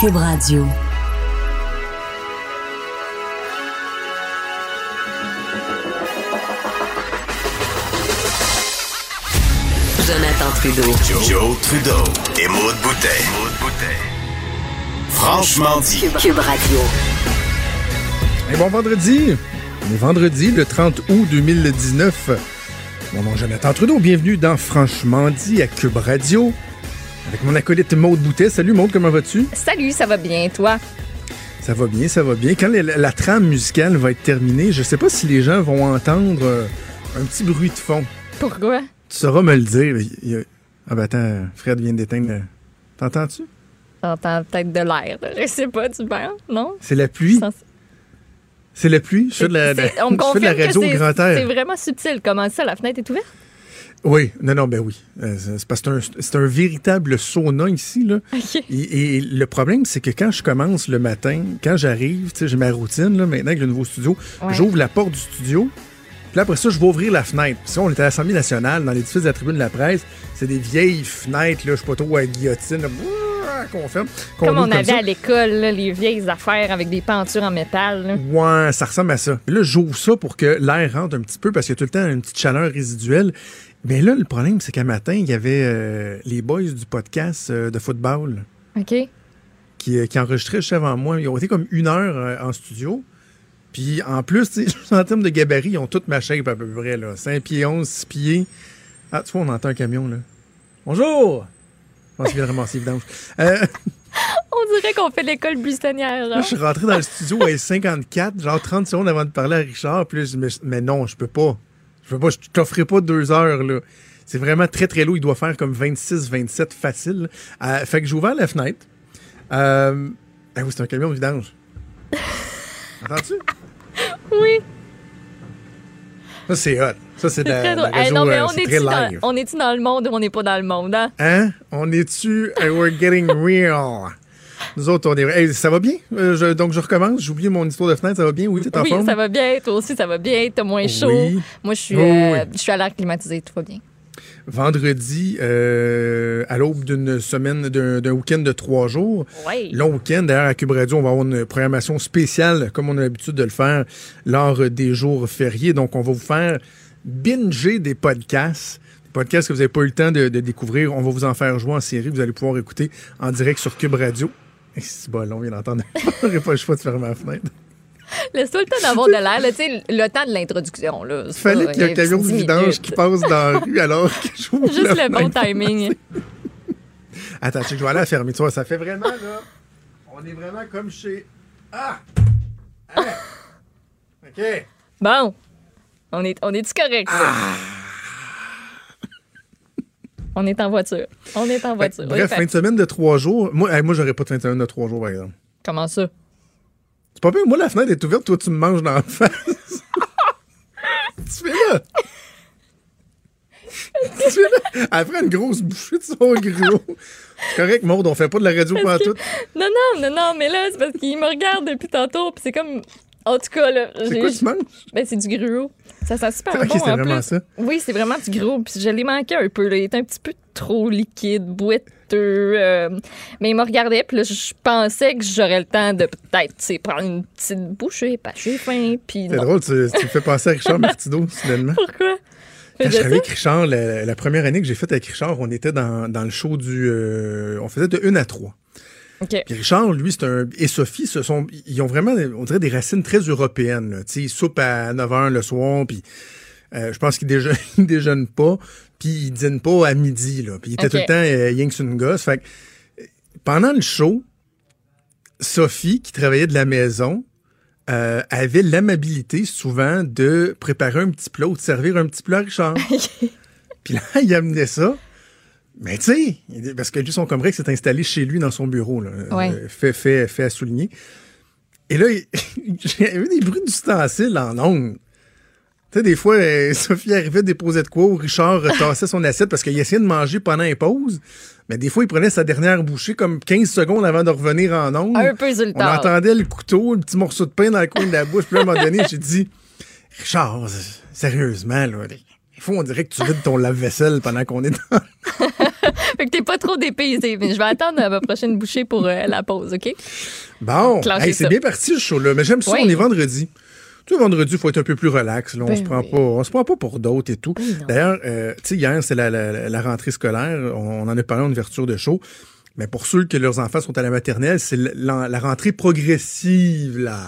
Cube Radio. Jonathan Trudeau. Joe, Trudeau et Maude Boutet. Franchement dit. Cube Radio. Et bon vendredi. On est vendredi, le 30 août 2019. Mon nom est Jonathan Trudeau. Bienvenue dans Franchement dit à Cube Radio. Avec mon acolyte Maude Boutet. Salut Maude, comment vas-tu? Salut, ça va bien, toi? Ça va bien, ça va bien. Quand la, la trame musicale va être terminée, je sais pas si les gens vont entendre euh, un petit bruit de fond. Pourquoi? Tu sauras me le dire. Il y a- Ah ben attends, Fred vient d'éteindre. le- T'entends-tu? T'entends peut-être de l'air. Je sais pas, tu penses, non? C'est la pluie? C'est la pluie? Je fais de la, C'est- la- on me je fais de la radio au c'est- grand C'est air. vraiment subtil. Comment ça, la fenêtre est ouverte? Oui, non, non, ben oui. Euh, c'est parce que c'est un, véritable sauna ici, là. Et, et le problème, c'est que quand je commence le matin, quand j'arrive, tu sais, j'ai ma routine, là, maintenant avec le nouveau studio, Ouais. j'ouvre la porte du studio, puis là, après ça, je vais ouvrir la fenêtre. Puis ça, on était à l'Assemblée nationale, dans l'édifice de la tribune de la presse, c'est des vieilles fenêtres, là, je sais pas trop, à guillotine, qu'on ferme. Comme on avait à l'école, les vieilles affaires avec des pentures en métal. là. Ouais, ça ressemble à ça. Là, j'ouvre ça pour que l'air rentre un petit peu parce qu'il y a tout le temps une petite chaleur résiduelle. Mais là, le problème, c'est qu'un matin, il y avait euh, les boys du podcast euh, de football OK? qui, euh, qui enregistraient juste avant moi. Ils ont été comme une heure euh, en studio. Puis en plus, en termes de gabarit, ils ont toute ma shape à peu près. Là. 5 pieds 11, 6 pieds. Ah, tu vois, on entend un camion là. Bonjour! Je pense qu'il vient de ramasser On dirait qu'on fait l'école buissonnière. Là, je suis rentré dans le studio à 54, genre 30 secondes avant de parler à Richard. Puis je mais non, je peux pas. Je peux pas, je t'offrirai pas deux heures, là. C'est vraiment très, très lourd. Il doit faire comme 26, 27 facile. Euh, fait que j'ai ouvert la fenêtre. Euh, ah oui, c'est un camion de vidange. Entends-tu? Oui, Ça, c'est hot. Ça, c'est de la, très la drôle. Hey, radio, non, mais euh, on très dans, live. on est-tu dans le monde ou on n'est pas dans le monde, hein? Hein? On est-tu? Hey, we're getting real? Nous autres, on est... Hey, ça va bien? Euh, je- donc, je recommence. J'ai oublié mon histoire de fenêtre. Ça va bien? Oui, t'es en Oui, forme? ça va bien. Toi aussi, ça va bien. T'as moins chaud. Oui. Moi, je suis, euh, oui. je suis à l'air climatisé. Tout va bien. vendredi, euh, à l'aube d'une semaine, d'un week-end de trois jours. Oui. Long week-end, d'ailleurs, à Cube Radio, on va avoir une programmation spéciale, comme on a l'habitude de le faire, lors des jours fériés. Donc, on va vous faire binger des podcasts. Des podcasts que vous n'avez pas eu le temps de, de découvrir. On va vous en faire jouer en série. Vous allez pouvoir écouter en direct sur Cube Radio. C'est bon, on vient d'entendre. J'aurais pas le choix de fermer la fenêtre. Laisse-toi le temps d'avoir de l'air, là, tu sais, le temps de l'introduction. là. Il fallait qu'il y ait un camion de 10 vidange qui passe dans la rue alors que j'ouvre Juste la le bon timing. Attends, je vais aller à la fermer. Tu vois, ça fait vraiment, là. On est vraiment comme chez. Ah! Hein? OK. Bon, on est, on est-tu correct? Ah! On est en voiture. On est en voiture. Bref, fin de semaine de trois jours. Moi, hey, moi j'aurais pas de fin de semaine de trois jours, par exemple. Comment ça? C'est pas pire. Moi, la fenêtre est ouverte. Toi, tu me manges dans la face. tu fais là. tu fais là. Après une grosse bouchée de son gros. C'est correct, Maud, on fait pas de la radio pour tout. Non, non, non, non, mais là, c'est parce qu'il me regarde depuis tantôt, puis c'est comme. En tout cas, là. C'est quoi tu manges? Ben, c'est du gruau. Ça sent super Ok, bon c'est en vraiment plus. ça. Oui, c'est vraiment du gruau. Puis je l'ai manqué un peu. Là. Il était un petit peu trop liquide, boiteux. euh, mais il me regardait, puis là, je pensais que j'aurais le temps de peut-être prendre une petite bouchée, pas j'ai faim. C'est drôle, tu, tu me fais penser à Richard Martineau, soudainement. Pourquoi? Quand je travaillais avec Richard, la, la première année que j'ai faite avec Richard, on était dans, dans le show du. euh, on faisait de 1 à 3. Puis Richard, lui, c'est un. Et Sophie, ce sont. Ils ont vraiment, on dirait, des racines très européennes. Là. Tu sais, ils soupent à 9 h le soir, puis euh, je pense qu'ils déjeunent, ils déjeunent pas, puis ils dînent pas à midi. Là. Puis ils étaient tout le temps euh, rien que une gosse. Fait que, euh, pendant le show, Sophie, qui travaillait de la maison, euh, avait l'amabilité souvent de préparer un petit plat ou de servir un petit plat à Richard. Puis là, il amenait ça. Mais tu sais, parce que lui, son combrec s'est installé chez lui dans son bureau, là, Ouais. euh, fait, fait, fait à souligner. Et là, j'ai eu des bruits d'ustensiles en ondes. Tu sais, des fois, euh, Sophie arrivait déposer de quoi ou Richard retassait son assiette parce qu'il essayait de manger pendant une pause. Mais des fois, il prenait sa dernière bouchée comme 15 secondes avant de revenir en ondes. Un peu On entendait le couteau, le petit morceau de pain dans le coin de la bouche. Puis là, à un moment donné, j'ai dit, Richard, sérieusement, là, il faut, on dirait que tu vides ton lave-vaisselle pendant qu'on est dans... Fait que t'es pas trop dépaysé. Mais je vais attendre ma prochaine bouchée pour euh, la pause, OK? Bon, hey, c'est bien parti ce show-là. Mais j'aime ça, Oui. on est vendredi. Tu sais, vendredi, il faut être un peu plus relax. Là. On Ben se prend oui. pas, on se prend pas pour d'autres et tout. Oui. D'ailleurs, euh, tu sais, hier, c'est la, la- la rentrée scolaire. On, on en a parlé en ouverture de show. Mais pour ceux que leurs enfants sont à la maternelle, c'est la, la rentrée progressive, là.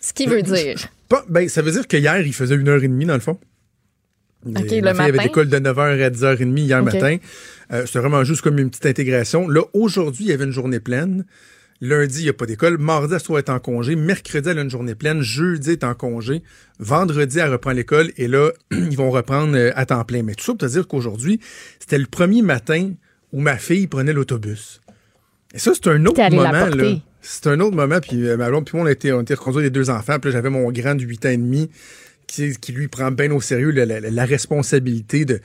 Ce qui veut dire. Pas- ben, ça veut dire que hier, il faisait une heure et demie, dans le fond. OK, Ma le fille avait matin? l'école de 9h à 10h30 hier matin. Euh, C'était vraiment juste comme une petite intégration. Là, aujourd'hui, il y avait une journée pleine. Lundi, il n'y a pas d'école. Mardi, elle soit être en congé. Mercredi, elle a une journée pleine. Jeudi, elle est en congé. Vendredi, elle reprend l'école. Et là, ils vont reprendre euh, à temps plein. Mais tout ça pour te dire qu'aujourd'hui, c'était le premier matin où ma fille prenait l'autobus. Et ça, c'est un autre moment. C'est un autre moment. Puis euh, ma blonde, puis moi, on a été, on a été reconduire les deux enfants. Puis j'avais mon grand de 8 ans et demi qui, qui lui prend bien au sérieux la, la- la responsabilité de,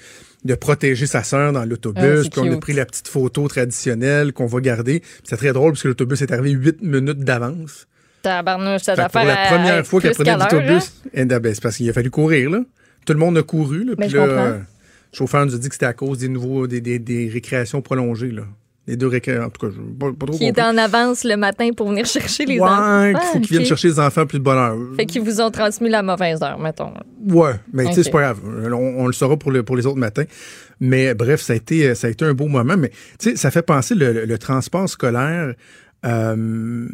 de protéger sa sœur dans Ah, l'autobus. c'est puis on a pris la petite photo traditionnelle qu'on va garder. C'est très drôle parce que l'autobus est arrivé 8 minutes d'avance. Tabarnouche, ça doit faire la première euh, fois qu'elle prenait l'autobus, eh, ben, c'est parce qu'il a fallu courir. là. Tout le monde a couru. Là, Ben, puis euh, le chauffeur nous a dit que c'était à cause des nouveaux des, des, des récréations prolongées. Là. Les deux récréations. En tout cas, je pas, pas trop Qui est compris. en avance le matin pour venir chercher les ouais, enfants. qu'il faut qu'ils viennent ok. chercher les enfants plus de bonne heure. Fait qu'ils vous ont transmis la mauvaise heure, mettons. Ouais, mais tu sais, c'est pas grave. On, on le saura pour, le- pour les autres matins. Mais bref, ça a été, ça a été un beau moment. Mais tu sais, ça fait penser le, le- le transport scolaire euh,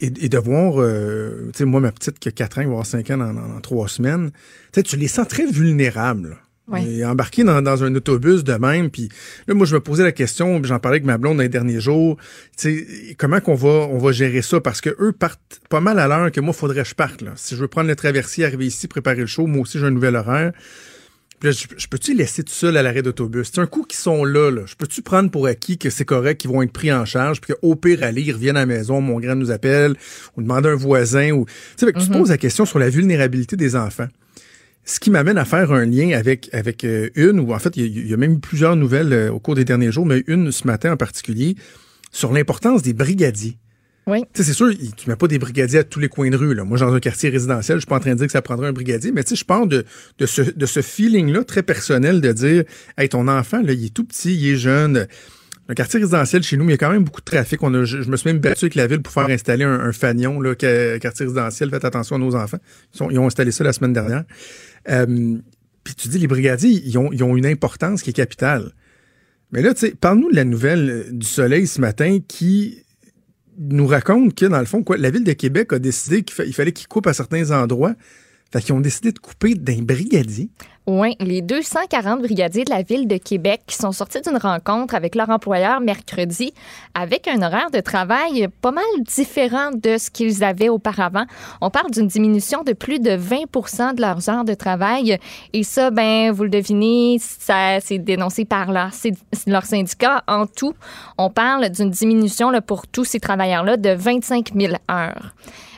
et, et de voir, euh, tu sais, moi, ma petite qui a 4 ans, avoir 5 ans dans, dans, dans 3 semaines, tu sais, tu les sens très vulnérables. Ouais. Et embarqués dans, dans un autobus de même, puis là, moi, je me posais la question, j'en parlais avec ma blonde dans les derniers jours, tu sais, comment qu'on va, on va gérer ça, parce que eux partent pas mal à l'heure que moi, faudrait que je parte, là. Si je veux prendre le traversier, arriver ici, préparer le show, moi aussi, j'ai un nouvel horaire. Puis là, je, je peux-tu laisser tout seul à l'arrêt d'autobus? C'est un coup qu'ils sont là, là. Je peux-tu prendre pour acquis que c'est correct, qu'ils vont être pris en charge, puis qu'au pire, aller, ils reviennent à la maison, mon grand nous appelle, ou demander à un voisin, ou... Tu sais, tu te poses la question sur la vulnérabilité des enfants. Ce qui m'amène à faire un lien avec, avec euh, une, ou en fait, il y, a- il y a même eu plusieurs nouvelles euh, au cours des derniers jours, mais une ce matin en particulier, sur l'importance des brigadiers. Oui. Tu sais, c'est sûr, il- tu mets pas des brigadiers à tous les coins de rue. Là. Moi, dans un quartier résidentiel, je suis pas en train de dire que ça prendrait un brigadier, mais tu sais, je parle de, de ce, de ce feeling-là très personnel de dire, hey, ton enfant, là, il est tout petit, il est jeune. Un quartier résidentiel chez nous, mais il y a quand même beaucoup de trafic. On a, je, je me suis même battu avec la ville pour faire installer un, un fanion, là, quartier résidentiel. Faites attention à nos enfants. Ils, sont- ils ont installé ça la semaine dernière. Euh, Puis tu dis, les brigadiers, ils ont, une importance qui est capitale. Mais là, tu sais, parle-nous de la nouvelle euh, du Soleil ce matin qui nous raconte que, dans le fond, la Ville de Québec a décidé qu'il fa- il fallait qu'ils coupent à certains endroits. Fait qu'ils ont décidé de couper d'un brigadier. Oui, les 240 brigadiers de la ville de Québec qui sont sortis d'une rencontre avec leur employeur mercredi avec un horaire de travail pas mal différent de ce qu'ils avaient auparavant. On parle d'une diminution de plus de 20% de leurs heures de travail et ça, ben, vous le devinez, ça c'est dénoncé par leur, leur syndicat. En tout, on parle d'une diminution pour tous ces travailleurs-là de 25 000 heures.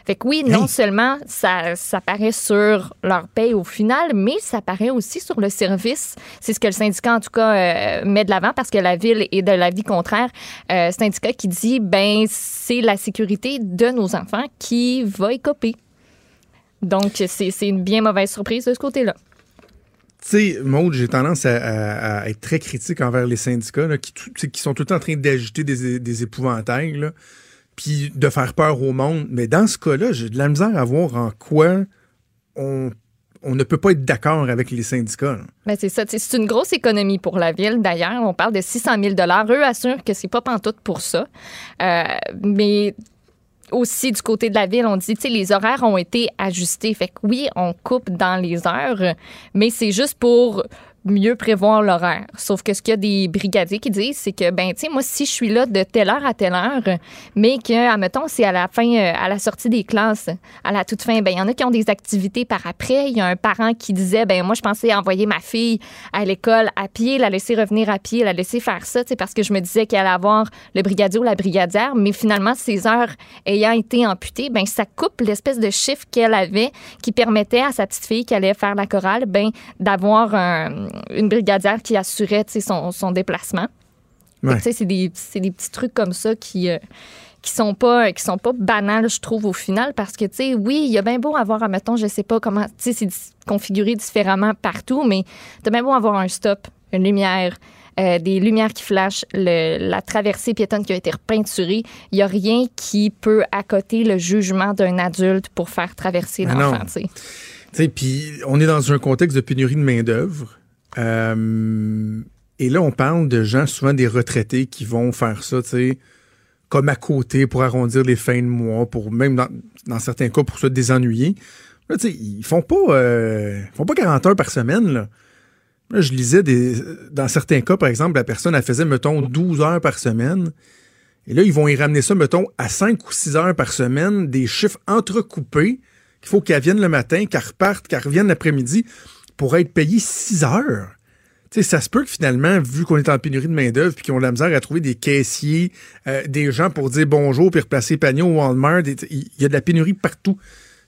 Fait que oui, non Hey. seulement ça, ça paraît sur leur paye au final, mais ça paraît aussi sur le service. C'est ce que le syndicat, en tout cas, euh, met de l'avant parce que la ville est de l'avis contraire. Euh, syndicat qui dit, ben, c'est la sécurité de nos enfants qui va écoper. Donc, c'est une bien mauvaise surprise de ce côté-là. Tu sais, Maud, j'ai tendance à, à- à être très critique envers les syndicats là, qui, sont tout le temps en train d'agiter des, des épouvantails, là, puis de faire peur au monde. Mais dans ce cas-là, j'ai de la misère à voir en quoi on, on ne peut pas être d'accord avec les syndicats. Ben c'est ça. C'est une grosse économie pour la ville. D'ailleurs, on parle de 600 000 Eux assurent que c'est pas pantoute pour ça. Euh, mais aussi du côté de la ville, on dit, tu sais, les horaires ont été ajustés. Fait que oui, on coupe dans les heures, mais c'est juste pour mieux prévoir l'horaire. Sauf que ce qu'il y a des brigadiers qui disent, c'est que, ben, tu sais, moi, si je suis là de telle heure à telle heure, mais que, admettons, c'est à la fin, euh, à la sortie des classes, à la toute fin, ben, il y en a qui ont des activités par après. Il y a un parent qui disait, ben, moi, je pensais envoyer ma fille à l'école à pied, la laisser revenir à pied, la laisser faire ça, tu sais, parce que je me disais qu'elle allait avoir le brigadier ou la brigadière, mais finalement, ces heures ayant été amputées, ben, ça coupe l'espèce de chiffre qu'elle avait qui permettait à sa petite fille qui allait faire la chorale, ben, d'avoir un- une brigadière qui assurait, son, son déplacement. Ouais. c'est des, des petits trucs comme ça qui, euh, qui sont pas qui sont pas banals, je trouve, au final, parce que, tu sais, oui, il y a bien beau avoir, mettons, je sais pas comment, tu sais, c'est configuré différemment partout, mais t'as bien beau avoir un stop, une lumière, euh, des lumières qui flashent, le- la traversée piétonne qui a été repeinturée. Il n'y a rien qui peut accoter le jugement d'un adulte pour faire traverser Mais l'enfant. puis on est dans un contexte de pénurie de main-d'œuvre. Euh, et là, on parle de gens, souvent des retraités, qui vont faire ça, tu sais, comme à côté pour arrondir les fins de mois, pour même dans, dans certains cas pour se désennuyer. Là, tu sais, ils font pas, euh, font pas 40 heures par semaine, là. Là, je lisais des, dans certains cas, par exemple, la personne, elle faisait, mettons, 12 heures par semaine. Et là, ils vont y ramener ça, mettons, à 5 ou 6 heures par semaine, des chiffres entrecoupés qu'il faut qu'elle vienne le matin, qu'elle reparte, qu'elle revienne l'après-midi pour être payée 6 heures. Tu sais, ça se peut que finalement, vu qu'on est en pénurie de main-d'œuvre puis qu'ils ont de la misère à trouver des caissiers, euh, des gens pour dire bonjour puis replacer panier au Walmart, il y a de la pénurie partout.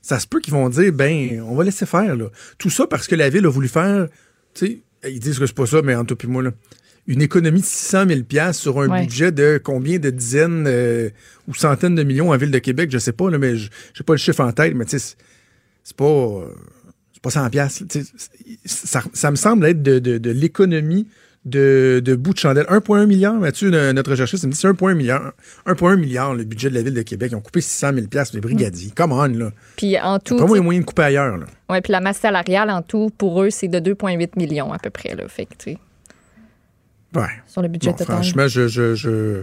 Ça se peut qu'ils vont dire, ben, on va laisser faire, là. Tout ça parce que la ville a voulu faire, tu sais, ils disent que c'est pas ça, mais entre toi et moi, là, une économie de 600 000 piastres sur un Ouais. budget de combien de dizaines euh, ou centaines de millions en ville de Québec, je sais pas, là, mais je j'ai pas le chiffre en tête, mais tu sais, c'est- pas, euh, pas 100 piastres. tu sais, c'est- Ça, ça me semble être de, de- de l'économie de, de bout de chandelle. 1,1 milliard, Mathieu, no- notre recherchiste, me dit c'est 1,1 milliard. 1,1 milliard, le budget de la ville de Québec. Ils ont coupé 600 000 piastres, les brigadiers. Come on, là. Puis en tout, Pas moyen de couper ailleurs, là. Ouais, puis la masse salariale en tout, pour eux, c'est de 2,8 millions à peu près. Là. Fait que, tu sais, Ouais. sur le budget Bon, total. franchement, je, je, je,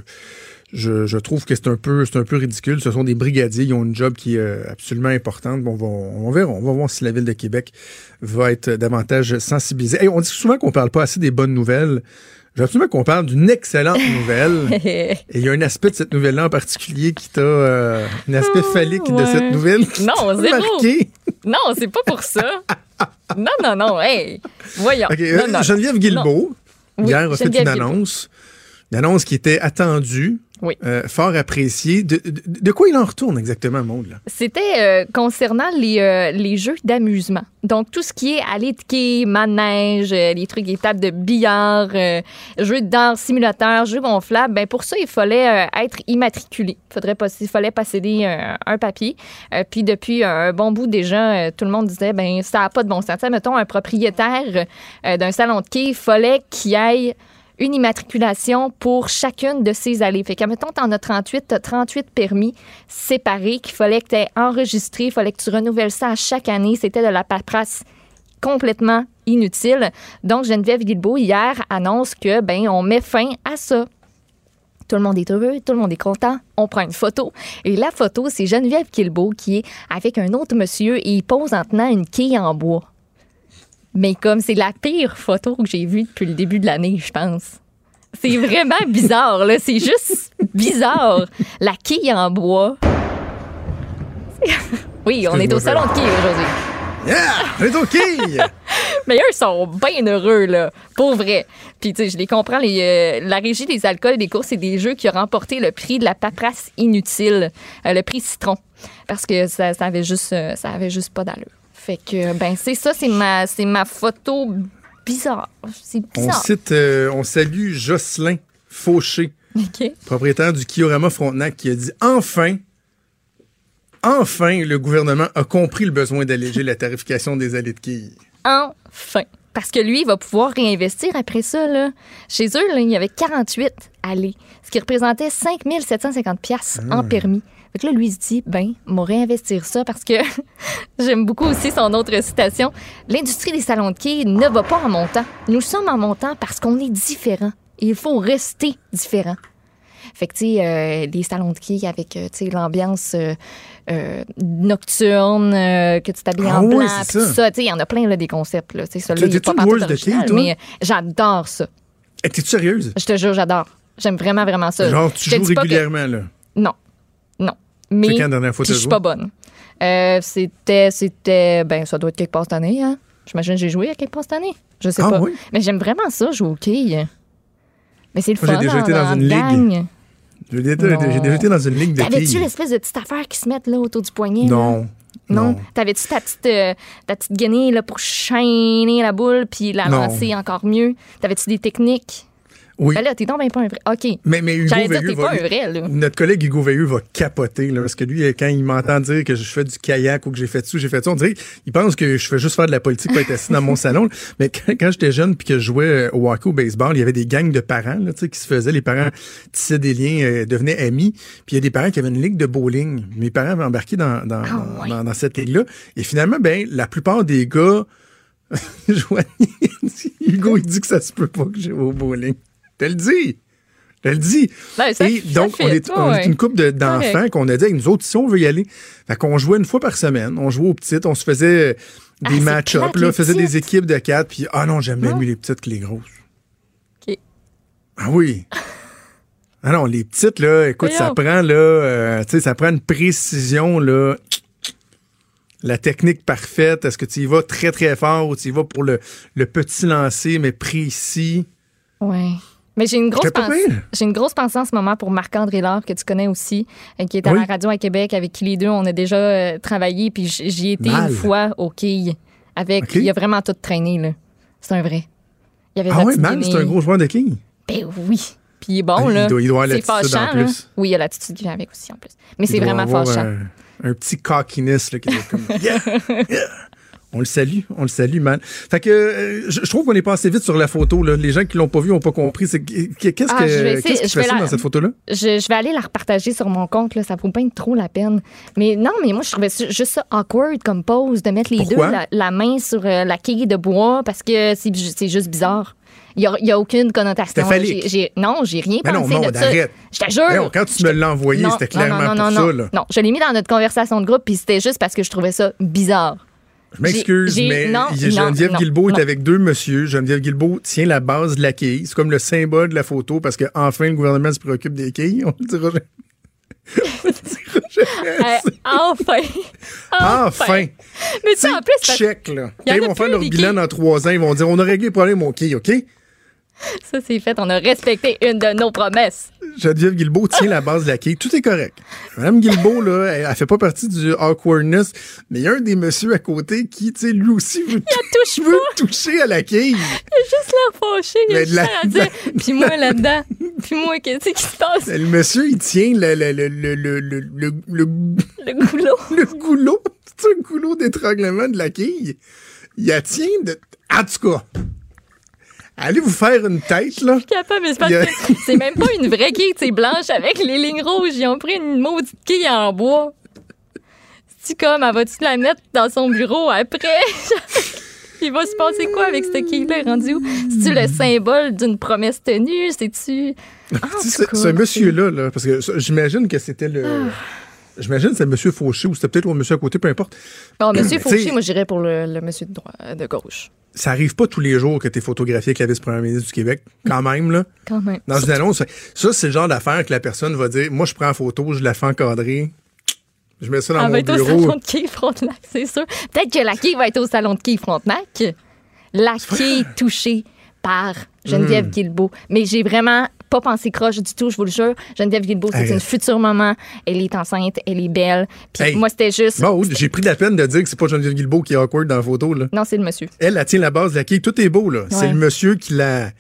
je, je trouve que c'est un, peu, c'est un peu ridicule. Ce sont des brigadiers, ils ont une job qui est euh, absolument importante. Bon, on, va, on verra. On va voir si la Ville de Québec va être davantage sensibilisée. Hey, on dit souvent qu'on parle pas assez des bonnes nouvelles. J'ai absolument qu'on parle d'une excellente nouvelle. Et il y a un aspect de cette nouvelle-là en particulier qui t'a... euh, un aspect phallique de cette nouvelle qui Non, marqué. c'est pas pour ça. non, non, non. Hey, voyons. Non, euh, non. Geneviève Guilbeault, hier, a fait une Guilbeault. Une annonce qui était attendue, Oui. euh, fort appréciée. De, de- de quoi il en retourne exactement? Là? C'était euh, concernant les, euh, les jeux d'amusement. Donc, tout ce qui est aller de quai, manège, les trucs, les tables de billard, jeux d'art simulateur, jeux gonflables, ben pour ça, il fallait être immatriculé. Faudrait pas, il fallait posséder euh, un papier. Puis, depuis un bon bout déjà, tout le monde disait, ben ça n'a pas de bon sens. Mettons, un propriétaire d'un salon de quai, il fallait qu'il aille une immatriculation pour chacune de ces allées. Fait que, mettons, t'en as 38, t'as 38 permis séparés qu'il fallait que tu aies enregistré, il fallait que tu renouvelles ça à chaque année. C'était de la paperasse complètement inutile. Donc, Geneviève Guilbeault, hier, annonce que, ben, on met fin à ça. Tout le monde est heureux, tout le monde est content. On prend une photo. Et la photo, c'est Geneviève Guilbeault qui est avec un autre monsieur et il pose en tenant une quille en bois. Mais comme c'est la pire photo que j'ai vue depuis le début de l'année, je pense. C'est vraiment bizarre, là. C'est juste bizarre. La quille en bois. Oui, on est au salon de quille aujourd'hui. Yeah! On est OK! Mais eux sont bien heureux, là. Pour vrai. Puis, tu sais, je les comprends. Les, euh, la Régie des alcools des courses et des jeux qui a remporté le prix de la paperasse inutile, euh, le prix citron. Parce que ça, ça avait juste, euh, ça avait juste pas d'allure. Fait que, ben, c'est ça, c'est ma, c'est ma photo bizarre. C'est on cite, euh, on salue Jocelyn Fauché, propriétaire du Kiorama Frontenac, qui a dit Enfin, enfin, le gouvernement a compris le besoin d'alléger la tarification des allées de quilles. Enfin. Parce que lui, il va pouvoir réinvestir après ça. Là. Chez eux, là, il y avait 48 allées, ce qui représentait 5 750 pièces en permis. Fait que là, lui, il se dit, ben, m'a réinvestir ça parce que j'aime beaucoup aussi son autre citation. L'industrie des salons de quai ne va pas en montant. Nous sommes en montant parce qu'on est différents. Il faut rester différent. Fait que, tu sais, euh, les salons de quai avec, euh, tu sais, l'ambiance euh, euh, nocturne, que tu t'habilles Ah en oui, blanc, tout ça. ça. Tu sais, il y en a plein, là, des concepts, là. Tu sais, celui-là, pas joueuse de quai, original, toi? mais j'adore ça. Hey, T'es-tu sérieuse? Je te jure, j'adore. J'aime vraiment, vraiment ça. Genre, tu joues que- régulièrement, là? Non. Mais. Quand la dernière fois je suis pas bonne. Euh, c'était, c'était, ben, ça doit être quelque part cette année, hein. J'imagine que j'ai joué à quelque part cette année. Je sais Ah pas. oui? Mais j'aime vraiment ça, jouer au quai. Mais c'est le Moi, j'ai fun. déjà en- été dans une ligue. gang. J'ai déjà, j'ai déjà été dans une ligue de T'avais-tu quilles. l'espèce de petite affaire qui se met là autour du poignet? là? Non. Non? T'avais-tu ta petite, euh, ta petite guenille là, pour chaîner la boule puis la lancer encore mieux? T'avais-tu des techniques? Oui. Ben là, t'es donc ben pas un vrai. OK. Mais, mais Hugo dire, t'es pas un vrai, là. Notre collègue Hugo Veilleux va capoter, là, parce que lui, quand il m'entend dire que je fais du kayak ou que j'ai fait ça, j'ai fait ça, on dirait qu'il pense que je fais juste faire de la politique pour être assis dans mon salon. Mais quand, quand j'étais jeune puis que je jouais euh, au hockey, au baseball, il y avait des gangs de parents là, tu sais, qui se faisaient. Les parents tissaient des liens, euh, devenaient amis. Puis il y a des parents qui avaient une ligue de bowling. Mes parents avaient embarqué dans, dans, Ah, dans- ouais. dans- dans cette ligue-là. Et finalement, ben, la plupart des gars... Joanie, Hugo, il dit que ça se peut pas que j'ai au bowling. Je te le dis. Je te le dis. Ben, ça- Et donc, on est, on ouais. est une couple de- d'enfants qu'on a dit, avec nous autres, si on veut y aller. Fait qu'on jouait une fois par semaine. On jouait aux petites. On se faisait Ah, des c'est match-up, plate, là. les faisait des équipes de quatre. Puis, ah non, j'aime bien mieux les petites que les grosses. OK. Ah oui. Ah non, les petites, là, écoute, ça prend, là, euh, tu sais, ça prend une précision, là. La technique parfaite. Est-ce que tu y vas très, très fort ou tu y vas pour le, le petit lancer, mais précis? Ouais. Mais j'ai une grosse. J'ai une grosse pensée en ce moment pour Marc-André Lard, que tu connais aussi, euh, qui est à Oui. la radio à Québec, avec qui les deux, on a déjà euh, travaillé, puis j'y Mal. une fois au quilles. Avec, OK. il a vraiment tout traîné, là. C'est un vrai. Il y avait Ah petite man, c'est un gros joueur de quilles. Ben oui. Puis il est bon, Ah, il là. doit- il doit avoir l'attitude en fâchant, là. plus. Oui, il y a l'attitude qui vient avec aussi, en plus. Mais c'est Il vraiment fâchant. Un, un petit cockiness là, qui être comme Yeah! Yeah! On le salue, on le salue, man. Fait que euh, je, je trouve qu'on est passé vite sur la photo. Là. Les gens qui l'ont pas vu n'ont pas compris. Qu'est-ce que Ah, je vais essayer- qu'est-ce qui dans cette photo-là? Je, je vais aller la repartager sur mon compte, là. Ça vaut pas trop la peine. Mais non, mais moi, je trouvais juste ça awkward comme pose de mettre les Pourquoi? deux, la, la main sur euh, la quille de bois, parce que c'est ju- c'est juste bizarre. Il n'y a, aucune connotation. J'ai- j'ai- non, j'ai rien Mais non, pensé Maud, de ça. arrête. Je te jure. Voyons, quand tu me l'as envoyé, Non, c'était non, clairement non, non, pour non, ça. Là. Non, je l'ai mis dans notre conversation de groupe, puis c'était juste parce que je trouvais ça bizarre. Je m'excuse, mais non, Geneviève non, Guilbeault est avec deux monsieur. Geneviève Guilbeault tient la base de la quille. C'est comme le symbole de la photo parce que enfin le gouvernement se préoccupe des quilles. On le dira jamais. On le dira jamais Euh, assez. enfin! Enfin! Mais tu sais, en plus, check, là. Quand ils vont faire leur bilan dans trois ans, ils vont dire on a réglé le problème au quai, OK? ça, c'est fait. On a respecté une de nos promesses. Geneviève Guilbeault tient la base de la quille. Tout est correct. Madame Guilbeault, là, elle, elle fait pas partie du awkwardness, mais il y a un des messieurs à côté qui, tu sais, lui aussi veut, touche veut toucher à la quille. juste l'air fâché. Il a juste la- à dire. Puis moi, là-dedans. Puis moi, qu'est-ce qui se passe? Le monsieur, il tient le, le, le, le, le, le, le, le- Le goulot. le goulot. C'est un goulot d'étranglement de la quille. Il la tient de... En tout cas, allez vous faire une tête, là. capable, mais c'est a- c'est même pas une vraie quille, c'est blanche avec les lignes rouges. Ils ont pris une maudite quille en bois. C'est comme, elle va-tu la mettre dans son bureau après? Il va se passer quoi avec cette quille-là? Rendu où? C'est-tu le symbole d'une promesse tenue? C'est-tu? Ce, ce monsieur-là, là, parce que j'imagine que c'était le... J'imagine que c'est le monsieur Fauché ou c'était peut-être le monsieur à côté, peu importe. Bon, monsieur Fauché, moi, j'irais pour le, le monsieur de, droite, de gauche. Ça arrive pas tous les jours que tu es photographié avec la vice-première ministre du Québec, quand même, là. Quand même. Dans une annonce, ça, c'est le genre d'affaire que la personne va dire, moi, je prends en photo, je la fais encadrer, je mets ça dans Elle mon va être au salon de quai Frontenac, c'est sûr. Peut-être que la quille va être au salon de quai Frontenac. La quille touchée par Geneviève. Guilbeault. Mais j'ai vraiment pas pensé croche du tout, je vous le jure. Geneviève Guilbeault, c'est une future maman. Elle est enceinte, elle est belle. Puis Hey. moi, c'était juste. Bon, j'ai pris la peine de dire que c'est pas Geneviève Guilbeault qui est awkward dans la photo, là. Non, c'est le monsieur. Elle, elle tient la base de la quille. Tout est beau, là. C'est le monsieur qui la.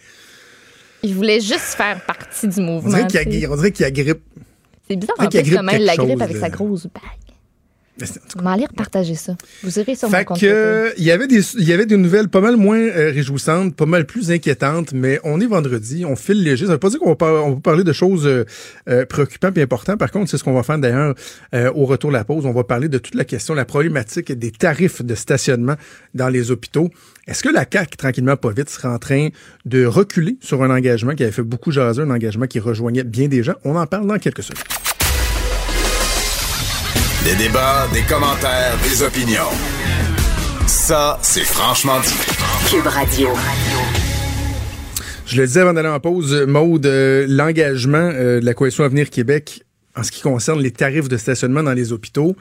Il voulait juste faire partie du mouvement. On dirait qu'il agrippe. C'est bizarre en plus comment elle la grippe avec sa grosse bague. Je vais aller repartager ça. Vous irez sur mon Fait compte. que, il y avait des, il y avait des nouvelles pas mal moins euh, réjouissantes, pas mal plus inquiétantes, mais on est vendredi, on file léger. Ça veut pas dire qu'on va, par- on va parler de choses euh, euh, préoccupantes et importantes. Par contre, c'est ce qu'on va faire d'ailleurs euh, au retour de la pause. On va parler de toute la question, la problématique des tarifs de stationnement dans les hôpitaux. Est-ce que la CAQ, tranquillement, pas vite, sera en train de reculer sur un engagement qui avait fait beaucoup jaser, un engagement qui rejoignait bien des gens? On en parle dans quelques secondes. Des débats, des commentaires, des opinions. Ça, c'est franchement dit. Cube Radio. Je le disais avant d'aller en pause, Maude, euh, l'engagement euh, de la Coalition Avenir Québec en ce qui concerne les tarifs de stationnement dans les hôpitaux,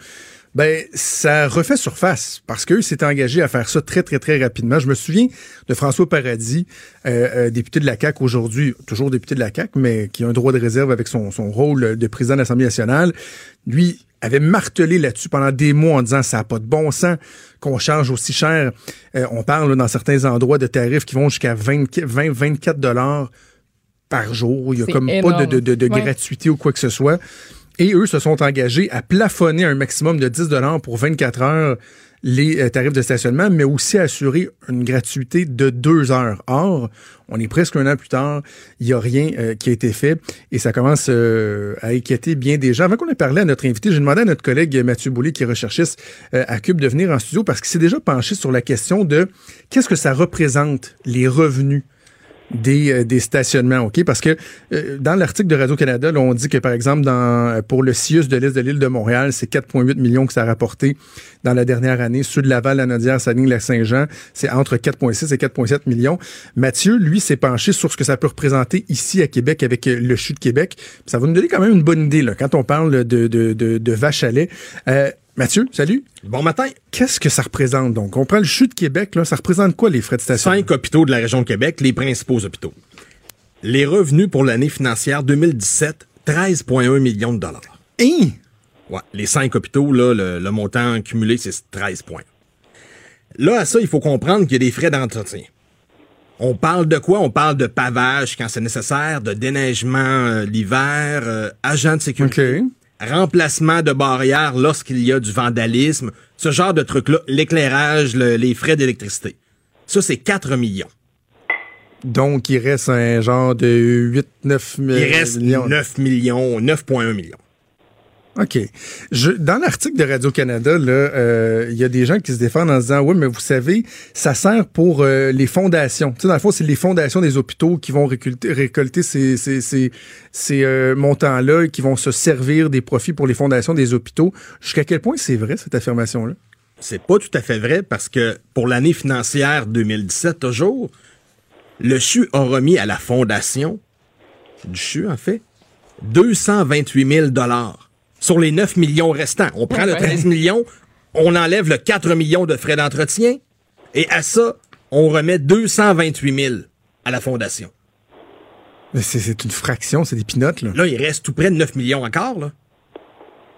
ben ça refait surface parce qu'eux s'étaient engagés à faire ça très, très, très rapidement. Je me souviens de François Paradis, euh, euh, député de la CAQ aujourd'hui, toujours député de la CAQ, mais qui a un droit de réserve avec son, son rôle de président de l'Assemblée nationale. Lui avait martelé là-dessus pendant des mois en disant ça n'a pas de bon sens qu'on change aussi cher. Euh, on parle là, dans certains endroits de tarifs qui vont jusqu'à 20, 20 24 dollars par jour. Il y a comme pas de, de, de, de Ouais. gratuité ou quoi que ce soit. Et eux se sont engagés à plafonner un maximum de 10 pour 24 heures les euh, tarifs de stationnement, mais aussi assurer une gratuité de deux heures. Or, on est presque un an plus tard, il n'y a rien euh, qui a été fait et ça commence euh, à inquiéter bien des gens. Avant qu'on ait parlé à notre invité, j'ai demandé à notre collègue Mathieu Boulay, qui est recherchiste à Cube, de venir en studio parce qu'il s'est déjà penché sur la question de qu'est-ce que ça représente, les revenus des, euh, des stationnements, OK? Parce que euh, dans l'article de Radio-Canada, on dit que, par exemple, dans, pour le CIUS de l'Est de l'île de Montréal, c'est 4,8 millions que ça a rapporté dans la dernière année. Ceux de Laval, la Nodière, Saline, la Saint-Jean, c'est entre 4,6 et 4,7 millions. Mathieu, lui, s'est penché sur ce que ça peut représenter ici à Québec avec euh, le CHU de Québec. Ça va nous donner quand même une bonne idée, là, quand on parle de, de, de, de vache à lait. Euh, Mathieu, salut. Bon matin. Qu'est-ce que ça représente, donc? On prend le CHU de Québec, là. Ça représente quoi, les frais de station? Cinq hôpitaux de la région de Québec, les principaux hôpitaux. Les revenus pour l'année financière 2017, 13,1 millions de dollars. Hein? Ouais, les cinq hôpitaux, là, le, le montant cumulé, c'est 13 points. Là, à ça, il faut comprendre qu'il y a des frais d'entretien. On parle de quoi? On parle de pavage quand c'est nécessaire, de déneigement euh, l'hiver, euh, agent de sécurité, OK. Remplacement de barrières lorsqu'il y a du vandalisme, ce genre de trucs-là, l'éclairage, le- les frais d'électricité. Ça, c'est 4 millions. Donc, il reste un genre de 8-9 Il reste millions. 9 millions, 9,1 millions. OK. Je, dans l'article de Radio-Canada, euh, il y a des gens qui se défendent en disant Oui, mais vous savez, ça sert pour euh, les fondations. Tu dans le fond, c'est les fondations des hôpitaux qui vont récolter, récolter ces, ces, ces, ces, euh, montants-là et qui vont se servir des profits pour les fondations des hôpitaux. Jusqu'à quel point c'est vrai, cette affirmation-là? C'est pas tout à fait vrai parce que pour l'année financière 2017, toujours, le CHU a remis à la fondation du CHU, en fait, 228 000 sur les 9 millions restants. On prend le Ouais. 13 millions, on enlève le 4 millions de frais d'entretien et à ça, on remet 228 000 à la fondation. Mais C'est, c'est une fraction, c'est des pinottes, là. Là, il reste tout près de 9 millions encore. Là.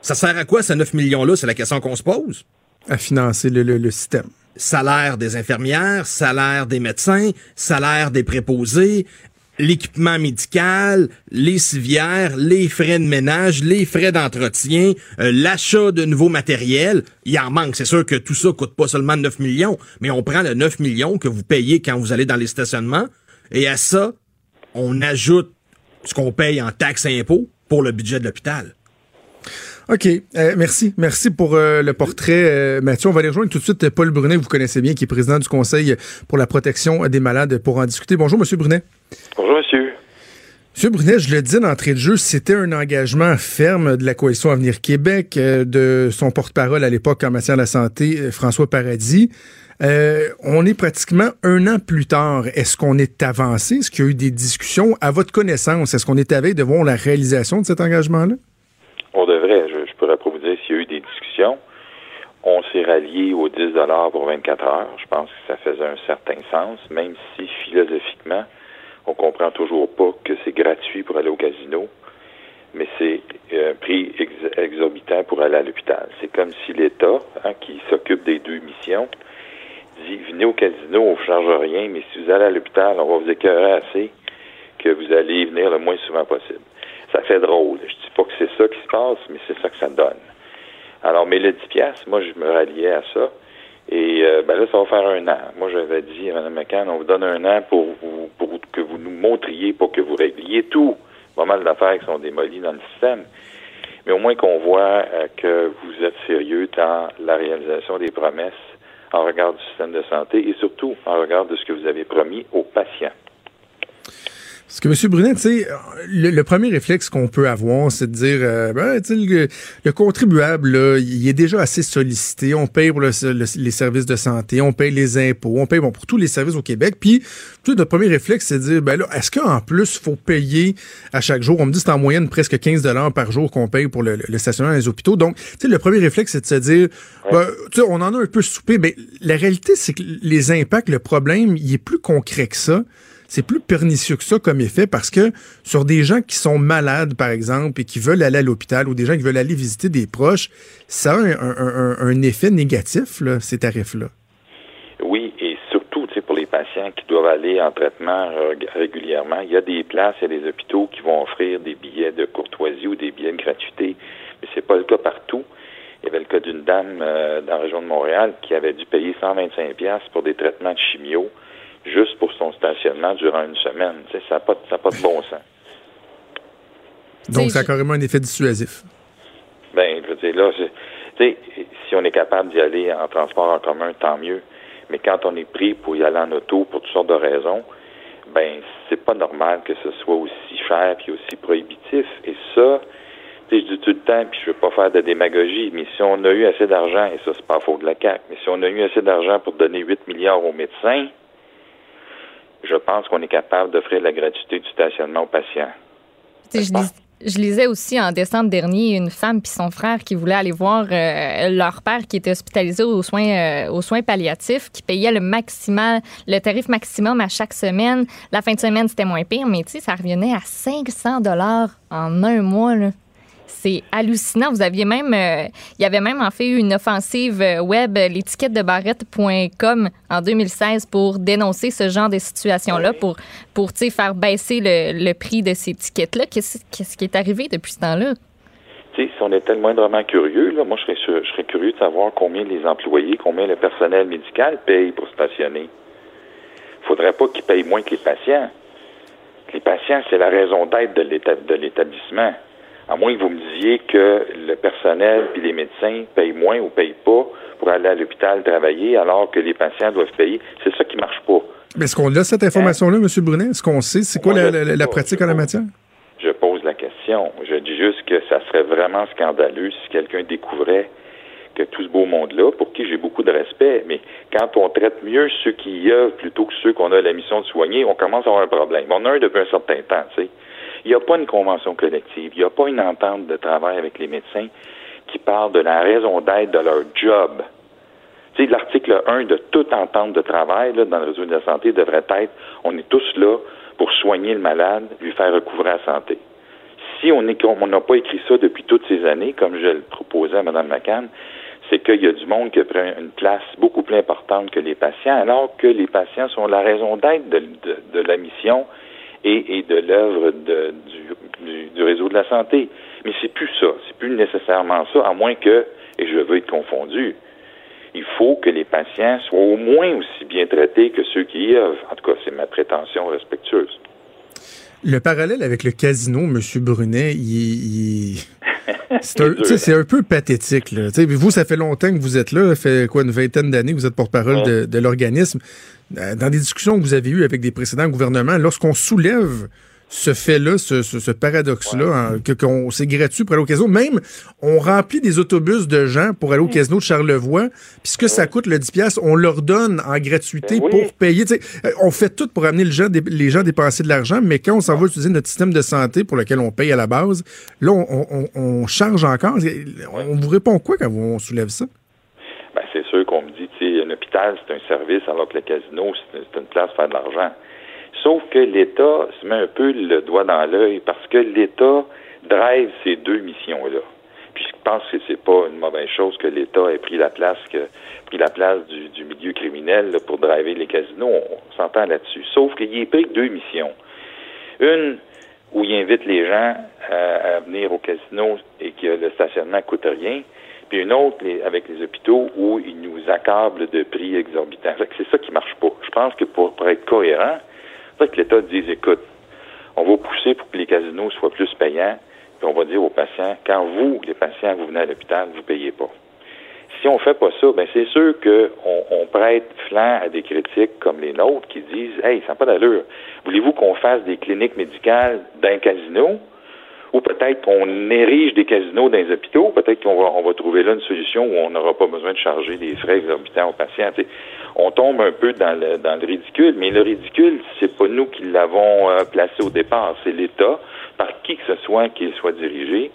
Ça sert à quoi, ces 9 millions-là? C'est la question qu'on se pose. À financer le, le, le système. salaire des infirmières, salaire des médecins, salaire des préposés, l'équipement médical, les civières, les frais de ménage, les frais d'entretien, euh, l'achat de nouveaux matériels. Il en manque. C'est sûr que tout ça coûte pas seulement 9 millions, mais on prend le 9 millions que vous payez quand vous allez dans les stationnements et à ça, on ajoute ce qu'on paye en taxes et impôts pour le budget de l'hôpital. OK. Euh, merci. Merci pour euh, le portrait, euh, Mathieu. On va aller rejoindre tout de suite Paul Brunet, que vous connaissez bien, qui est président du Conseil pour la protection des malades, pour en discuter. Bonjour, Monsieur Brunet. Bonjour, monsieur. Monsieur Brunet, je le dis d'entrée de jeu, c'était un engagement ferme de la Coalition Avenir Québec, de son porte-parole à l'époque en matière de la santé, François Paradis. Euh, on est pratiquement un an plus tard. Est-ce qu'on est avancé? Est-ce qu'il y a eu des discussions? À votre connaissance, est-ce qu'on est à veille de voir la réalisation de cet engagement-là? On devrait, je, je pourrais pas vous dire s'il y a eu des discussions. On s'est rallié aux 10 pour 24 heures. Je pense que ça faisait un certain sens, même si philosophiquement, on comprend toujours pas que c'est gratuit pour aller au casino, mais c'est un prix ex- exorbitant pour aller à l'hôpital. C'est comme si l'État, hein, qui s'occupe des deux missions, dit venez au casino, on vous charge rien, mais si vous allez à l'hôpital, on va vous écœurer assez que vous allez y venir le moins souvent possible. Ça fait drôle. Je pas que c'est ça qui se passe, mais c'est ça que ça donne. Alors, mais le 10 piastres, moi, je me ralliais à ça. Et euh, ben là, ça va faire un an. Moi, j'avais dit à Mme McCann, on vous donne un an pour que vous nous montriez, pour que vous régliez tout. Pas mal d'affaires qui sont démolies dans le système. Mais au moins qu'on voit euh, que vous êtes sérieux dans la réalisation des promesses en regard du système de santé et surtout en regard de ce que vous avez promis aux patients. Parce que, M. Brunet, tu sais, le, le premier réflexe qu'on peut avoir, c'est de dire, euh, ben, le, le contribuable, là, il est déjà assez sollicité. On paye pour le- le- les services de santé, on paye les impôts, on paye bon, pour tous les services au Québec. Puis, tu sais, notre premier réflexe, c'est de dire, ben là, est-ce qu'en plus, il faut payer à chaque jour? On me dit que c'est en moyenne presque 15 par jour qu'on paye pour le, stationnement des hôpitaux. Donc, tu sais, le premier réflexe, c'est de se dire, ben, tu sais, on en a un peu soupé, mais la réalité, c'est que les impacts, le problème, il est plus concret que ça c'est plus pernicieux que ça comme effet parce que sur des gens qui sont malades, par exemple, et qui veulent aller à l'hôpital ou des gens qui veulent aller visiter des proches, ça a un, effet négatif, ces tarifs-là. Oui, et surtout, pour les patients qui doivent aller en traitement régulièrement. Il y a des places, il y a des hôpitaux qui vont offrir des billets de courtoisie ou des billets de gratuité, mais c'est pas le cas partout. Il y avait le cas d'une dame dans la région de Montréal qui avait dû payer 125 pièces pour des traitements de chimio juste pour son stationnement durant une semaine. ça n'a pas, pas de bon sens. Donc, ça a carrément un effet dissuasif. Ben, je veux dire, là, si on est capable d'y aller en transport en commun, tant mieux. Mais quand on est pris pour y aller en auto pour toutes sortes de raisons, ben, c'est pas normal que ce soit aussi cher puis aussi prohibitif. Et ça, je dis tout le temps, puis je veux pas faire de démagogie, mais si on a eu assez d'argent, et ça, c'est pas faux de la CAQ, mais si on a eu assez d'argent pour donner 8 milliards aux médecins, je pense qu'on est capable d'offrir la gratuité du stationnement aux patients. Je, lisais aussi en décembre dernier une femme puis son frère qui voulaient aller voir euh, leur père qui était hospitalisé aux soins euh, aux soins palliatifs, qui payait le maximal, le tarif maximum à chaque semaine. La fin de semaine c'était moins pire, mais ça revenait à 500 dollars en un mois là. C'est hallucinant. Vous aviez même, euh, il y avait même en fait eu une offensive euh, web, l'étiquette de barrette.com en 2016 pour dénoncer ce genre de situation-là, pour, pour faire baisser le, prix de ces tickets-là. Qu'est-ce qui est arrivé depuis ce temps-là? si on était le moindrement curieux, là, moi, je serais, je serais curieux de savoir combien les employés, combien le personnel médical paye pour stationner. Il faudrait pas qu'ils payent moins que les patients. Les patients, c'est la raison d'être de l'établissement à moins que vous me disiez que le personnel puis les médecins payent moins ou payent pas pour aller à l'hôpital travailler alors que les patients doivent payer. C'est ça qui marche pas. Mais est-ce qu'on a cette information-là, M. Brunet? Est-ce qu'on sait c'est quoi la, pratique en la matière? Je pose la question. Je dis juste que ça serait vraiment scandaleux si quelqu'un découvrait que tout ce beau monde-là, pour qui j'ai beaucoup de respect, mais quand on traite mieux ceux qui y œuvrent plutôt que ceux qu'on a la mission de soigner, on commence à avoir un problème. On a un depuis un certain temps, tu sais. Il n'y a pas une convention collective, il n'y a pas une entente de travail avec les médecins qui parle de la raison d'être de leur job. Tu sais, l'article 1 de toute entente de travail dans le réseau de la santé devrait être on est tous là pour soigner le malade, lui faire recouvrir la santé. Si on n'a pas écrit ça depuis toutes ces années, comme je le proposais à Mme McCann, c'est qu'il y a du monde qui prend une place beaucoup plus importante que les patients, alors que les patients sont la raison d'être de la mission et, de l'œuvre du, du, réseau de la santé. Mais c'est plus ça, c'est plus nécessairement ça, à moins que, et je veux être confondu, il faut que les patients soient au moins aussi bien traités que ceux qui y œuvrent. En tout cas, c'est ma prétention respectueuse. Le parallèle avec le casino, M. Brunet, il, c'est un, peu pathétique. Là. vous, ça fait longtemps que vous êtes là, ça fait quoi, une vingtaine d'années que vous êtes porte-parole de l'organisme. Dans des discussions que vous avez eues avec des précédents gouvernements, lorsqu'on soulève ce fait-là, ce, paradoxe-là, hein, que qu'on c'est gratuit pour aller au casino. Même, on remplit des autobus de gens pour aller au casino de Charlevoix, puisque ça coûte le 10 pièces, on leur donne en gratuité ben pour payer. Euh, on fait tout pour amener les gens, les gens dépenser de l'argent, mais quand on s'en va utiliser notre système de santé pour lequel on paye à la base, là, on, charge encore. On vous répond quoi quand on soulève ça? Ben, c'est sûr qu'on me dit, un hôpital, c'est un service, alors que le casino, c'est une place pour faire de l'argent. Sauf que l'État se met un peu le doigt dans l'œil parce que l'État drive ces deux missions-là. Puis je pense que c'est pas une mauvaise chose que l'État ait pris la place que pris la place du, milieu criminel pour driver les casinos. On, s'entend là-dessus. Sauf qu'il est pris deux missions. Une où il invite les gens à, venir au casino et que le stationnement coûte rien. Puis une autre avec les hôpitaux où ils nous accablent de prix exorbitants. C'est ça qui marche pas. Je pense que pour être cohérent, que l'État dise, écoute, on va pousser pour que les casinos soient plus payants, puis on va dire aux patients, quand vous, les patients, vous venez à l'hôpital, vous payez pas. Si on fait pas ça, ben c'est sûr qu'on on prête flanc à des critiques comme les nôtres qui disent Hey, ça pas d'allure. Voulez-vous qu'on fasse des cliniques médicales d'un casino? Ou peut-être qu'on érige des casinos dans les hôpitaux, peut-être qu'on va, on va trouver là une solution où on n'aura pas besoin de charger des frais exorbitants aux patients. on tombe un peu dans le, dans le ridicule, mais le ridicule, c'est pas nous qui l'avons euh, placé au départ, c'est l'État, par qui que ce soit qu'il soit dirigé,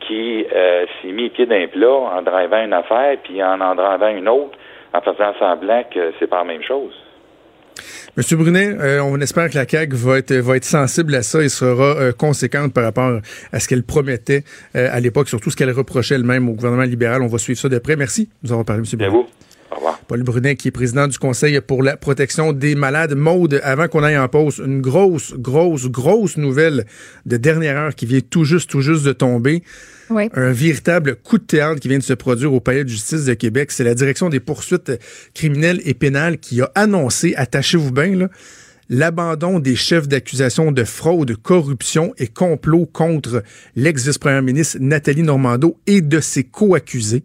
qui euh, s'est mis pied d'un plat en drivant une affaire, puis en en drivant une autre, en faisant semblant que c'est pas la même chose. Monsieur Brunet, euh, on espère que la CAQ va être, va être sensible à ça et sera euh, conséquente par rapport à ce qu'elle promettait euh, à l'époque, surtout ce qu'elle reprochait elle-même au gouvernement libéral. On va suivre ça de près. Merci de nous avoir parlé, M. Brunet. Au revoir. Paul Brunet, qui est président du Conseil pour la protection des malades. Maude, avant qu'on aille en pause, une grosse, grosse, grosse nouvelle de dernière heure qui vient tout juste, tout juste de tomber. Oui. Un véritable coup de théâtre qui vient de se produire au Palais de justice de Québec. C'est la direction des poursuites criminelles et pénales qui a annoncé, attachez-vous bien, là, l'abandon des chefs d'accusation de fraude, corruption et complot contre l'ex-vice-première ministre Nathalie Normando et de ses co-accusés.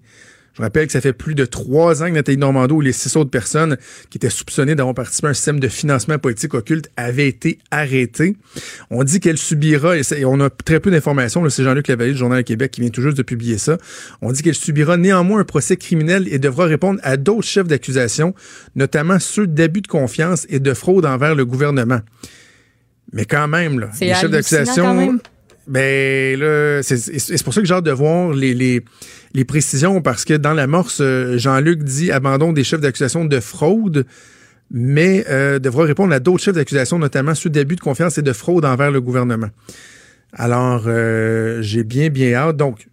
Je rappelle que ça fait plus de trois ans que Nathalie Normando et les six autres personnes qui étaient soupçonnées d'avoir participé à un système de financement politique occulte avaient été arrêtées. On dit qu'elle subira, et, on a très peu d'informations, c'est Jean-Luc Lavallée du Journal de Québec qui vient tout juste de publier ça. On dit qu'elle subira néanmoins un procès criminel et devra répondre à d'autres chefs d'accusation, notamment ceux d'abus de confiance et de fraude envers le gouvernement. Mais quand même, là, C'est les chefs d'accusation, ben là, c'est pour ça que j'ai hâte de voir les, les, les précisions, parce que dans l'amorce, euh, Jean-Luc dit abandon des chefs d'accusation de fraude, mais euh, devra répondre à d'autres chefs d'accusation, notamment ceux d'abus de confiance et de fraude envers le gouvernement. Alors, euh, j'ai bien, bien hâte. Donc,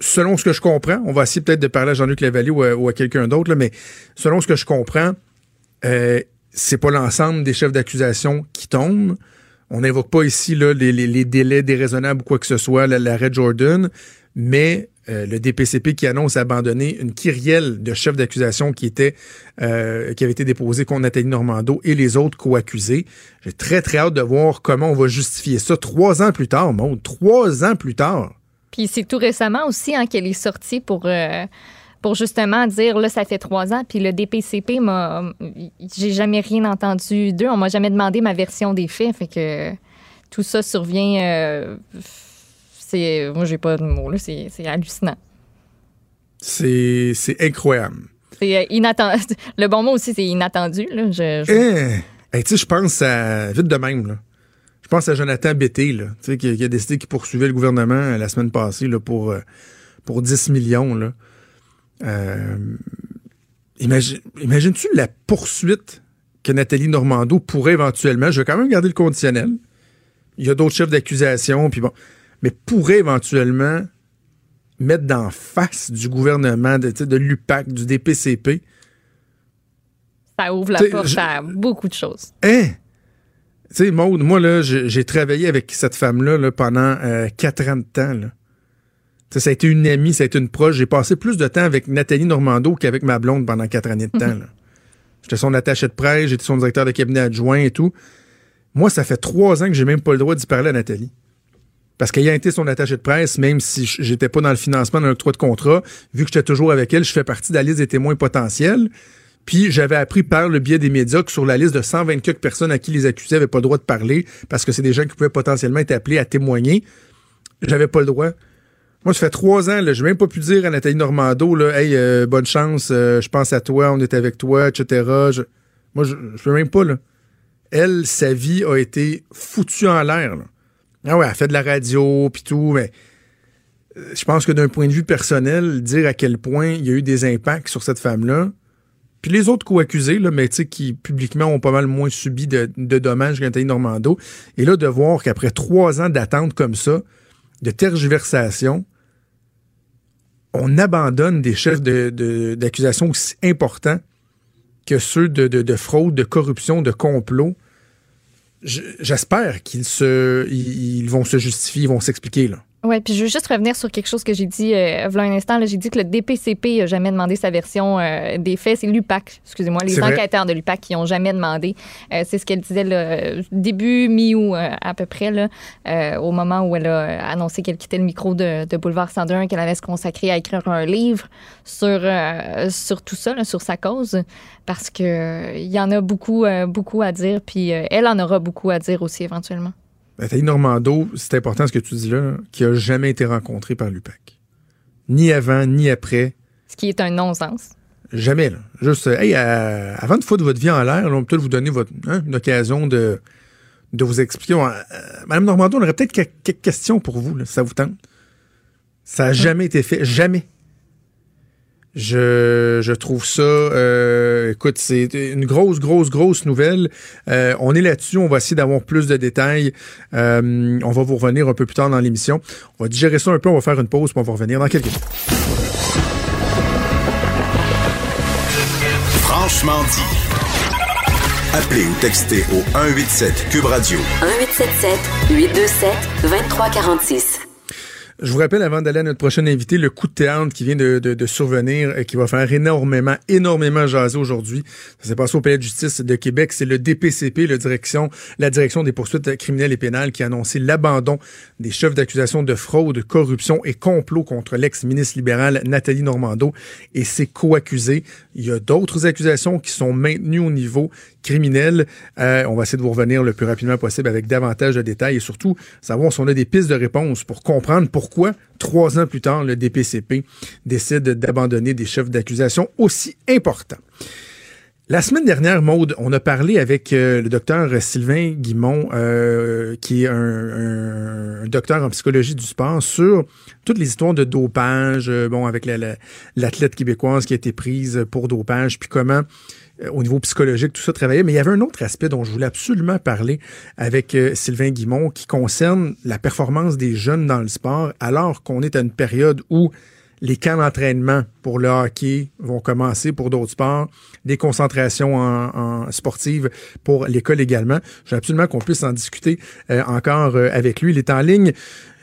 selon ce que je comprends, on va essayer peut-être de parler à Jean-Luc Lavallée ou à, quelqu'un d'autre, mais selon ce que je comprends, euh, c'est pas l'ensemble des chefs d'accusation qui tombent. On n'évoque pas ici là, les, les- délais déraisonnables ou quoi que ce soit, la- l'arrêt Jordan, mais euh, le DPCP qui annonce abandonner une kyrielle de chefs d'accusation qui était euh, qui avait été déposée contre Nathalie Normando et les autres co-accusés. J'ai très très hâte de voir comment on va justifier ça trois ans plus tard, Maud. Trois ans plus tard. Puis c'est tout récemment aussi hein, qu'elle est sortie pour, euh, pour justement dire, là, ça fait trois ans, puis le DPCP m'a... J'ai jamais rien entendu d'eux. On m'a jamais demandé ma version des faits, fait que tout ça survient... c'est... Moi, j'ai pas de mots, là. C'est c'est hallucinant. C'est c'est incroyable. C'est euh, inattendu. Le bon mot aussi, c'est inattendu, là. Je, je- Eh, hey, tu sais, je pense à vite de même là. Je pense à Jonathan Bété là, tu sais, qui, qui a décidé qu'il poursuivait le gouvernement euh, la semaine passée là pour euh, pour 10 millions là. Euh, imagine, imagines-tu la poursuite que Nathalie Normando pourrait éventuellement. Je vais quand même garder le conditionnel. Il y a d'autres chefs d'accusation, puis bon, mais pourrait éventuellement mettre d'en face du gouvernement, de, de l'UPAC, du DPCP. Ça ouvre la T'sais, porte je- à beaucoup de choses. Hein? Tu sais, Maude, moi, là, j'ai travaillé avec cette femme-là là, pendant euh, quatre ans de temps. Là. Ça a été une amie, ça a été une proche. J'ai passé plus de temps avec Nathalie Normando qu'avec ma blonde pendant quatre années de temps. J'étais son attaché de presse, j'étais son directeur de cabinet adjoint et tout. Moi, ça fait trois ans que j'ai même pas le droit d'y parler à Nathalie. Parce qu'ayant été son attaché de presse, même si j'étais pas dans le financement d'un octroi de contrat, vu que j'étais toujours avec elle, je fais partie de la liste des témoins potentiels. Puis j'avais appris par le biais des médias que sur la liste de 120 quelques personnes à qui les accusés n'avaient pas le droit de parler, parce que c'est des gens qui pouvaient potentiellement être appelés à témoigner, j'avais pas le droit. Moi, ça fait trois ans, là, j'ai même pas pu dire à Nathalie Normando, là, hey, euh, bonne chance, euh, je pense à toi, on est avec toi, etc. Je- moi, je, je peux même pas, là. Elle, sa vie a été foutue en l'air, là. Ah ouais, elle fait de la radio, puis tout, mais euh, je pense que d'un point de vue personnel, dire à quel point il y a eu des impacts sur cette femme-là, puis les autres co-accusés, là, mais qui publiquement ont pas mal moins subi de, dommages que Nathalie Normando. Et là, de voir qu'après trois ans d'attente comme ça, de tergiversation, on abandonne des chefs de- de- d'accusation aussi importants que ceux de fraude, de corruption, de complot. Je- J'espère qu'ils se, vont se justifier, ils vont s'expliquer là. Oui, puis je veux juste revenir sur quelque chose que j'ai dit euh, voilà un instant. J'ai dit que le DPCP n'a jamais demandé sa version euh, des faits. C'est l'UPAC, excusez-moi, les vrai. enquêteurs de l'UPAC qui n'ont jamais demandé. Euh, c'est ce qu'elle disait là, début mi-août euh, à peu près, là, au moment où elle a annoncé qu'elle quittait le micro de, de Boulevard 101, qu'elle allait se consacrer à écrire un livre sur, sur tout ça, là, sur sa cause, parce euh, il y en a beaucoup, beaucoup à dire, puis elle en aura beaucoup à dire aussi éventuellement. Nathalie Normando, c'est important ce que tu dis là, qui a jamais été rencontrée par l'UPAC. Ni avant, ni après. Ce qui est un non-sens. Jamais, là. Juste, hey, euh, avant de foutre votre vie en l'air, on peut peut-être vous donner votre, hein, une occasion de, de vous expliquer. Euh, Madame Normando, on aurait peut-être quelques, quelques questions pour vous, là, si ça vous tente. Ça n'a jamais été fait. Jamais. Je, je trouve ça, euh, écoute, c'est une grosse, grosse, grosse nouvelle. Euh, on est là-dessus, on va essayer d'avoir plus de détails. Euh, on va vous revenir un peu plus tard dans l'émission. On va digérer ça un peu, on va faire une pause, puis on va revenir dans quelques minutes. Franchement dit. Appelez ou textez au 187 Cube Radio. 1877 827 2346. Je vous rappelle, avant d'aller à notre prochain invité, le coup de théâtre qui vient de, survenir, et qui va faire énormément, énormément jaser aujourd'hui. Ça s'est passé au Palais de justice de Québec. C'est le DPCP, la direction, des poursuites criminelles et pénales, qui a annoncé l'abandon des chefs d'accusation de fraude, corruption et complot contre l'ex-ministre libéral Nathalie Normando et ses co-accusés. Il y a d'autres accusations qui sont maintenues au niveau criminel. Euh, on va essayer de vous revenir le plus rapidement possible avec davantage de détails et surtout savoir si on a des pistes de réponse pour comprendre pourquoi, trois ans plus tard, le DPCP décide d'abandonner des chefs d'accusation aussi importants. La semaine dernière, Maude, on a parlé avec euh, le docteur Sylvain Guimont, euh, qui est un, docteur en psychologie du sport, sur toutes les histoires de dopage, bon, avec l'athlète la, la, québécoise qui a été prise pour dopage, puis comment au niveau psychologique, tout ça travaillait. Mais il y avait un autre aspect dont je voulais absolument parler avec euh, Sylvain Guimont qui concerne la performance des jeunes dans le sport, alors qu'on est à une période où les camps d'entraînement pour le hockey vont commencer pour d'autres sports, des concentrations en, en sportives pour l'école également. J'ai absolument qu'on puisse en discuter euh, encore euh, avec lui. Il est en ligne.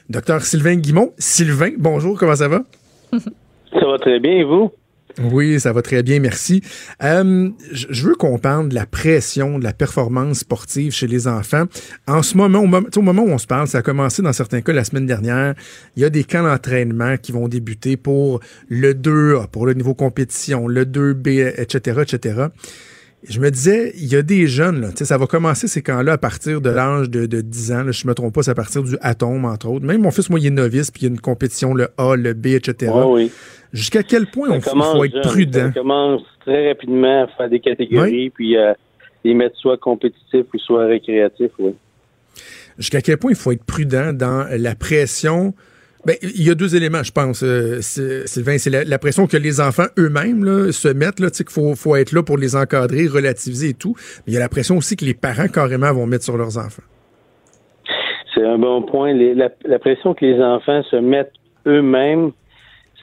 Docteur Sylvain Guimont. Sylvain, bonjour, comment ça va? Ça va très bien, et vous? Oui, ça va très bien, merci. Euh, je veux qu'on parle de la pression, de la performance sportive chez les enfants. En ce moment, au moment, au moment où on se parle, ça a commencé dans certains cas la semaine dernière. Il y a des camps d'entraînement qui vont débuter pour le 2A, pour le niveau compétition, le 2B, etc., etc. Je me disais, il y a des jeunes, ça va commencer ces camps-là à partir de l'âge de, de 10 ans. Je me trompe pas, c'est à partir du atome, entre autres. Même mon fils, moi, il est novice, puis il y a une compétition, le A, le B, etc. Oui. Jusqu'à quel point il faut être prudent? Ça commence très rapidement à faire des catégories, oui. puis euh, les mettre soit compétitifs ou soit récréatifs, oui. Jusqu'à quel point il faut être prudent dans la pression? Ben, il y a deux éléments, je pense, euh, Sylvain. C'est la, la, pression que les enfants eux-mêmes se mettent, là, qu'il faut, faut être là pour les encadrer, relativiser et tout. Mais il y a la pression aussi que les parents carrément vont mettre sur leurs enfants. C'est un bon point. Les, la, la, pression que les enfants se mettent eux-mêmes,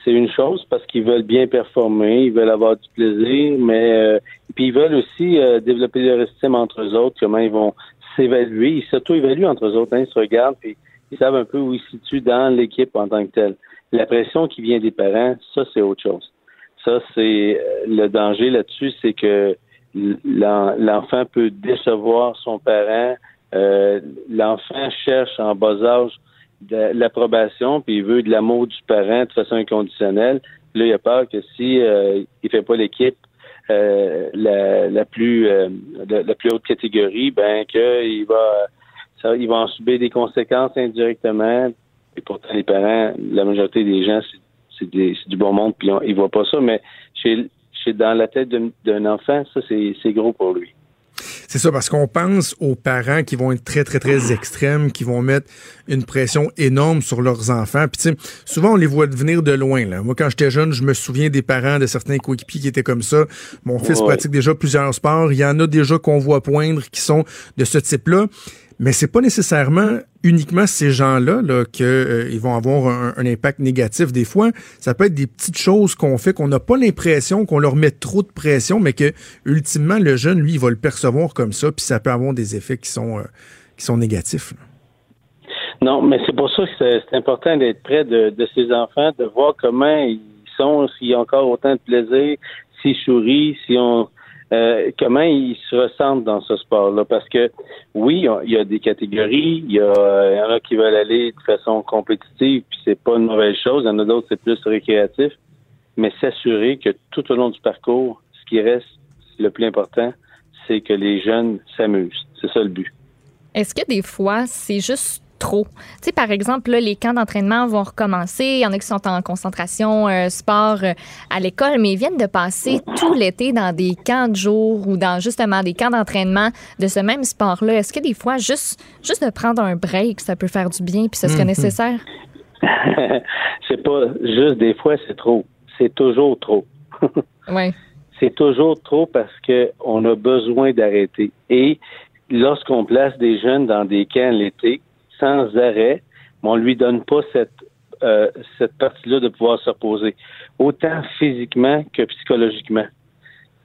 c'est une chose parce qu'ils veulent bien performer, ils veulent avoir du plaisir, mais euh, puis ils veulent aussi euh, développer leur estime entre eux autres, comment ils vont s'évaluer, ils s'auto-évaluent entre eux autres, hein, ils se regardent, puis ils savent un peu où ils se situent dans l'équipe en tant que telle. La pression qui vient des parents, ça, c'est autre chose. Ça, c'est le danger là-dessus, c'est que l'enfant peut décevoir son parent. Euh, l'enfant cherche en bas âge de l'approbation, puis il veut de l'amour du parent de façon inconditionnelle. Là, il a peur que si euh, il fait pas l'équipe euh, la, la, plus la, la, plus haute catégorie, ben qu'il va ça, ils vont en subir des conséquences indirectement. Et pourtant, les parents, la majorité des gens, c'est du bon monde, puis on, ils voient pas ça. Mais chez, chez dans la tête d'un enfant, ça, c'est gros pour lui. C'est ça, parce qu'on pense aux parents qui vont être très, très, très extrêmes, qui vont mettre une pression énorme sur leurs enfants. Puis, tu sais, souvent, on les voit venir de loin. Là. Moi, quand j'étais jeune, je me souviens des parents de certains coéquipiers qui étaient comme ça. Mon fils ouais. pratique déjà plusieurs sports. Il y en a déjà qu'on voit poindre qui sont de ce type-là. Mais c'est pas nécessairement uniquement ces gens-là là, qu'ils euh, vont avoir un, un, impact négatif. Des fois, ça peut être des petites choses qu'on fait qu'on n'a pas l'impression qu'on leur met trop de pression, mais que ultimement le jeune, lui, il va le percevoir comme ça, puis ça peut avoir des effets qui sont euh, qui sont négatifs. Là. Non, mais c'est pour ça que c'est important d'être près de, de ces enfants, de voir comment ils sont, s'il y a encore autant de plaisir, s'ils sourient, si on euh, comment ils se ressentent dans ce sport-là? Parce que oui, il y a des catégories, il y, a, y en a qui veulent aller de façon compétitive, puis c'est pas une mauvaise chose. Il y en a d'autres, c'est plus récréatif. Mais s'assurer que tout au long du parcours, ce qui reste le plus important, c'est que les jeunes s'amusent. C'est ça le but. Est-ce que des fois, c'est juste trop. Tu sais, par exemple, là, les camps d'entraînement vont recommencer. Il y en a qui sont en concentration euh, sport euh, à l'école, mais ils viennent de passer tout l'été dans des camps de jour ou dans justement des camps d'entraînement de ce même sport-là. Est-ce que des fois, juste, juste de prendre un break, ça peut faire du bien puis ce serait mm -hmm. nécessaire? c'est pas juste des fois, c'est trop. C'est toujours trop. oui. C'est toujours trop parce que on a besoin d'arrêter. Et lorsqu'on place des jeunes dans des camps l'été, sans arrêt, mais on lui donne pas cette euh, cette partie-là de pouvoir se reposer, autant physiquement que psychologiquement.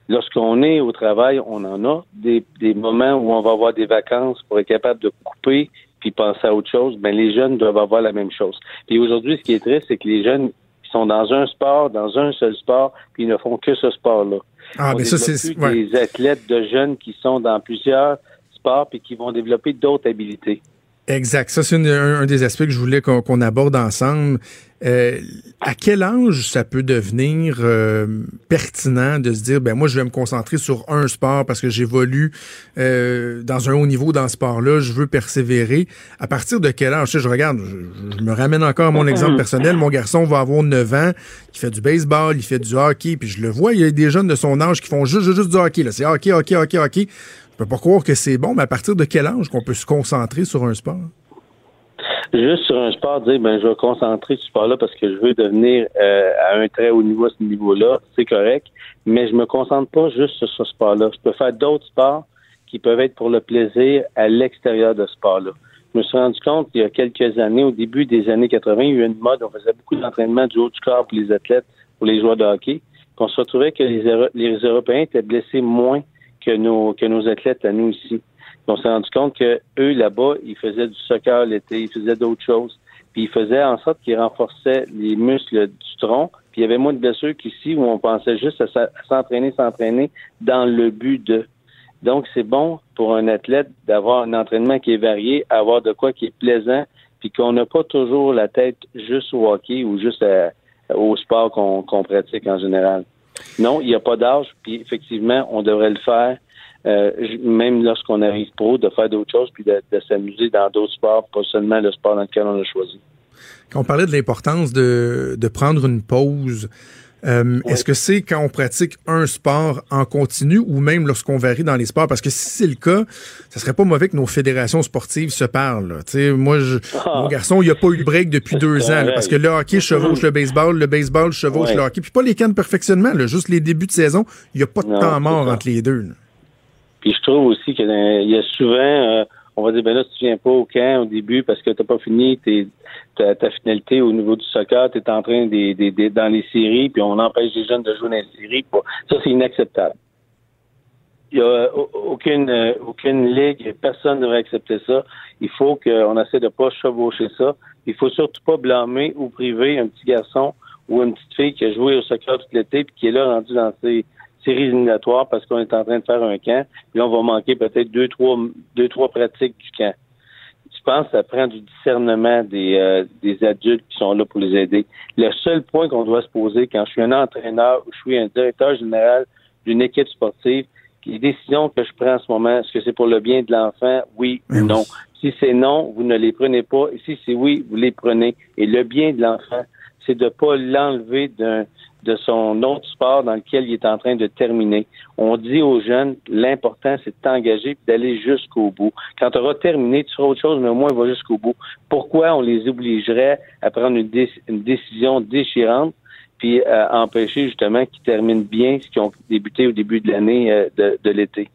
Lorsqu'on est au travail, on en a des, des moments où on va avoir des vacances pour être capable de couper puis penser à autre chose. Ben les jeunes doivent avoir la même chose. Puis aujourd'hui, ce qui est triste, c'est que les jeunes sont dans un sport, dans un seul sport, puis ils ne font que ce sport-là. Ah, On mais ça, développe c'est. ouais. des athlètes de jeunes qui sont dans plusieurs sports puis qui vont développer d'autres habilités. Exact. Ça, c'est un, un des aspects que je voulais qu'on aborde ensemble. Euh, à quel âge ça peut devenir euh, pertinent de se dire, ben moi, je vais me concentrer sur un sport parce que j'évolue euh, dans un haut niveau dans ce sport-là, je veux persévérer. À partir de quel âge? Sais, je regarde, je, je me ramène encore à mon exemple personnel. Mon garçon va avoir 9 ans, qui fait du baseball, il fait du hockey, puis je le vois, il y a des jeunes de son âge qui font juste, juste, juste du hockey. là. C'est hockey, hockey, hockey, hockey. Je peux pas croire que c'est bon, mais à partir de quel âge qu'on peut se concentrer sur un sport? Juste sur un sport, dire ben je vais concentrer ce sport-là parce que je veux devenir euh, à un très haut niveau à ce niveau-là, c'est correct, mais je me concentre pas juste sur ce sport-là. Je peux faire d'autres sports qui peuvent être pour le plaisir à l'extérieur de ce sport-là. Je me suis rendu compte il y a quelques années, au début des années 80, il y a eu une mode, on faisait beaucoup d'entraînement du haut du corps pour les athlètes, pour les joueurs de hockey. Puis on se retrouvait que les Européens étaient blessés moins que nos, que nos athlètes à nous ici. On s'est rendu compte que eux, là-bas, ils faisaient du soccer l'été, ils faisaient d'autres choses. Puis ils faisaient en sorte qu'ils renforçaient les muscles du tronc. Puis il y avait moins de blessures qu'ici où on pensait juste à s'entraîner, s'entraîner dans le but de. Donc, c'est bon pour un athlète d'avoir un entraînement qui est varié, avoir de quoi qui est plaisant, puis qu'on n'a pas toujours la tête juste au hockey ou juste au sport qu'on pratique en général. Non, il n'y a pas d'âge, puis effectivement, on devrait le faire, euh, même lorsqu'on arrive pro, de faire d'autres choses, puis de, de s'amuser dans d'autres sports, pas seulement le sport dans lequel on a choisi. Quand on parlait de l'importance de, de prendre une pause, euh, est-ce que c'est quand on pratique un sport en continu ou même lorsqu'on varie dans les sports? Parce que si c'est le cas, ça serait pas mauvais que nos fédérations sportives se parlent. là. Tu sais, moi, je, Ah. mon garçon, il a pas eu de break depuis deux ans. là, parce que le hockey chevauche le baseball, le baseball chevauche le hockey. Puis pas les camps de perfectionnement, là, juste les débuts de saison. Il y a pas de Non, temps mort entre les deux. là. Puis je trouve aussi qu'il y a souvent, euh, on va dire, ben là, si tu viens pas au camp au début parce que t'as pas fini tes, ta, finalité au niveau du soccer, tu es en train des, dans les séries, puis on empêche les jeunes de jouer dans les séries. Ça, c'est inacceptable. Il y a au- aucune, euh, aucune ligue, personne ne devrait accepter ça. Il faut qu'on essaie de pas chevaucher ça. Il faut surtout pas blâmer ou priver un petit garçon ou une petite fille qui a joué au soccer tout l'été puis qui est là rendu dans ses séries éliminatoires parce qu'on est en train de faire un camp. Puis là, on va manquer peut-être deux, trois, deux, trois pratiques du camp. Je pense que ça prend du discernement des, euh, des adultes qui sont là pour les aider? Le seul point qu'on doit se poser quand je suis un entraîneur ou je suis un directeur général d'une équipe sportive, les décisions que je prends en ce moment, est-ce que c'est pour le bien de l'enfant, oui ou non? Si c'est non, vous ne les prenez pas. Et si c'est oui, vous les prenez. Et le bien de l'enfant, c'est de ne pas l'enlever d'un de son autre sport dans lequel il est en train de terminer. On dit aux jeunes, l'important, c'est de t'engager et d'aller jusqu'au bout. Quand tu auras terminé, tu feras autre chose, mais au moins, va jusqu'au bout. Pourquoi on les obligerait à prendre une, dé- une décision déchirante puis à empêcher justement qu'ils terminent bien ce qu'ils ont débuté au début de l'année euh, de l'été?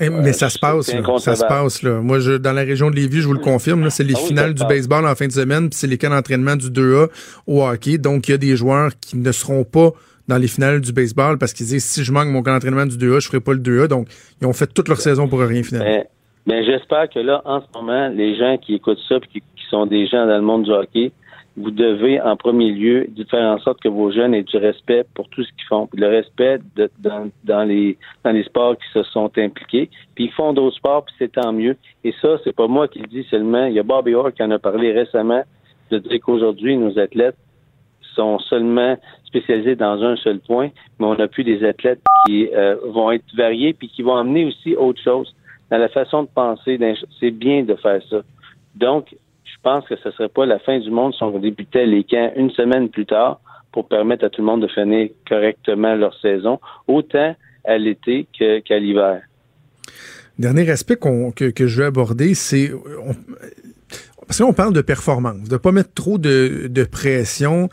Eh, mais ça se passe, là. ça se passe. Là. Moi, je, dans la région de Lévis, je vous le confirme, là, c'est les Ah oui, finales du baseball en fin de semaine, puis c'est les camps d'entraînement du 2A au hockey. Donc, il y a des joueurs qui ne seront pas dans les finales du baseball parce qu'ils disent si je manque mon camp d'entraînement du 2A, je ferai pas le 2A. Donc, ils ont fait toute leur saison pour rien finalement. Ben, ben, j'espère que là, en ce moment, les gens qui écoutent ça, puis qui, qui sont des gens dans le monde du hockey, vous devez en premier lieu de faire en sorte que vos jeunes aient du respect pour tout ce qu'ils font, le respect dans, dans les dans les sports qui se sont impliqués. Puis ils font d'autres sports, puis c'est tant mieux. Et ça, c'est pas moi qui le dis seulement. Il y a Bobby Orr qui en a parlé récemment de dire qu'aujourd'hui, nos athlètes sont seulement spécialisés dans un seul point, mais on a plus des athlètes qui euh, vont être variés puis qui vont amener aussi autre chose dans la façon de penser. d'un- C'est bien de faire ça. Donc, pense que ce serait pas la fin du monde si on débutait les camps une semaine plus tard pour permettre à tout le monde de finir correctement leur saison, autant à l'été qu'à l'hiver. Dernier aspect que, que je veux aborder, c'est parce qu'on parle de performance, de pas mettre trop de, de pression,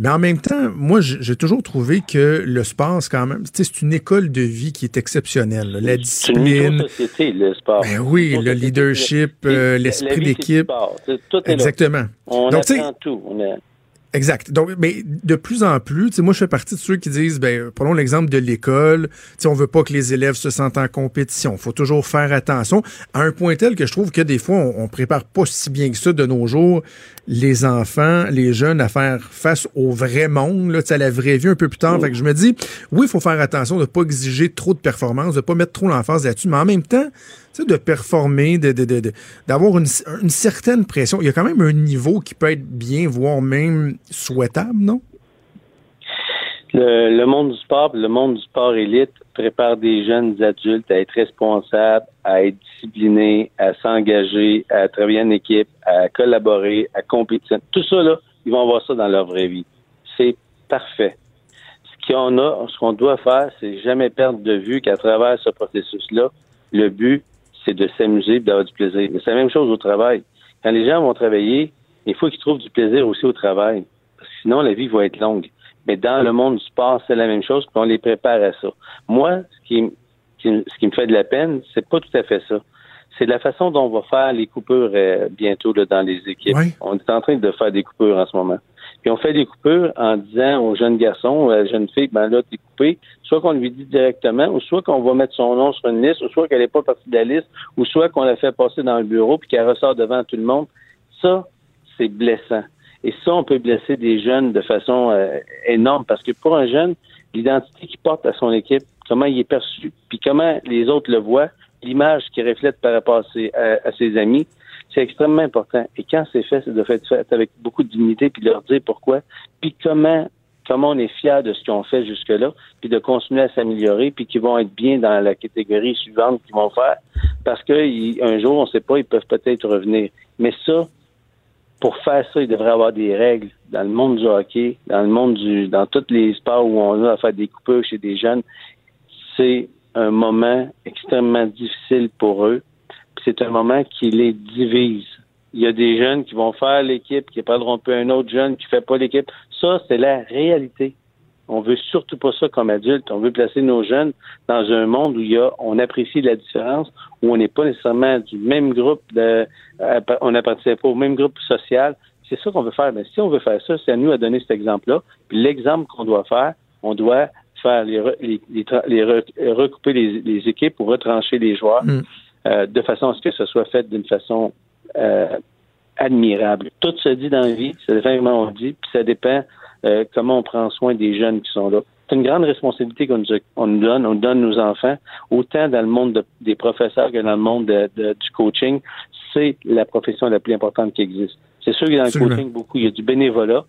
mais en même temps, moi, j'ai toujours trouvé que le sport, c'est quand même, c'est une école de vie qui est exceptionnelle. là. La discipline, micro-société, le sport. Ben oui, le leadership, euh, l'esprit d'équipe. exactement. On Donc, apprend tout. On a- Exact. Donc, mais de plus en plus, moi, je fais partie de ceux qui disent, ben, prenons l'exemple de l'école. Tu on veut pas que les élèves se sentent en compétition. Faut toujours faire attention. À un point tel que je trouve que des fois, on, on prépare pas si bien que ça de nos jours les enfants, les jeunes à faire face au vrai monde, là, à la vraie vie un peu plus tard. Fait que je me dis, oui, il faut faire attention de pas exiger trop de performance, de pas mettre trop l'emphase là-dessus, mais en même temps, de performer, de, de, de, d'avoir une, certaine pression. Il y a quand même un niveau qui peut être bien, voire même souhaitable, non? Le, le monde du sport, le monde du sport élite prépare des jeunes adultes à être responsables, à être disciplinés, à s'engager, à travailler en équipe, à collaborer, à compétir. Tout ça, là, ils vont avoir ça dans leur vraie vie. C'est parfait. Ce qu'on a, ce qu'on doit faire, c'est jamais perdre de vue qu'à travers ce processus-là, le but, c'est de s'amuser et d'avoir du plaisir. Mais c'est la même chose au travail. Quand les gens vont travailler, il faut qu'ils trouvent du plaisir aussi au travail. Parce que sinon, la vie va être longue. Mais dans le monde du sport, c'est la même chose, puis on les prépare à ça. Moi, ce qui, qui- ce qui me fait de la peine, c'est pas tout à fait ça. C'est la façon dont on va faire les coupures euh, bientôt là, dans les équipes. Ouais. On est en train de faire des coupures en ce moment. Puis on fait des coupures en disant aux jeunes garçons, aux jeunes filles, ben là, t'es coupé. Soit qu'on lui dit directement, ou soit qu'on va mettre son nom sur une liste, ou soit qu'elle n'est pas partie de la liste, ou soit qu'on la fait passer dans le bureau puis qu'elle ressort devant tout le monde. Ça, c'est blessant. Et ça, on peut blesser des jeunes de façon euh, énorme parce que pour un jeune, l'identité qu'il porte à son équipe, comment il est perçu, puis comment les autres le voient, l'image qu'il reflète par rapport à à- à ses amis, c'est extrêmement important. Et quand c'est fait, c'est de fait fait avec beaucoup de dignité, puis de leur dire pourquoi, puis comment comment on est fier de ce qu'ils ont fait jusque-là, puis de continuer à s'améliorer, puis qu'ils vont être bien dans la catégorie suivante qu'ils vont faire, parce que un jour, on ne sait pas, ils peuvent peut-être revenir. Mais ça, pour faire ça, il devrait avoir des règles dans le monde du hockey, dans le monde du, dans tous les sports où on a à faire des coupures chez des jeunes. C'est un moment extrêmement difficile pour eux. C'est un moment qui les divise. Il y a des jeunes qui vont faire l'équipe, qui parleront peu un autre jeune qui fait pas l'équipe. Ça, c'est la réalité. On veut surtout pas ça comme adulte. On veut placer nos jeunes dans un monde où il y a, on apprécie la différence, où on n'est pas nécessairement du même groupe de, euh, on n'appartient pas au même groupe social. C'est ça qu'on veut faire. Mais si on veut faire ça, c'est à nous à donner cet exemple-là. Puis l'exemple qu'on doit faire, on doit faire les, les, les les re- recouper les, les équipes ou retrancher les joueurs Mm. Euh, de façon à ce que ce soit fait d'une façon euh, admirable. Tout se dit dans la vie, c'est vraiment on dit, puis ça dépend euh, comment on prend soin des jeunes qui sont là. C'est une grande responsabilité qu'on nous, on nous donne, on donne nos enfants, autant dans le monde de- des professeurs que dans le monde de- de- du coaching. C'est la profession la plus importante qui existe. C'est sûr que dans Absolument. le coaching, beaucoup, il y a du bénévolat,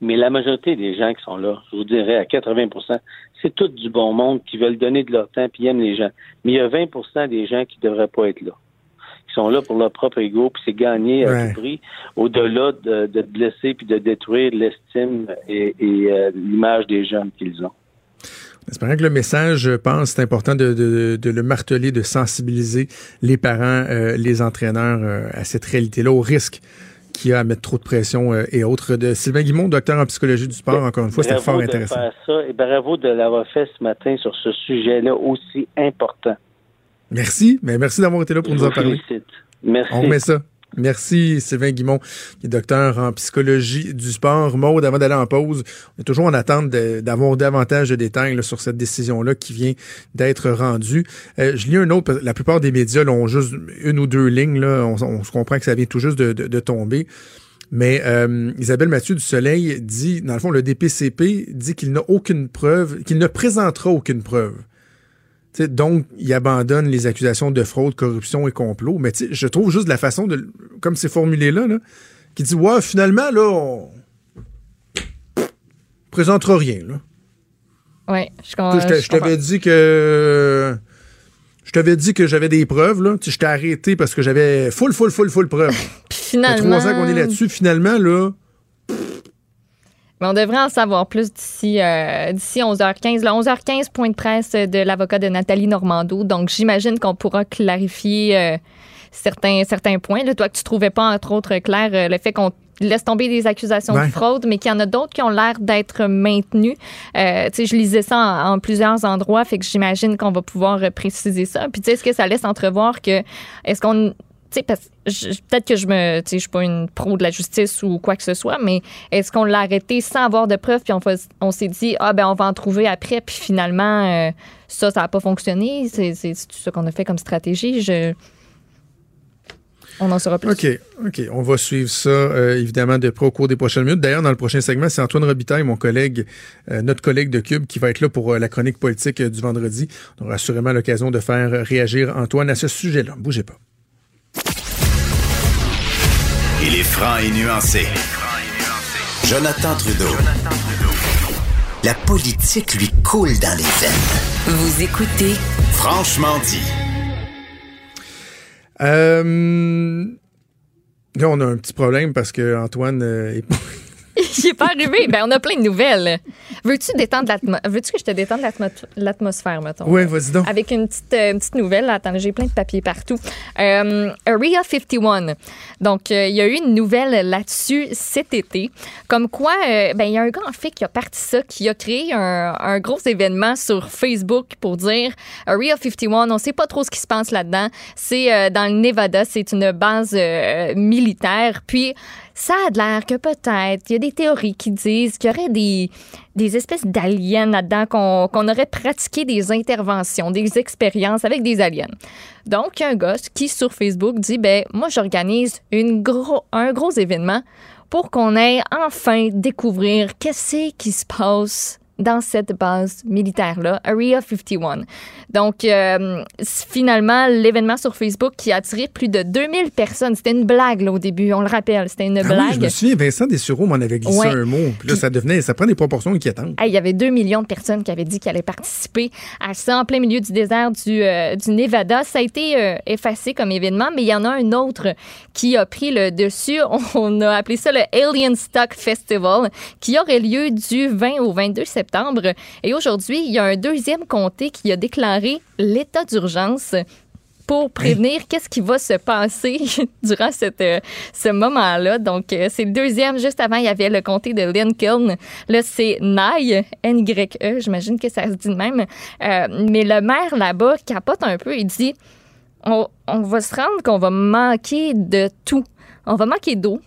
mais la majorité des gens qui sont là, je vous dirais à 80% c'est tout du bon monde qui veulent donner de leur temps puis aiment les gens. Mais il y a 20% des gens qui devraient pas être là. Qui sont là pour leur propre ego, puis c'est gagné à Ouais. tout prix, au-delà de, de blesser puis de détruire l'estime et, et, euh, l'image des jeunes qu'ils ont. Espérant que le message, je pense, c'est important de, de, de le marteler, de sensibiliser les parents, euh, les entraîneurs euh, à cette réalité-là, au risque qu'il y a à mettre trop de pression euh, et autres. De Sylvain Guimond, docteur en psychologie du sport, encore une fois, c'était fort de intéressant. faire ça et bravo de l'avoir fait ce matin sur ce sujet-là aussi important. Merci, mais merci d'avoir été là pour Je nous en parler. félicite. Merci. On remet ça. Merci Sylvain Guimond, qui est docteur en psychologie du sport. Maude, avant d'aller en pause, on est toujours en attente d'avoir davantage de détails sur cette décision-là qui vient d'être rendue. Euh, je lis un autre, la plupart des médias là, ont juste une ou deux lignes. On, se comprend que ça vient tout juste de tomber. Mais euh, Isabelle Mathieu du Soleil dit, dans le fond, le DPCP dit qu'il n'a aucune preuve, qu'il ne présentera aucune preuve. Donc, il abandonne les accusations de fraude, corruption et complot. Mais je trouve juste la façon de, comme c'est formulé là, là, qui dit, ouais, finalement, là, on présentera rien. Là. Oui, je, Tu com- sais, je t'a- je je t'avais comprends. dit que. Je t'avais dit que j'avais des preuves, là. Je t'ai arrêté parce que j'avais full, full, full, full preuves. Puis Ça fait finalement, trois ans qu'on est là-dessus. Finalement, là, Mais on devrait en savoir plus d'ici euh, d'ici 11h15. Le 11h15, point de presse de l'avocat de Nathalie Normando. Donc, j'imagine qu'on pourra clarifier euh, certains, certains points. Là, toi, que tu trouvais pas, entre autres, clair, euh, le fait qu'on laisse tomber des accusations Ouais. de fraude, mais qu'il y en a d'autres qui ont l'air d'être maintenues. Euh, tu sais, je lisais ça en, en plusieurs endroits, fait que j'imagine qu'on va pouvoir euh, préciser ça. Puis, tu sais, est-ce que ça laisse entrevoir que, est-ce qu'on peut-être que je me, je suis pas une pro de la justice ou quoi que ce soit, mais est-ce qu'on l'a arrêté sans avoir de preuves, puis on, on s'est dit, ah ben on va en trouver après, puis finalement, euh, ça, ça n'a pas fonctionné? C'est c'est ça qu'on a fait comme stratégie. Je... On en saura plus. OK, OK. On va suivre ça, euh, évidemment, de près au cours des prochaines minutes. D'ailleurs, dans le prochain segment, c'est Antoine Robitaille, mon collègue, euh, notre collègue de Cube, qui va être là pour la chronique politique du vendredi. On aura assurément l'occasion de faire réagir Antoine à ce sujet-là. Bougez pas. Il est franc et nuancé. Jonathan Trudeau. La politique lui coule dans les veines. Vous écoutez Franchement dit. Euh, là, on a un petit problème parce que Antoine euh, est Il est pas arrivé. Ben, on a plein de nouvelles. Veux-tu détendre Veux-tu que je te détende l'atmo- l'atmosphère, mettons? Ouais, vas-y donc. Avec une petite, euh, une petite nouvelle. Attends, j'ai plein de papiers partout. Euh, Area 51. Donc, euh, il y a eu une nouvelle là-dessus cet été. Comme quoi, ben, il y a un gars, en fait, qui a parti ça, qui a créé un, un gros événement sur Facebook pour dire Area 51, on sait pas trop ce qui se passe là-dedans. C'est dans le Nevada, c'est une base militaire. Puis, ça a l'air que peut-être, il y a des théories qui disent qu'il y aurait des, espèces d'aliens là-dedans, qu'on aurait pratiqué des interventions, des expériences avec des aliens. Donc, un gosse qui, sur Facebook, dit, ben moi, j'organise un gros événement pour qu'on aille enfin découvrir qu'est-ce qui se passe dans cette base militaire-là, Area 51. Donc, euh, finalement, l'événement sur Facebook qui a attiré plus de 2000 personnes. C'était une blague, là, au début, on le rappelle. C'était une Ah oui, blague. je me souviens, Vincent Dessureau m'en avait glissé Ouais. un mot. Puis là, ça devenait, ça prend des proportions inquiétantes. Hey, il y avait 2 millions de personnes qui avaient dit qu'elles allaient participer à ça en plein milieu du désert du, euh, du Nevada. Ça a été euh, effacé comme événement, mais il y en a un autre qui a pris le dessus. On a appelé ça le Alien Stock Festival, qui aurait lieu du 20 au 22 septembre. Et aujourd'hui, il y a un deuxième comté qui a déclaré l'état d'urgence pour prévenir qu'est-ce qui va se passer durant cette, euh, ce moment-là. Donc, euh, c'est le deuxième. Juste avant, il y avait le comté de Lincoln. Là, c'est Nye, N-Y-E, j'imagine que ça se dit de même. Euh, mais le maire là-bas capote un peu. Il dit on, on va se rendre qu'on va manquer de tout. On va manquer d'eau.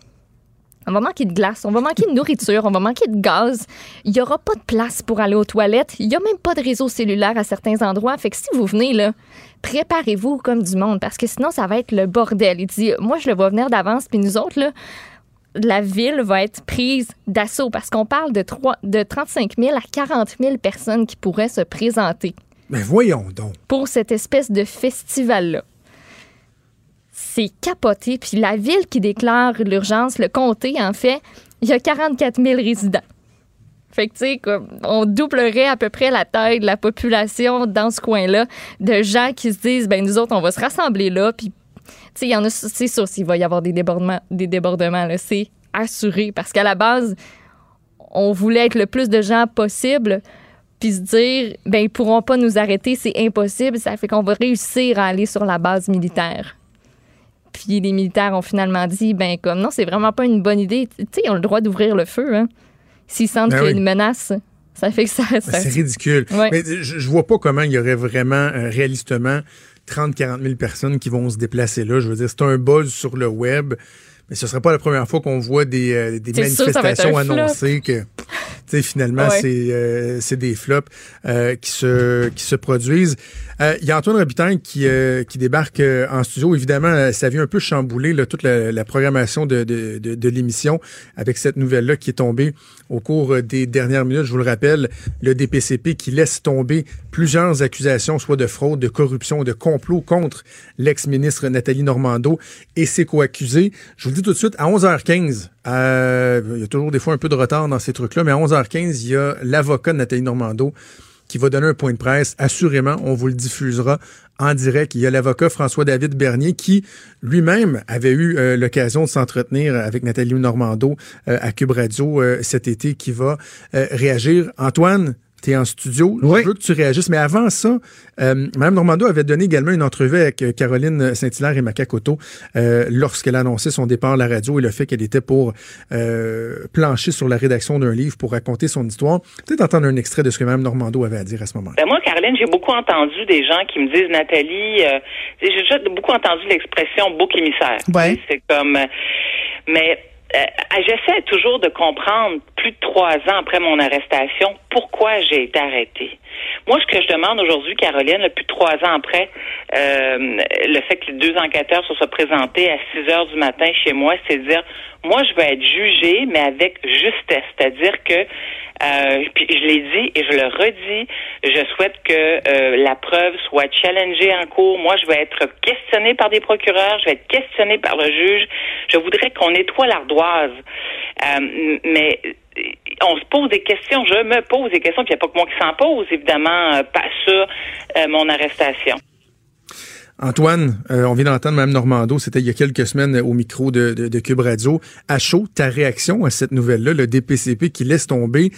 On va manquer de glace, on va manquer de nourriture, on va manquer de gaz. Il n'y aura pas de place pour aller aux toilettes. Il n'y a même pas de réseau cellulaire à certains endroits. Fait que si vous venez, là, préparez-vous comme du monde parce que sinon, ça va être le bordel. Il dit, moi, je le vois venir d'avance, puis nous autres, là, la ville va être prise d'assaut parce qu'on parle de, 3, de 35 000 à 40 000 personnes qui pourraient se présenter Mais voyons donc. pour cette espèce de festival-là. C'est capoté. Puis la ville qui déclare l'urgence, le comté, en fait, il y a 44 000 résidents. Fait que, tu sais, on doublerait à peu près la taille de la population dans ce coin-là, de gens qui se disent, ben nous autres, on va se rassembler là, puis, tu sais, il y en a, c'est sûr s'il va y avoir des débordements, des débordements, là, c'est assuré, parce qu'à la base, on voulait être le plus de gens possible, puis se dire, ben ils pourront pas nous arrêter, c'est impossible, ça fait qu'on va réussir à aller sur la base militaire. Puis les militaires ont finalement dit, ben comme non, c'est vraiment pas une bonne idée. Tu sais, ils ont le droit d'ouvrir le feu, hein. S'ils sentent Ben qu'il y a oui. une menace, ça fait que ça... Ben, ça- C'est ridicule. Ouais. Mais je, je vois pas comment il y aurait vraiment, euh, réalistement, 30-40 000 personnes qui vont se déplacer là. Je veux dire, c'est un buzz sur le web. Mais ce serait pas la première fois qu'on voit des, euh, des sûr, manifestations annoncées que, finalement, Ouais. c'est euh, c'est des flops euh, qui se qui se produisent. Euh, Il y a Antoine Robitaille qui euh, qui débarque euh, en studio. Évidemment, euh, ça vient un peu chambouler là, toute la, la programmation de, de, de, de l'émission avec cette nouvelle-là qui est tombée au cours des dernières minutes. Je vous le rappelle, le DPCP qui laisse tomber plusieurs accusations, soit de fraude, de corruption, de complot contre l'ex-ministre Nathalie Normando et ses co-accusés. Je vous le dis tout de suite, à 11h15, euh, il y a toujours des fois un peu de retard dans ces trucs-là, mais à 11h15, il y a l'avocat de Nathalie Normando qui va donner un point de presse. Assurément, on vous le diffusera en direct. Il y a l'avocat François-David Bernier qui lui-même avait eu euh, l'occasion de s'entretenir avec Nathalie Normando euh, à Cube Radio euh, cet été qui va réagir. Antoine, tu es en studio. Oui. Je veux que tu réagisses. Mais avant ça, euh, Mme Normando avait donné également une entrevue avec euh, Caroline Saint-Hilaire et Macacoto euh, lorsqu'elle a annoncé son départ à la radio et le fait qu'elle était pour euh, plancher sur la rédaction d'un livre pour raconter son histoire. Peut-être entendre un extrait de ce que Mme Normando avait à dire à ce moment-là. Ben moi, Caroline, j'ai beaucoup entendu des gens qui me disent, Nathalie, euh, j'ai déjà beaucoup entendu l'expression bouc émissaire. Ouais. C'est comme, mais euh, j'essaie toujours de comprendre, plus de trois ans après mon arrestation, pourquoi j'ai été arrêtée. Moi, ce que je demande aujourd'hui, Caroline, plus de trois ans après, euh, le fait que les deux enquêteurs se soient présentés à 6 heures du matin chez moi, c'est de dire, moi, je vais être jugée, mais avec justesse. C'est-à-dire que, euh, puis je l'ai dit et je le redis, je souhaite que euh, la preuve soit challengée en cours. Moi, je vais être questionnée par des procureurs, je vais être questionnée par le juge. Je voudrais qu'on nettoie l'ardoise. Euh, mais euh, on se pose des questions, je me pose des questions, puis il n'y a pas que moi qui s'en pose, évidemment, euh, pas sur euh, mon arrestation. Antoine, euh, on vient d'entendre Mme Normando, c'était il y a quelques semaines au micro de, de, de Cube Radio. À chaud, ta réaction à cette nouvelle-là, le DPCP qui laisse tomber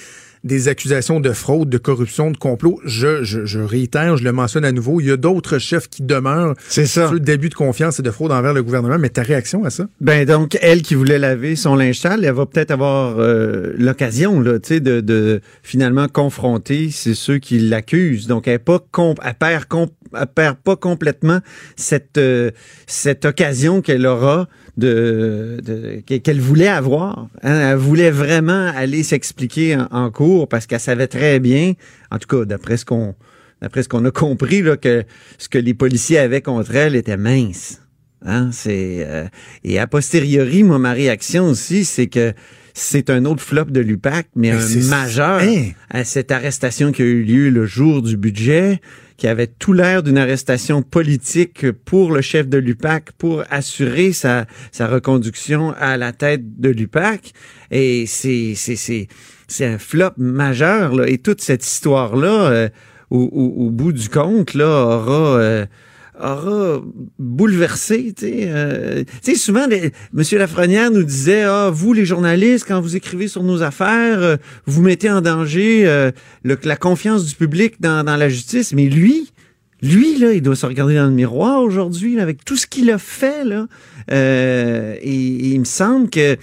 des accusations de fraude, de corruption, de complot? Je, je, je réitère, je le mentionne à nouveau, il y a d'autres chefs qui demeurent C'est ça. sur le début de confiance et de fraude envers le gouvernement, mais ta réaction à ça? Ben donc elle qui voulait laver son linge sale, elle va peut-être avoir euh, l'occasion là, tu sais, de, de finalement confronter c'est ceux qui l'accusent. Donc elle est pas comp- elle perd, comp- perd pas complètement cette euh, cette occasion qu'elle aura de, de qu'elle- voulait avoir. hein. Elle voulait vraiment aller s'expliquer en, en cours parce qu'elle savait très bien, en tout cas d'après ce qu'on d'après ce qu'on a compris là que ce que les policiers avaient contre elle était mince. Hein, c'est euh, et a posteriori, moi ma réaction aussi, c'est que c'est un autre flop de l'UPAC, mais Mais un majeur Hein? à cette arrestation qui a eu lieu le jour du budget, qui avait tout l'air d'une arrestation politique pour le chef de l'UPAC pour assurer sa, reconduction à la tête de l'UPAC. Et c'est c'est un flop majeur là. Et toute cette histoire là, au, au- au bout du compte là, aura euh, aura bouleversé, tu sais. euh, souvent, les, Monsieur Lafrenière nous disait, ah, vous, les journalistes, quand vous écrivez sur nos affaires, euh, vous mettez en danger euh, la confiance du public dans, dans la justice. Mais lui, lui, là, il doit se regarder dans le miroir aujourd'hui, avec tout ce qu'il a fait, là. Euh, et, et il me semble que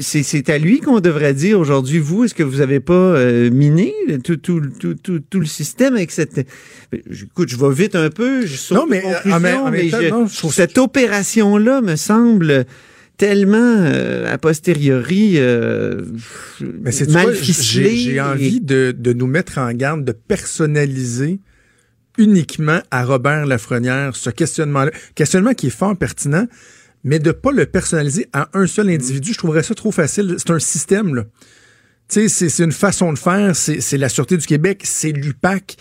c'est, c'est à lui qu'on devrait dire aujourd'hui, vous, est-ce que vous avez pas euh, miné tout, tout, tout, tout, tout le système avec cette... Écoute, je vais vite un peu, je Non, mais, euh, en même- en même mais temps, je- non, je trouve- cette opération-là me semble tellement euh, a posteriori euh, Mais c'est mal ficelée. j'ai et- envie de, de nous mettre en garde, de personnaliser uniquement à Robert Lafrenière ce questionnement-là. Questionnement qui est fort pertinent, mais de pas le personnaliser à un seul individu. Je trouverais ça trop facile. C'est un système, là. Tu sais, c'est- une façon de faire, c'est la Sûreté du Québec, c'est l'UPAC.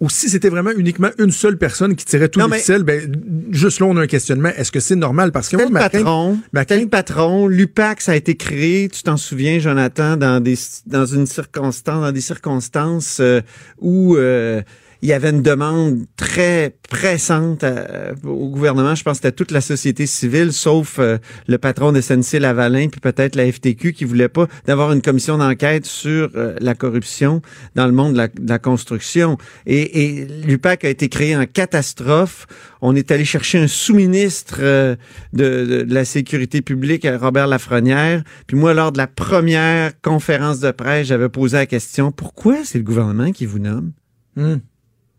Ou si c'était vraiment uniquement une seule personne qui tirait tout Non, le ficelle, ben, juste là, on a un questionnement. Est-ce que c'est normal? Parce que moi, ma patron. le patron. L'UPAC, ça a été créé, tu t'en souviens, Jonathan, dans des dans une circonstance, dans des circonstances euh, où euh, il y avait une demande très pressante à- au gouvernement. Je pense que c'était toute la société civile, sauf euh, le patron de SNC Lavalin, puis peut-être la FTQ, qui voulait pas d'avoir une commission d'enquête sur euh, la corruption dans le monde de la, construction. Et, et l'UPAC a été créé en catastrophe. On est allé chercher un sous-ministre euh, de, la sécurité publique, euh, Robert Lafrenière. Puis moi, lors de la première conférence de presse, j'avais posé la question, pourquoi c'est le gouvernement qui vous nomme? Hmm.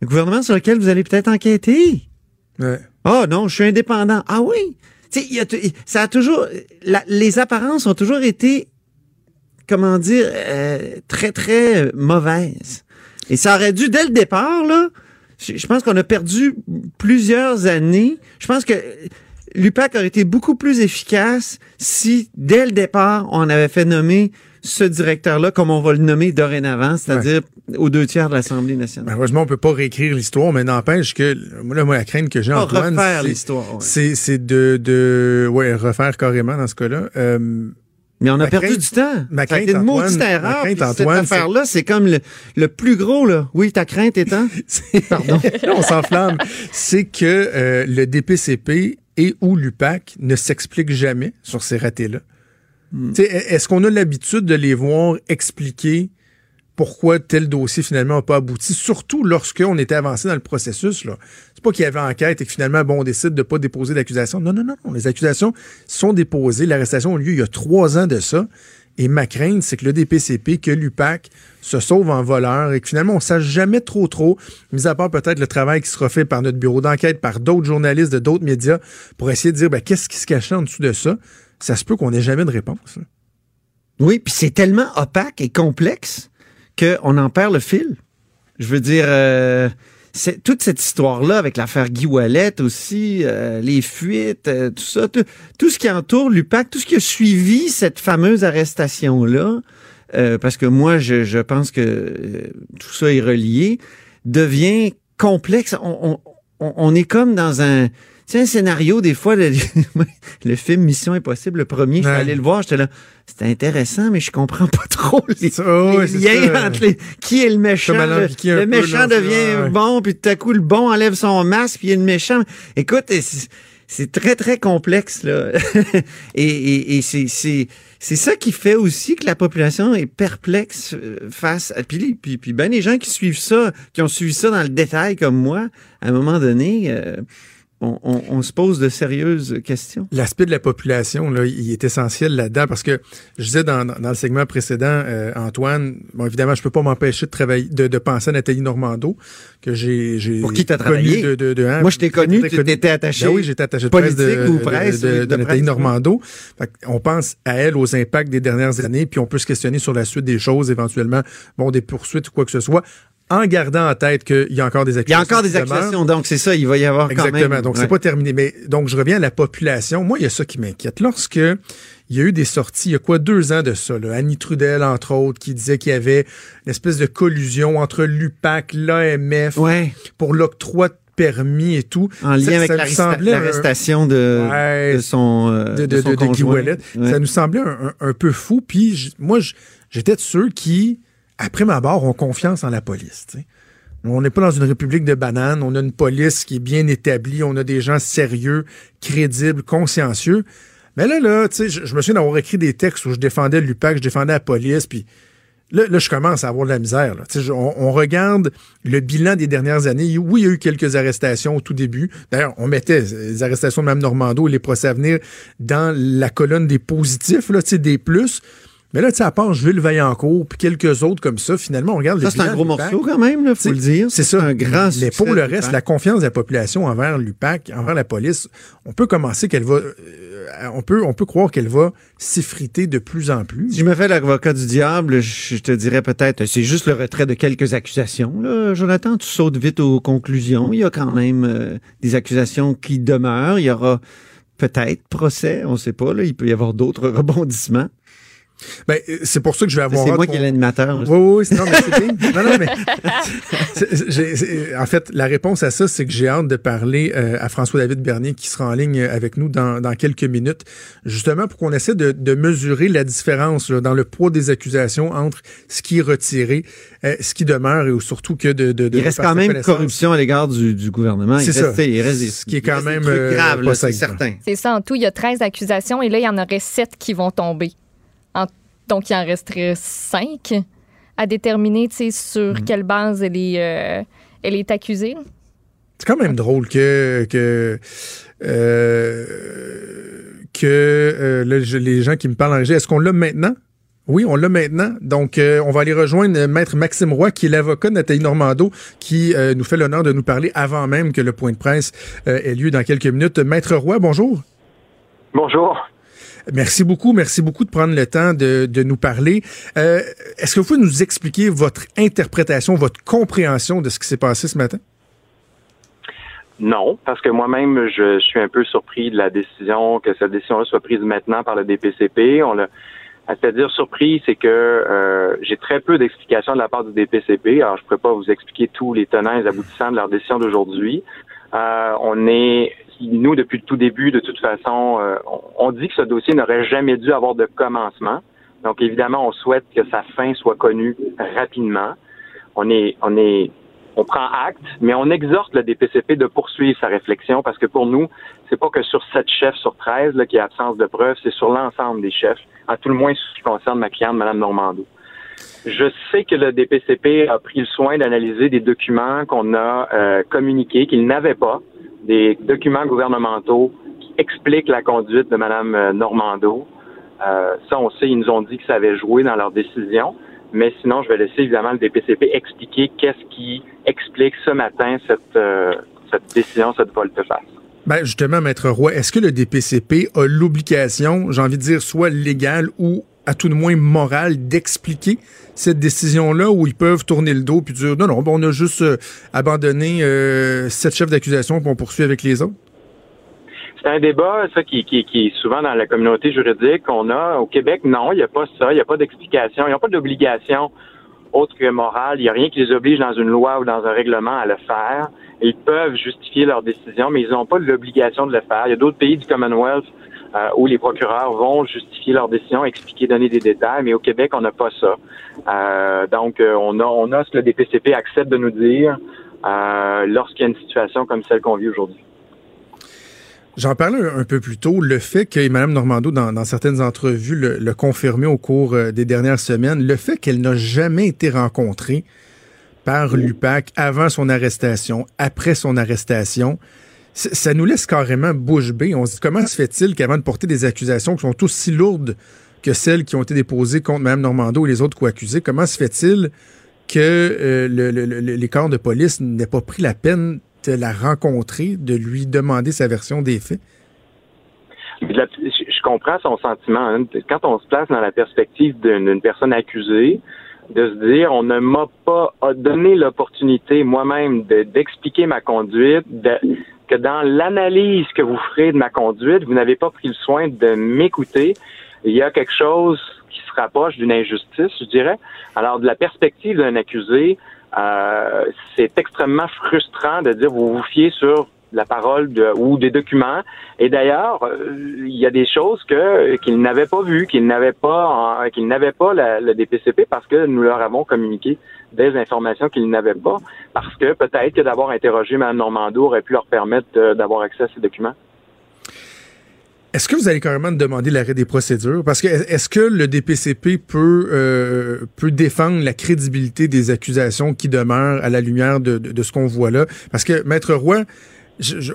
Le gouvernement sur lequel vous allez peut-être enquêter? Ouais. Ah non, je suis indépendant. Ah oui? Tu sais, il y a ça a toujours, la- les apparences ont toujours été, comment dire, euh, très très mauvaises. Et ça aurait dû dès le départ là. Je, je pense qu'on a perdu plusieurs années. Je pense que l'UPAC aurait été beaucoup plus efficace si dès le départ on avait fait nommer ce directeur-là comme on va le nommer dorénavant, c'est-à-dire aux deux tiers de l'Assemblée nationale. Malheureusement, on peut pas réécrire l'histoire, mais n'empêche que moi, là, moi, la crainte que j'ai, Pas Antoine, refaire c'est- l'histoire. ouais. c'est c'est de, de ouais, refaire carrément dans ce cas-là. Euh, Mais on a Ma perdu crainte- du temps. ma crainte, une Antoine, maudite ma erreur. crainte, Antoine, cette affaire-là, c'est comme le, le plus gros, là. Oui, ta crainte étant? Pardon. On s'enflamme. c'est que euh, le DPCP et ou l'UPAC ne s'expliquent jamais sur ces ratés-là. Hmm. Est-ce qu'on a l'habitude de les voir expliquer pourquoi tel dossier finalement n'a pas abouti, surtout lorsqu'on était avancé dans le processus. Là. C'est pas qu'il y avait enquête et que finalement, bon, on décide de pas déposer d'accusation. Non, non, non, non. Les accusations sont déposées. L'arrestation a eu lieu il y a trois ans de ça. Et ma crainte, c'est que le DPCP, que l'UPAC se sauve en voleur et que finalement, on ne sache jamais trop trop, mis à part peut-être le travail qui sera fait par notre bureau d'enquête, par d'autres journalistes de d'autres médias, pour essayer de dire ben, qu'est-ce qui se cachait en dessous de ça? Ça se peut qu'on n'ait jamais de réponse. Oui, puis c'est tellement opaque et complexe qu'on en perd le fil. Je veux dire, euh, toute cette histoire-là avec l'affaire Guy Wallet aussi, euh, les fuites, euh, tout ça, tout, ce qui entoure l'UPAC, tout ce qui a suivi cette fameuse arrestation-là, parce que moi, je, pense que tout ça est relié, devient complexe. On est comme dans un c'est un scénario, des fois, le, le, film Mission Impossible, le premier, je suis allé le voir, j'étais là, c'était intéressant, mais je comprends pas trop les, liens entre les, qui est le méchant. Le, méchant devient bon, puis tout à coup, le bon enlève son masque, puis il y a le méchant. Écoute, c'est très, très complexe, là. et et, et c'est c'est ça qui fait aussi que la population est perplexe euh, face à puis puis, puis ben les gens qui suivent ça, qui ont suivi ça dans le détail comme moi, à un moment donné, euh, on, se pose de sérieuses questions. L'aspect de la population, là, il est essentiel là-dedans parce que je disais dans, dans le segment précédent, euh, Antoine, bon, évidemment, je peux pas m'empêcher de travailler, de, de, penser à Nathalie Normando, que j'ai, j'ai Pour qui t'as travaillé? De, de, de, hein, Moi, je t'ai connu, tu étais attaché. Ben oui, j'étais attaché de presse de, ou presse, de, Nathalie Normando. on pense à elle, aux impacts des dernières années, puis on peut se questionner sur la suite des choses, éventuellement, bon, des poursuites ou quoi que ce soit en gardant en tête qu'il y a encore des accusations. Il y a encore des accusations, donc c'est ça, il va y avoir quand même... Exactement, donc c'est pas terminé. Mais donc je reviens à la population. Moi, il y a ça qui m'inquiète. Lorsque il y a eu des sorties, il y a quoi, deux ans de ça, là, Annie Trudel, entre autres, qui disait qu'il y avait une espèce de collusion entre l'UPAC, l'AMF, pour l'octroi de permis et tout. En lien avec l'arrestation de, de, son, euh, de, de, de, de Guy. Ça nous semblait un, peu fou. Puis moi, j'étais de ceux qui après ma barre, ont confiance en la police. On n'est pas dans une république de bananes. On a une police qui est bien établie. On a des gens sérieux, crédibles, consciencieux. Mais là, là, je, me souviens d'avoir écrit des textes où je défendais l'UPAC, je défendais la police, puis là, là, je commence à avoir de la misère. On, on, regarde le bilan des dernières années. Oui, il y a eu quelques arrestations au tout début. D'ailleurs, on mettait les arrestations de Mme Normando et les procès à venir dans la colonne des positifs, là, des plus. Mais là, tu sais, à part Jules Vaillancourt puis quelques autres comme ça, finalement, on regarde Ça, c'est un gros morceau quand même, il faut le dire. C'est ça. Un grand Mais pour le reste, la confiance de la population envers l'UPAC, envers la police, on peut commencer qu'elle va... Euh, on, peut, on peut croire qu'elle va s'effriter de plus en plus. Si je me fais l'avocat du diable, je te dirais peut-être, c'est juste le retrait de quelques accusations. Là, Jonathan, tu sautes vite aux conclusions. Il y a quand même euh, des accusations qui demeurent. Il y aura peut-être procès, on ne sait pas. Là, il peut y avoir d'autres rebondissements. Ben, euh, c'est pour ça que je vais avoir. C'est moi qui est l'animateur. Oui, oui, non, mais c'est bien. Non, non, mais. en fait, la réponse à ça, c'est que j'ai hâte de parler euh, à François-David Bernier qui sera en ligne avec nous dans, dans quelques minutes, justement pour qu'on essaie de, de, mesurer la différence dans le poids des accusations entre ce qui est retiré, euh, ce qui demeure et surtout que de. de, il reste quand même corruption à l'égard du, du, gouvernement. C'est ça. Il reste ce qui est quand même grave, c'est certain. C'est ça, en tout, il y a 13 accusations et là, il y en aurait 7 qui vont tomber donc, il en resterait cinq à déterminer sur mhm. quelle base elle est, euh, elle est accusée. C'est quand même drôle que que euh, que euh, les gens qui me parlent en régie, est-ce qu'on l'a maintenant? Oui, on l'a maintenant. Donc, on va aller rejoindre Maître Maxime Roy, qui est l'avocat de Nathalie Normando, qui nous fait l'honneur de nous parler avant même que le point de presse ait lieu dans quelques minutes. Maître Roy, bonjour. Bonjour. Merci beaucoup. Merci beaucoup de prendre le temps de, nous parler. Euh, Est-ce que vous pouvez nous expliquer votre interprétation, votre compréhension de ce qui s'est passé ce matin? Non, parce que moi-même, je suis un peu surpris de la décision, que cette décision-là soit prise maintenant par le DPCP. On l'a c'est-à-dire surpris, c'est que euh, j'ai très peu d'explications de la part du DPCP. Alors, je ne pourrais pas vous expliquer tous les tenants et les aboutissants de leur décision d'aujourd'hui. Euh, on est nous, depuis le tout début, de toute façon, euh, on dit que ce dossier n'aurait jamais dû avoir de commencement. Donc, évidemment, on souhaite que sa fin soit connue rapidement. On est, on est, on prend acte, mais on exhorte le DPCP de poursuivre sa réflexion parce que pour nous, c'est pas que sur sept chefs sur 13 là, qu'il y a absence de preuves, c'est sur l'ensemble des chefs, à tout le moins ce qui concerne ma cliente, Mme Normando. Je sais que le DPCP a pris le soin d'analyser des documents qu'on a euh, communiqués, qu'il n'avait pas, des documents gouvernementaux qui expliquent la conduite de Mme euh, Normando. Euh, ça, on sait, ils nous ont dit que ça avait joué dans leur décision. Mais sinon, je vais laisser évidemment le DPCP expliquer qu'est-ce qui explique ce matin cette, euh, cette décision, cette volte-face. Ben justement, Maître Roy, est-ce que le DPCP a l'obligation, j'ai envie de dire, soit légale ou à tout de moins morale, d'expliquer cette décision-là où ils peuvent tourner le dos puis dire non, non, on a juste euh, abandonné euh, sept chefs d'accusation puis on poursuit avec les autres? C'est un débat, ça, qui, est souvent dans la communauté juridique. On a au Québec, non, il n'y a pas ça, il n'y a pas d'explication, il n'y a pas d'obligation autre que morale. Il n'y a rien qui les oblige dans une loi ou dans un règlement à le faire. Ils peuvent justifier leur décision, mais ils n'ont pas l'obligation de le faire. Il y a d'autres pays du Commonwealth euh, où les procureurs vont justifier leur décision, expliquer, donner des détails, mais au Québec, on n'a pas ça. Euh, donc, euh, on a, on a ce que le DPCP accepte de nous dire euh, lorsqu'il y a une situation comme celle qu'on vit aujourd'hui. J'en parlais un peu plus tôt, le fait que Mme Normando, dans, dans certaines entrevues, le, le confirmé au cours des dernières semaines, le fait qu'elle n'a jamais été rencontrée par l'UPAC avant son arrestation, après son arrestation, ça nous laisse carrément bouche bée. On se dit comment se fait-il qu'avant de porter des accusations qui sont aussi lourdes que celles qui ont été déposées contre Mme Normando et les autres co-accusés, comment se fait-il que euh, le, le, le, les corps de police n'aient pas pris la peine de la rencontrer, de lui demander sa version des faits? Je comprends son sentiment. Hein. Quand on se place dans la perspective d'une personne accusée, de se dire on ne m'a pas donné l'opportunité moi-même d'expliquer ma conduite, de, que dans l'analyse que vous ferez de ma conduite, vous n'avez pas pris le soin de m'écouter. Il y a quelque chose qui se rapproche d'une injustice, je dirais. Alors, de la perspective d'un accusé, euh, c'est extrêmement frustrant de dire vous vous fiez sur la parole ou des documents. Et d'ailleurs, euh, il y a des choses que qu'ils n'avaient pas vues, qu'ils n'avaient pas, qu'ils n'avaient pas la, le DPCP parce que nous leur avons communiqué des informations qu'ils n'avaient pas, parce que peut-être que d'avoir interrogé Mme Normando aurait pu leur permettre d'avoir accès à ces documents. Est-ce que vous allez carrément demander l'arrêt des procédures? Parce que est-ce que le DPCP peut, euh, peut défendre la crédibilité des accusations qui demeurent à la lumière de, ce qu'on voit là? Parce que, Maître Roy,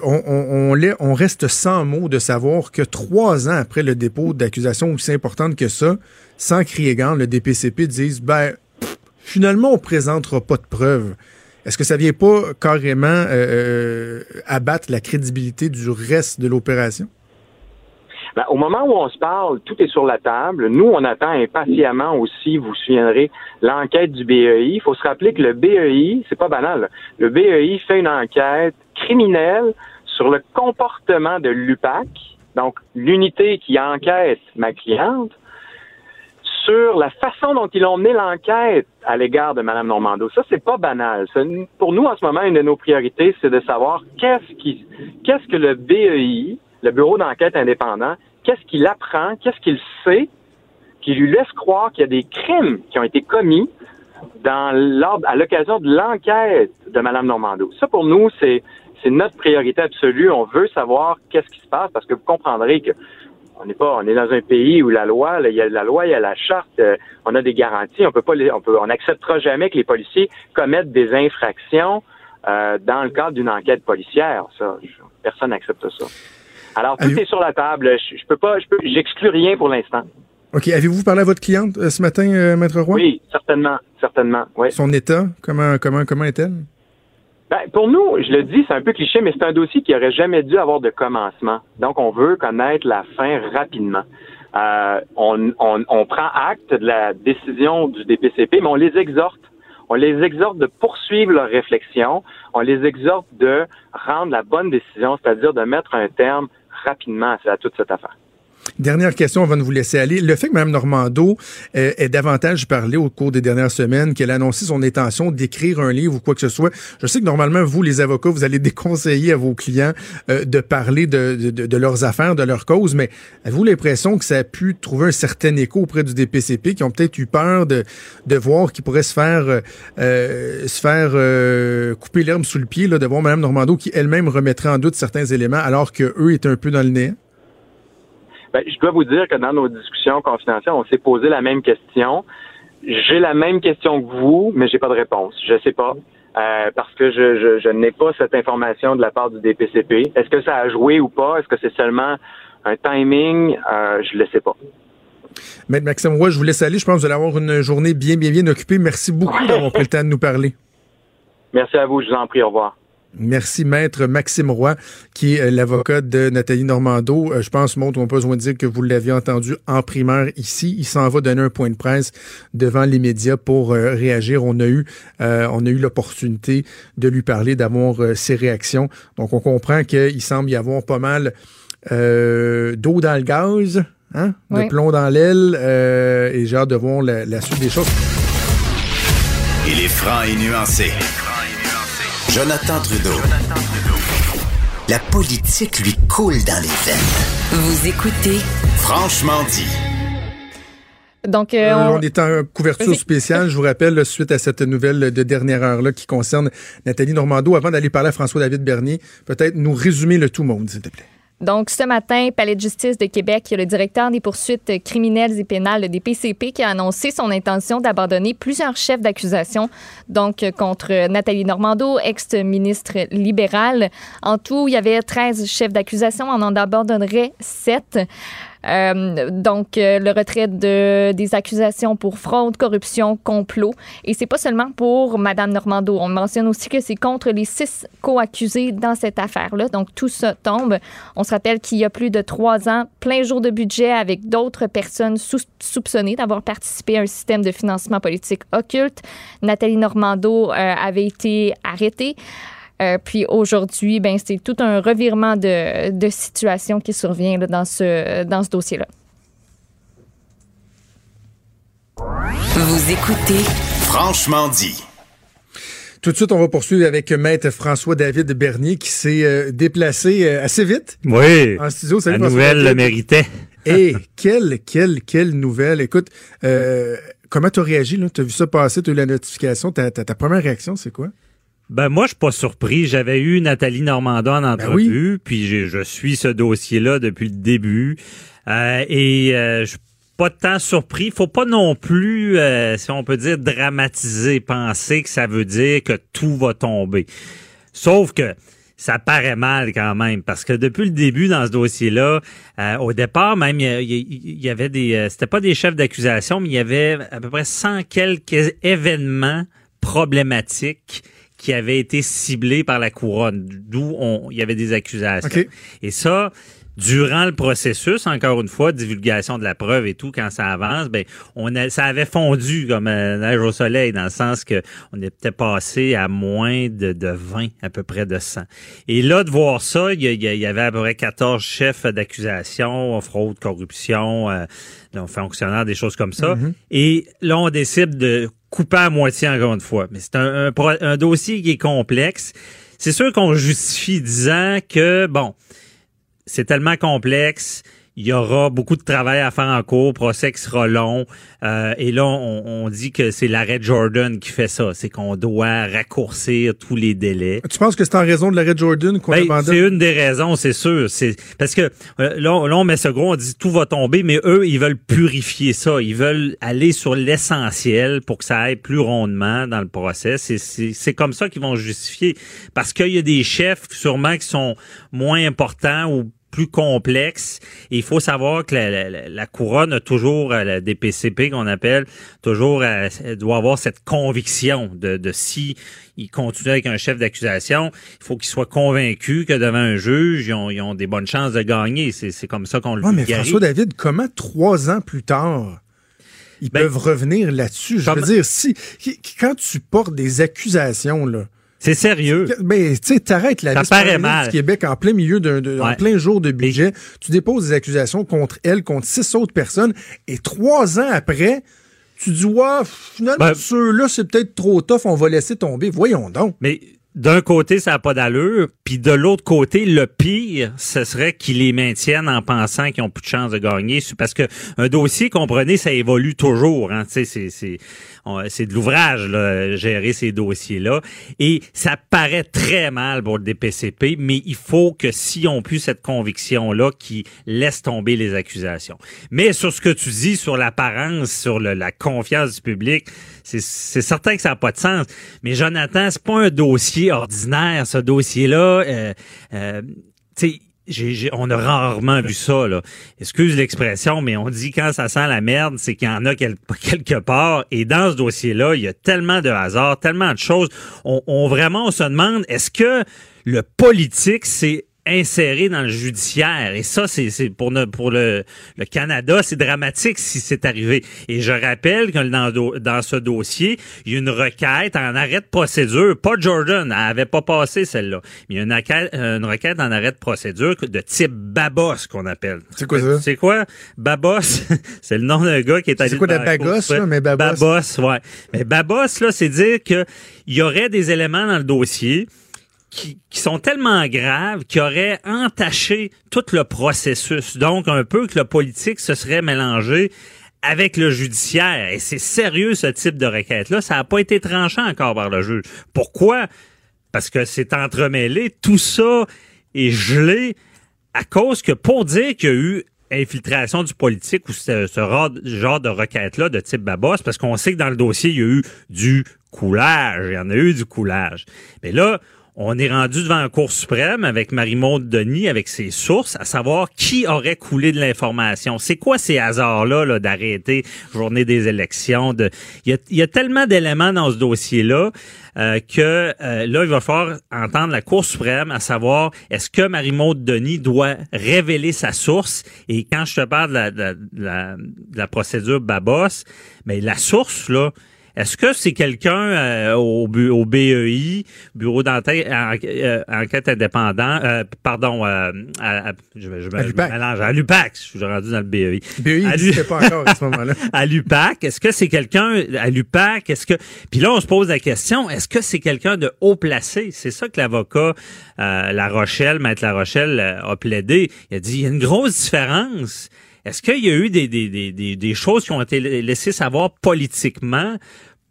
on, reste sans mots de savoir que trois ans après le dépôt d'accusation aussi importante que ça, sans crier gant, le DPCP dise, ben, finalement, on présentera pas de preuves. Est-ce que ça vient pas carrément euh, euh, abattre la crédibilité du reste de l'opération? Ben, au moment où on se parle, tout est sur la table. Nous, on attend impatiemment aussi, vous vous souviendrez, l'enquête du BEI. Il faut se rappeler que le BEI, c'est pas banal, le BEI fait une enquête criminelle sur le comportement de l'UPAC, donc l'unité qui enquête ma cliente, sur la façon dont ils ont mené l'enquête à l'égard de Mme Normando. Ça, c'est pas banal. Pour nous, en ce moment, une de nos priorités, c'est de savoir qu'est-ce qu'est-ce que le BEI, le Bureau d'enquête indépendant, qu'est-ce qu'il apprend, qu'est-ce qu'il sait qui lui laisse croire qu'il y a des crimes qui ont été commis à l'occasion de l'enquête de Mme Normando. Ça, pour nous, c'est notre priorité absolue. On veut savoir qu'est-ce qui se passe parce que vous comprendrez que on n'est pas, on est dans un pays où la loi, il y a la loi, il y a la charte, euh, on a des garanties. On peut pas, on peut, on n'acceptera jamais que les policiers commettent des infractions euh, dans le cadre d'une enquête policière. Ça, personne n'accepte ça. Alors tout est sur la table. Je, je peux pas, je peux, j'exclus rien pour l'instant. OK. Avez-vous parlé à votre cliente euh, ce matin, Maître Roy? Oui, certainement. Certainement. Oui. Son état, comment, comment, comment est-elle? Ben, pour nous, je le dis, c'est un peu cliché, mais c'est un dossier qui aurait jamais dû avoir de commencement. Donc, on veut connaître la fin rapidement. Euh, on, on, on prend acte de la décision du DPCP, mais on les exhorte. On les exhorte de poursuivre leur réflexion. On les exhorte de rendre la bonne décision, c'est-à-dire de mettre un terme rapidement à toute cette affaire. Dernière question, on va vous laisser aller. Le fait que Mme Normando euh, ait davantage parlé au cours des dernières semaines, qu'elle a annoncé son intention d'écrire un livre ou quoi que ce soit, je sais que normalement, vous, les avocats, vous allez déconseiller à vos clients euh, de parler de, de, de, leurs affaires, de leurs causes, mais avez-vous l'impression que ça a pu trouver un certain écho auprès du DPCP, qui ont peut-être eu peur de, de voir qu'ils pourraient se faire, euh, se faire euh, couper l'herbe sous le pied, là, de voir Mme Normando qui elle-même remettrait en doute certains éléments alors qu'eux étaient un peu dans le nez? Ben, je dois vous dire que dans nos discussions confidentielles, on s'est posé la même question. J'ai la même question que vous, mais j'ai pas de réponse. Je sais pas. Euh, parce que je, je, je n'ai pas cette information de la part du DPCP. Est-ce que ça a joué ou pas? Est-ce que c'est seulement un timing? Euh, je ne le sais pas. Maître Maxime Roy, je vous laisse aller. Je pense que vous allez avoir une journée bien, bien, bien occupée. Merci beaucoup d'avoir pris le temps de nous parler. Merci à vous. Je vous en prie. Au revoir. Merci, maître Maxime Roy, qui est euh, l'avocat de Nathalie Normando. Euh, je pense, montre, on n'a pas besoin de dire que vous l'aviez entendu en primaire ici. Il s'en va donner un point de presse devant les médias pour euh, réagir. On a eu, on a eu l'opportunité de lui parler, d'avoir ses réactions. Donc, on comprend qu'il semble y avoir pas mal d'eau dans le gaz, hein, de plomb dans l'aile, et j'ai hâte de voir la, la suite des choses. Il est franc et nuancé. Jonathan Trudeau. La politique lui coule dans les veines. Vous écoutez Franchement dit. Donc, euh, on... est en couverture spéciale, je vous rappelle, suite à cette nouvelle de dernière heure-là qui concerne Nathalie Normando. Avant d'aller parler à François-David Bernier, peut-être nous résumer le tout monde, s'il te plaît. Donc, ce matin, Palais de justice de Québec, le directeur des poursuites criminelles et pénales des PCP qui a annoncé son intention d'abandonner plusieurs chefs d'accusation, donc contre Nathalie Normando, ex-ministre libérale. En tout, il y avait 13 chefs d'accusation, on en abandonnerait 7. Euh, donc, euh, le retrait de, des accusations pour fraude, corruption, complot. Et c'est pas seulement pour Mme Normando. On mentionne aussi que c'est contre les six co-accusés dans cette affaire-là. Donc, tout ça tombe. On se rappelle qu'il y a plus de trois ans, plein jour de budget avec d'autres personnes soupçonnées d'avoir participé à un système de financement politique occulte. Nathalie Normando euh, avait été arrêtée. Euh, puis aujourd'hui, ben, c'est tout un revirement de, de situation qui survient là, dans ce, dans ce dossier-là. Vous écoutez Franchement dit. Tout de suite, on va poursuivre avec Maître François-David Bernier qui s'est euh, déplacé euh, assez vite. Oui. En studio. Salut, la nouvelle le méritait. Et quelle, quelle, quelle nouvelle. Écoute, comment tu as réagi? Tu as vu ça passer, tu as eu la notification. Ta, ta première réaction, c'est quoi? Ben moi, je suis pas surpris. J'avais eu Nathalie Normandin en ben entrevue, puis je suis ce dossier-là depuis le début. Euh, et euh, je suis pas tant surpris. Faut pas non plus, euh, si on peut dire, dramatiser, penser que ça veut dire que tout va tomber. Sauf que ça paraît mal quand même parce que depuis le début dans ce dossier-là, euh, au départ même il y, avait des, c'était pas des chefs d'accusation, mais il y avait à peu près 100 quelques événements problématiques qui avait été ciblé par la couronne, d'où il y avait des accusations. Et ça, durant le processus, encore une fois, divulgation de la preuve et tout, quand ça avance, ben, on a, ça avait fondu comme un neige au soleil, dans le sens que on était passé à moins de, de 20, à peu près de 100. Et là, de voir ça, il y, avait à peu près 14 chefs d'accusation, fraude, corruption, euh, fonctionnaires, des choses comme ça. Mm-hmm. Et là, on décide de coupé à moitié encore une fois. Mais c'est un, un, dossier qui est complexe. C'est sûr qu'on justifie disant que, bon, c'est tellement complexe, il y aura beaucoup de travail à faire en cours, procès qui sera long. Euh, et là, on, dit que c'est l'arrêt Jordan qui fait ça. C'est qu'on doit raccourcir tous les délais. Tu penses que c'est en raison de l'arrêt Jordan qu'on ben, C'est une des raisons, c'est sûr. C'est parce que euh, là, on met ce gros, on dit tout va tomber, mais eux, ils veulent purifier ça. Ils veulent aller sur l'essentiel pour que ça aille plus rondement dans le procès. C'est comme ça qu'ils vont justifier. Parce qu'il y a des chefs sûrement qui sont moins importants ou plus complexe. il faut savoir que la, couronne a toujours, euh, des PCP qu'on appelle, toujours euh, doit avoir cette conviction de, de si il continue avec un chef d'accusation, il faut qu'il soit convaincu que devant un juge, ils ont, des bonnes chances de gagner. C'est comme ça qu'on le ouais, mais François David, comment trois ans plus tard ils ben, peuvent revenir là-dessus? Je veux dire, si quand tu portes des accusations, là, c'est sérieux. Mais tu sais, t'arrêtes la liste du Québec en plein milieu d'un, en plein jour de budget. Tu déposes des accusations contre elle, contre six autres personnes, et trois ans après, tu dis ouais, finalement ben, ceux-là c'est peut-être trop tough, on va laisser tomber. Voyons donc. Mais d'un côté, ça n'a pas d'allure, Puis de l'autre côté, le pire, ce serait qu'ils les maintiennent en pensant qu'ils ont plus de chance de gagner. Parce que un dossier, comprenez, ça évolue toujours. Hein. C'est, de l'ouvrage, gérer ces dossiers-là. Et ça paraît très mal pour le DPCP, mais il faut que si on plus cette conviction-là, qui laisse tomber les accusations. Mais sur ce que tu dis, sur l'apparence, sur la confiance du public, c'est certain que ça n'a pas de sens. Mais Jonathan, c'est pas un dossier ordinaire, ce dossier-là. Euh, euh, tu sais, on a rarement vu ça. Là. Excuse l'expression, mais on dit quand ça sent la merde, c'est qu'il y en a quelque part. Et dans ce dossier-là, il y a tellement de hasard, tellement de choses. On, on vraiment, on se demande, est-ce que le politique, c'est inséré dans le judiciaire. Et ça, c'est pour, pour le, le Canada, c'est dramatique si c'est arrivé. Et je rappelle que dans, dans ce dossier, il y a une requête en arrêt de procédure. Pas Jordan, elle avait pas passé celle-là. Mais il y a une requête, une requête en arrêt de procédure de type Babos qu'on appelle. C'est quoi ça? C'est quoi? Babos, c'est le nom d'un gars qui est allé C'est quoi la Bagos, là, mais Babos? Babos, ouais. Mais Babos, là, c'est dire que il y aurait des éléments dans le dossier qui, sont tellement graves qui auraient entaché tout le processus. Donc, un peu que le politique se serait mélangé avec le judiciaire. Et c'est sérieux, ce type de requête-là. Ça n'a pas été tranchant encore par le juge. Pourquoi? Parce que c'est entremêlé. Tout ça est gelé à cause que pour dire qu'il y a eu infiltration du politique ou ce, genre de requête-là de type Babos, parce qu'on sait que dans le dossier, il y a eu du coulage. Il y en a eu du coulage. Mais là, on est rendu devant la Cour suprême avec Marie-Maude Denis, avec ses sources, à savoir qui aurait coulé de l'information. C'est quoi ces hasards-là -là, d'arrêter journée des élections? Il, y a, tellement d'éléments dans ce dossier-là euh, que euh, là, il va falloir entendre la Cour suprême à savoir est-ce que Marie-Maude Denis doit révéler sa source? Et quand je te parle de la, de la, de la procédure Babos, mais la source, là, est-ce que c'est quelqu'un euh, au, au, BEI, Bureau d'enquête euh, enquête indépendant, euh, pardon, à, je, je, à l'UPAC. mélange, à l'UPAC, je suis rendu dans le BEI. BEI n'existait pas encore à ce moment-là. à l'UPAC, est-ce que c'est quelqu'un à l'UPAC, est-ce que, puis là on se pose la question, est-ce que c'est quelqu'un de haut placé? C'est ça que l'avocat La Rochelle, maître La Rochelle a plaidé. Il a dit il y a une grosse différence. Est-ce qu'il y a eu des, des, des, des, choses qui ont été laissées savoir politiquement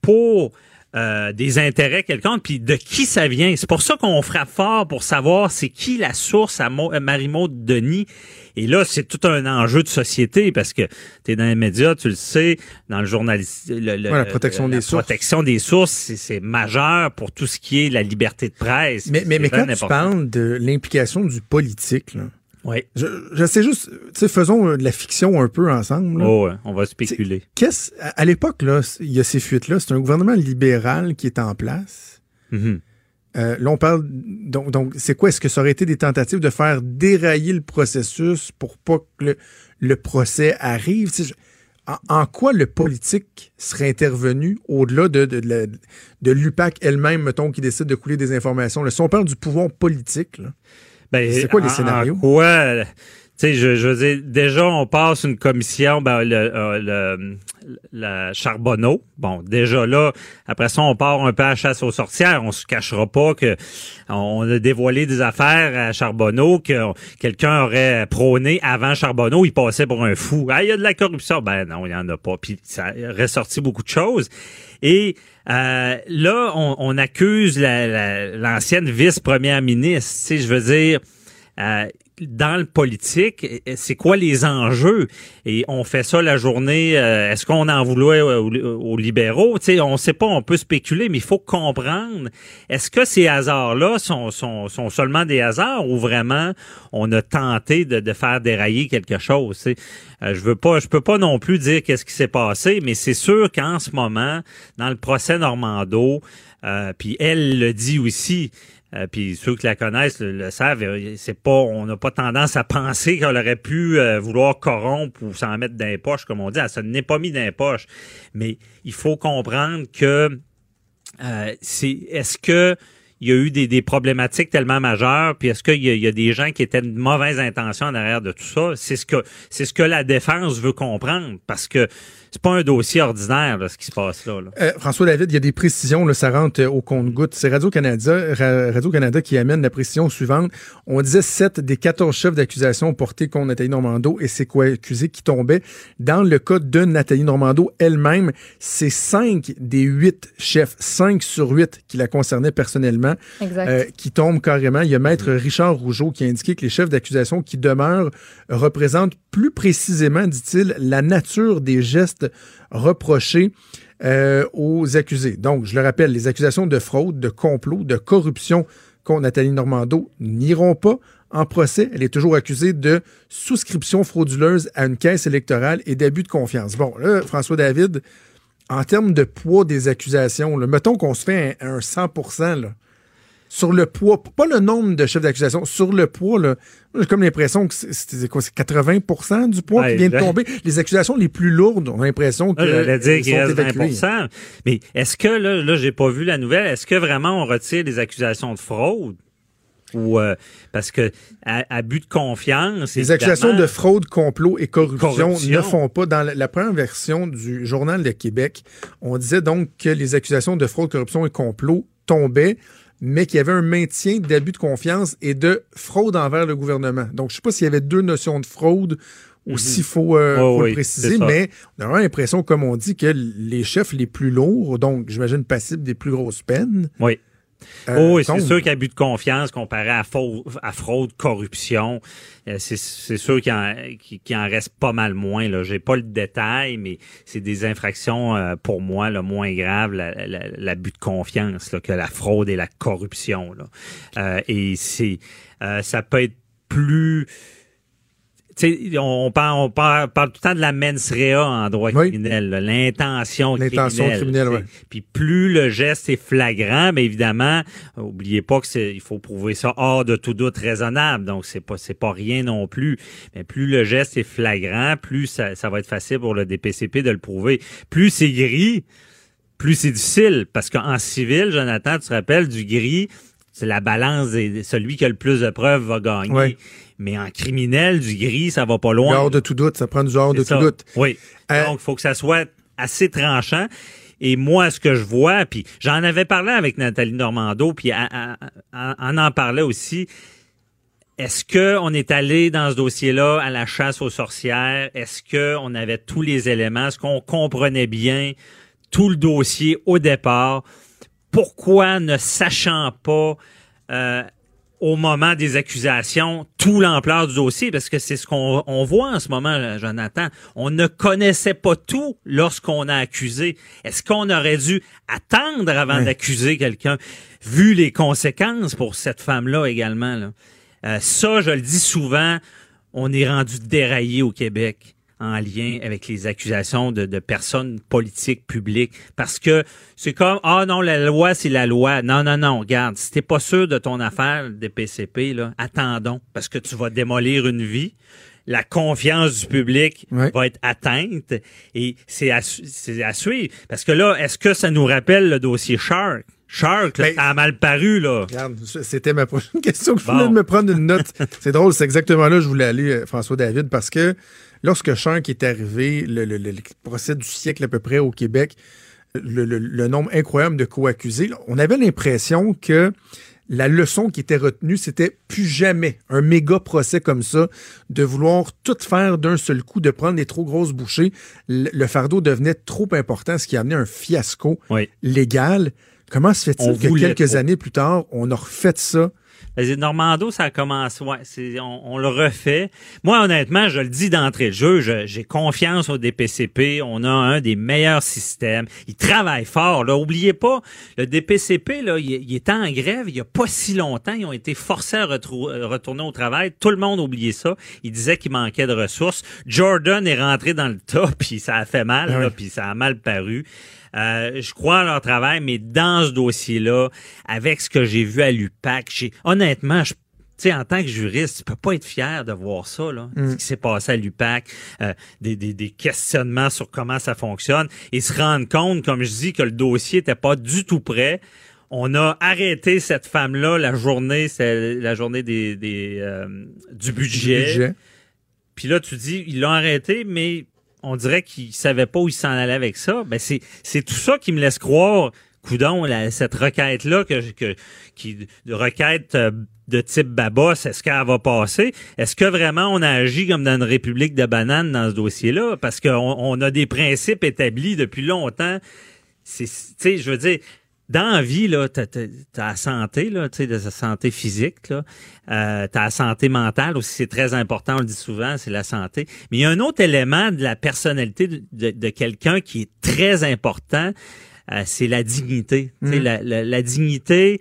pour euh, des intérêts quelconques, puis de qui ça vient? C'est pour ça qu'on frappe fort pour savoir c'est qui la source à euh, Marie-Maud Denis. Et là, c'est tout un enjeu de société parce que tu es dans les médias, tu le sais, dans le journalisme. la protection des sources. protection des sources, c'est majeur pour tout ce qui est la liberté de presse. Mais, mais, mais quand tu parles de l'implication du politique, là, oui. Je, sais juste, tu sais, faisons euh, de la fiction un peu ensemble. Oh, ouais, on va spéculer. Qu'est-ce, à l'époque, là, il y a ces fuites-là, c'est un gouvernement libéral qui est en place. Euh, là, on parle. Donc, donc c'est quoi? Est-ce que ça aurait été des tentatives de faire dérailler le processus pour pas que le, procès arrive? en, quoi le politique serait intervenu au-delà de, de, de, l'UPAC elle-même, mettons, qui décide de couler des informations? Là, si on parle du pouvoir politique, là, ben, c'est quoi les scénarios? quoi? Tu sais, je, je veux dire, déjà, on passe une commission, ben, le, euh, le, la Charbonneau. Bon, déjà là, après ça, on part un peu à chasse aux sorcières. On se cachera pas que on a dévoilé des affaires à Charbonneau que quelqu'un aurait prôné avant Charbonneau. Il passait pour un fou. Ah, il y a de la corruption. Ben non, il y en a pas. Puis ça a ressorti beaucoup de choses. Et euh, là, on, on accuse l'ancienne la, vice-première ministre. Tu sais, je veux dire, euh, dans le politique, c'est quoi les enjeux? Et on fait ça la journée, euh, est-ce qu'on en voulait aux, libéraux? Sais, on sait pas, on peut spéculer, mais il faut comprendre, est-ce que ces hasards-là sont, sont, sont, seulement des hasards ou vraiment on a tenté de, de faire dérailler quelque chose? Euh, je veux pas, je peux pas non plus dire qu'est-ce qui s'est passé, mais c'est sûr qu'en ce moment, dans le procès Normando, euh, puis elle le dit aussi, euh, puis ceux qui la connaissent le, savent, euh, c'est pas, on n'a pas tendance à penser qu'elle aurait pu euh, vouloir corrompre ou s'en mettre dans les poches, comme on dit. Elle n'est pas mis dans les poches. Mais il faut comprendre que c'est, est-ce que il y a eu des, des problématiques tellement majeures, puis est-ce qu'il y, y, a des gens qui étaient de mauvaises intentions en arrière de tout ça? C'est ce que c'est ce que la défense veut comprendre, parce que c'est pas un dossier ordinaire, là, ce qui se passe là. là. Euh, François David, il y a des précisions, là, ça rentre euh, au compte-goutte. C'est Radio-Canada Ra- Radio-Canada qui amène la précision suivante. On disait 7 des 14 chefs d'accusation portés contre Nathalie Normando et ses co-accusés qui tombaient. Dans le cas de Nathalie Normando elle-même, c'est 5 des 8 chefs, 5 sur 8 qui la concernaient personnellement, euh, qui tombent carrément. Il y a Maître Richard Rougeau qui a indiqué que les chefs d'accusation qui demeurent représentent plus précisément, dit-il, la nature des gestes reprochés euh, aux accusés. Donc, je le rappelle, les accusations de fraude, de complot, de corruption contre Nathalie Normando n'iront pas en procès. Elle est toujours accusée de souscription frauduleuse à une caisse électorale et d'abus de confiance. Bon, là, François David, en termes de poids des accusations, mettons qu'on se fait un, un 100 là, sur le poids, pas le nombre de chefs d'accusation, sur le poids, là, j'ai comme l'impression que c'est- quoi, c'est 80% du poids Ouais, qui vient de tomber. Les accusations les plus lourdes, on a l'impression que Là, J'allais dire qu'il reste évacuées. 20 Mais est-ce que, là, là j'ai pas vu la nouvelle, est-ce que vraiment on retire les accusations de fraude? Ou euh, parce que à, abus de confiance. Les accusations de fraude, complot et corruption, Corruption. ne font pas. Dans la, la première version du Journal de Québec, on disait donc que les accusations de fraude, corruption et complot tombaient, mais qu'il y avait un maintien d'abus de confiance et de fraude envers le gouvernement. Donc, je sais pas s'il y avait deux notions de fraude ou s'il faut, euh, Ouais, faut oui, le préciser, mais on a vraiment l'impression, comme on dit, que les chefs les plus lourds, donc j'imagine passibles des plus grosses peines, Oui. Euh, oh, oui, c'est sûr qu'abus de confiance comparé à, fau- à fraude, corruption, euh, c'est c'est sûr qu'il en, qu'il en reste pas mal moins. Là, j'ai pas le détail, mais c'est des infractions euh, pour moi le moins graves, la- la- l'abus de confiance là, que la fraude et la corruption. Là. Euh, et c'est euh, ça peut être plus tu sais, on parle, on parle, parle tout le temps de la mens rea en droit Oui. criminel, l'intention L'intention criminelle. criminelle, ouais. Puis plus le geste est flagrant, mais évidemment, oubliez pas que c'est, il faut prouver ça hors de tout doute raisonnable. Donc c'est pas, c'est pas rien non plus. Mais plus le geste est flagrant, plus ça, ça va être facile pour le DPCP de le prouver. Plus c'est gris, plus c'est difficile. Parce qu'en civil, Jonathan, tu te rappelles du gris, c'est la balance des, celui qui a le plus de preuves va gagner. Ouais. Mais en criminel, du gris, ça va pas loin. hors de tout doute, ça prend du hors de tout doute. Oui. Euh, Donc, il faut que ça soit assez tranchant. Et moi, ce que je vois, puis j'en avais parlé avec Nathalie Normando, puis elle en parlait aussi. Est-ce que on est allé dans ce dossier-là à la chasse aux sorcières? Est-ce que on avait tous les éléments? Est-ce qu'on comprenait bien tout le dossier au départ? Pourquoi ne sachant pas euh, au moment des accusations tout l'ampleur du dossier? Parce que c'est ce qu'on on voit en ce moment, là, Jonathan. On ne connaissait pas tout lorsqu'on a accusé. Est-ce qu'on aurait dû attendre avant d'accuser quelqu'un, vu les conséquences pour cette femme-là également? Là? Euh, ça, je le dis souvent, on est rendu déraillé au Québec en lien avec les accusations de, de personnes politiques publiques. Parce que c'est comme ah non la loi c'est la loi. Non non non regarde si t'es pas sûr de ton affaire des PCP là attendons parce que tu vas démolir une vie. La confiance du public va être atteinte et c'est à, à suivre. Parce que là est-ce que ça nous rappelle le dossier Shark? Shark là, Ben, ça a mal paru là. Regarde, c'était ma prochaine question que je Bon. voulais me prendre une note. c'est drôle, c'est exactement là que je voulais aller, euh, François David, parce que lorsque Shank est arrivé, le, le- le- le procès du siècle à peu près au Québec, le, nombre incroyable de co-accusés, on avait l'impression que la leçon qui était retenue, c'était plus jamais un méga procès comme ça, de vouloir tout faire d'un seul coup, de prendre les trop grosses bouchées. Le, fardeau devenait trop important, ce qui a amené un fiasco oui légal. Comment se fait-il que quelques trop. années plus tard, on a refait ça? Normando, ça commence, ouais, c'est, on, on le refait. Moi, honnêtement, je le dis d'entrée de jeu, je- j'ai confiance au DPCP. On a un des meilleurs systèmes. Ils travaillent fort, là. Oubliez pas, le DPCP, là, il, il était en grève il y a pas si longtemps. Ils ont été forcés à euh, retourner au travail. Tout le monde oubliait ça. Ils disaient qu'il manquait de ressources. Jordan est rentré dans le tas, puis ça a fait mal, là, oui. puis ça a mal paru. Euh, je crois à leur travail, mais dans ce dossier-là, avec ce que j'ai vu à l'UPAC, honnêtement, je tu sais, en tant que juriste, tu peux pas être fier de voir ça, là, ce qui s'est passé à l'UPAC, euh, des, des, des questionnements sur comment ça fonctionne, et se rendre compte, comme je dis, que le dossier était pas du tout prêt. On a arrêté cette femme-là la journée, c'est la journée des, des euh, du budget. budget. Puis là, tu dis, ils l'ont arrêté, mais on dirait qu'il savait pas où il s'en allait avec ça. Ben c'est c'est tout ça qui me laisse croire coudon cette requête là que, que qui de requête euh, de type Babos, est-ce qu'elle va passer? Est-ce que vraiment on a agi comme dans une république de bananes dans ce dossier-là? Parce qu'on on a des principes établis depuis longtemps. C'est tu sais, je veux dire dans la vie, là, t'as, t'as, la santé, là, tu sais, de la santé physique, là. Euh, t'as la santé mentale aussi, c'est très important, on le dit souvent, c'est la santé. Mais il y a un autre élément de la personnalité de, de, quelqu'un qui est très important, euh, c'est la dignité. Tu sais, mm. la, la, la, dignité,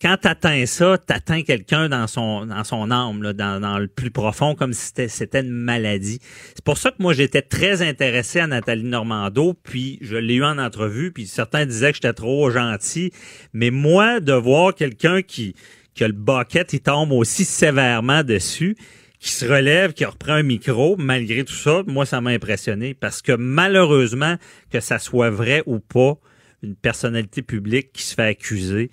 quand tu atteins ça, tu atteins quelqu'un dans son dans son âme, là, dans, le plus profond, comme si c'était, une maladie. C'est pour ça que moi, j'étais très intéressé à Nathalie Normando, puis je l'ai eu en entrevue, puis certains disaient que j'étais trop gentil. Mais moi, de voir quelqu'un qui, que le bucket, il tombe aussi sévèrement dessus, qui se relève, qui reprend un micro, malgré tout ça, moi, ça m'a impressionné. Parce que malheureusement, que ça soit vrai ou pas, une personnalité publique qui se fait accuser,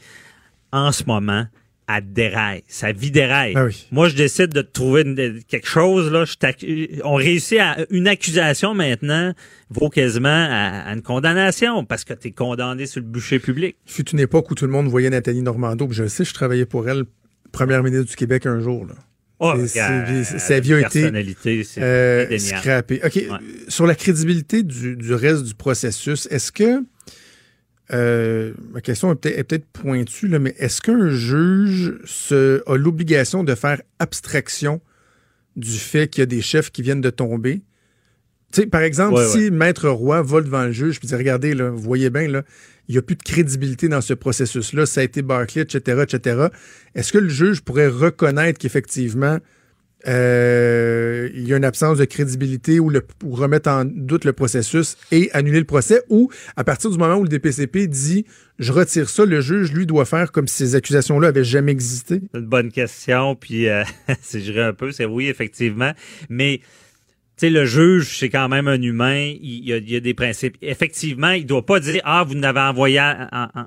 en ce moment, à déraille. Ça vit déraille. Ah Moi, je décide de trouver quelque chose. Là, on réussit à une accusation maintenant vaut quasiment à, une condamnation parce que tu es condamné sur le bûcher public. Fut une époque où tout le monde voyait Nathalie Normando. je sais, je travaillais pour elle, première ministre du Québec un jour. Là. Oh, sa vie a été euh, scrappée. OK. Sur la crédibilité du, du reste du processus, est-ce que euh, ma question est peut-être pointue, là, mais est-ce qu'un juge se, a l'obligation de faire abstraction du fait qu'il y a des chefs qui viennent de tomber? sais, par exemple, si Maître Roy va devant le juge et dit Regardez, là, vous voyez bien, là, il n'y a plus de crédibilité dans ce processus-là, ça a été Barclay, etc., etc. Est-ce que le juge pourrait reconnaître qu'effectivement, euh, il y a une absence de crédibilité ou, remettre en doute le processus et annuler le procès, ou à partir du moment où le DPCP dit je retire ça, le juge, lui, doit faire comme si ces accusations-là avaient jamais existé? Une bonne question, puis euh, c'est un peu, c'est oui, effectivement, mais sais, le juge, c'est quand même un humain, il y, a, des principes. Effectivement, il doit pas dire ah vous n'avez envoyé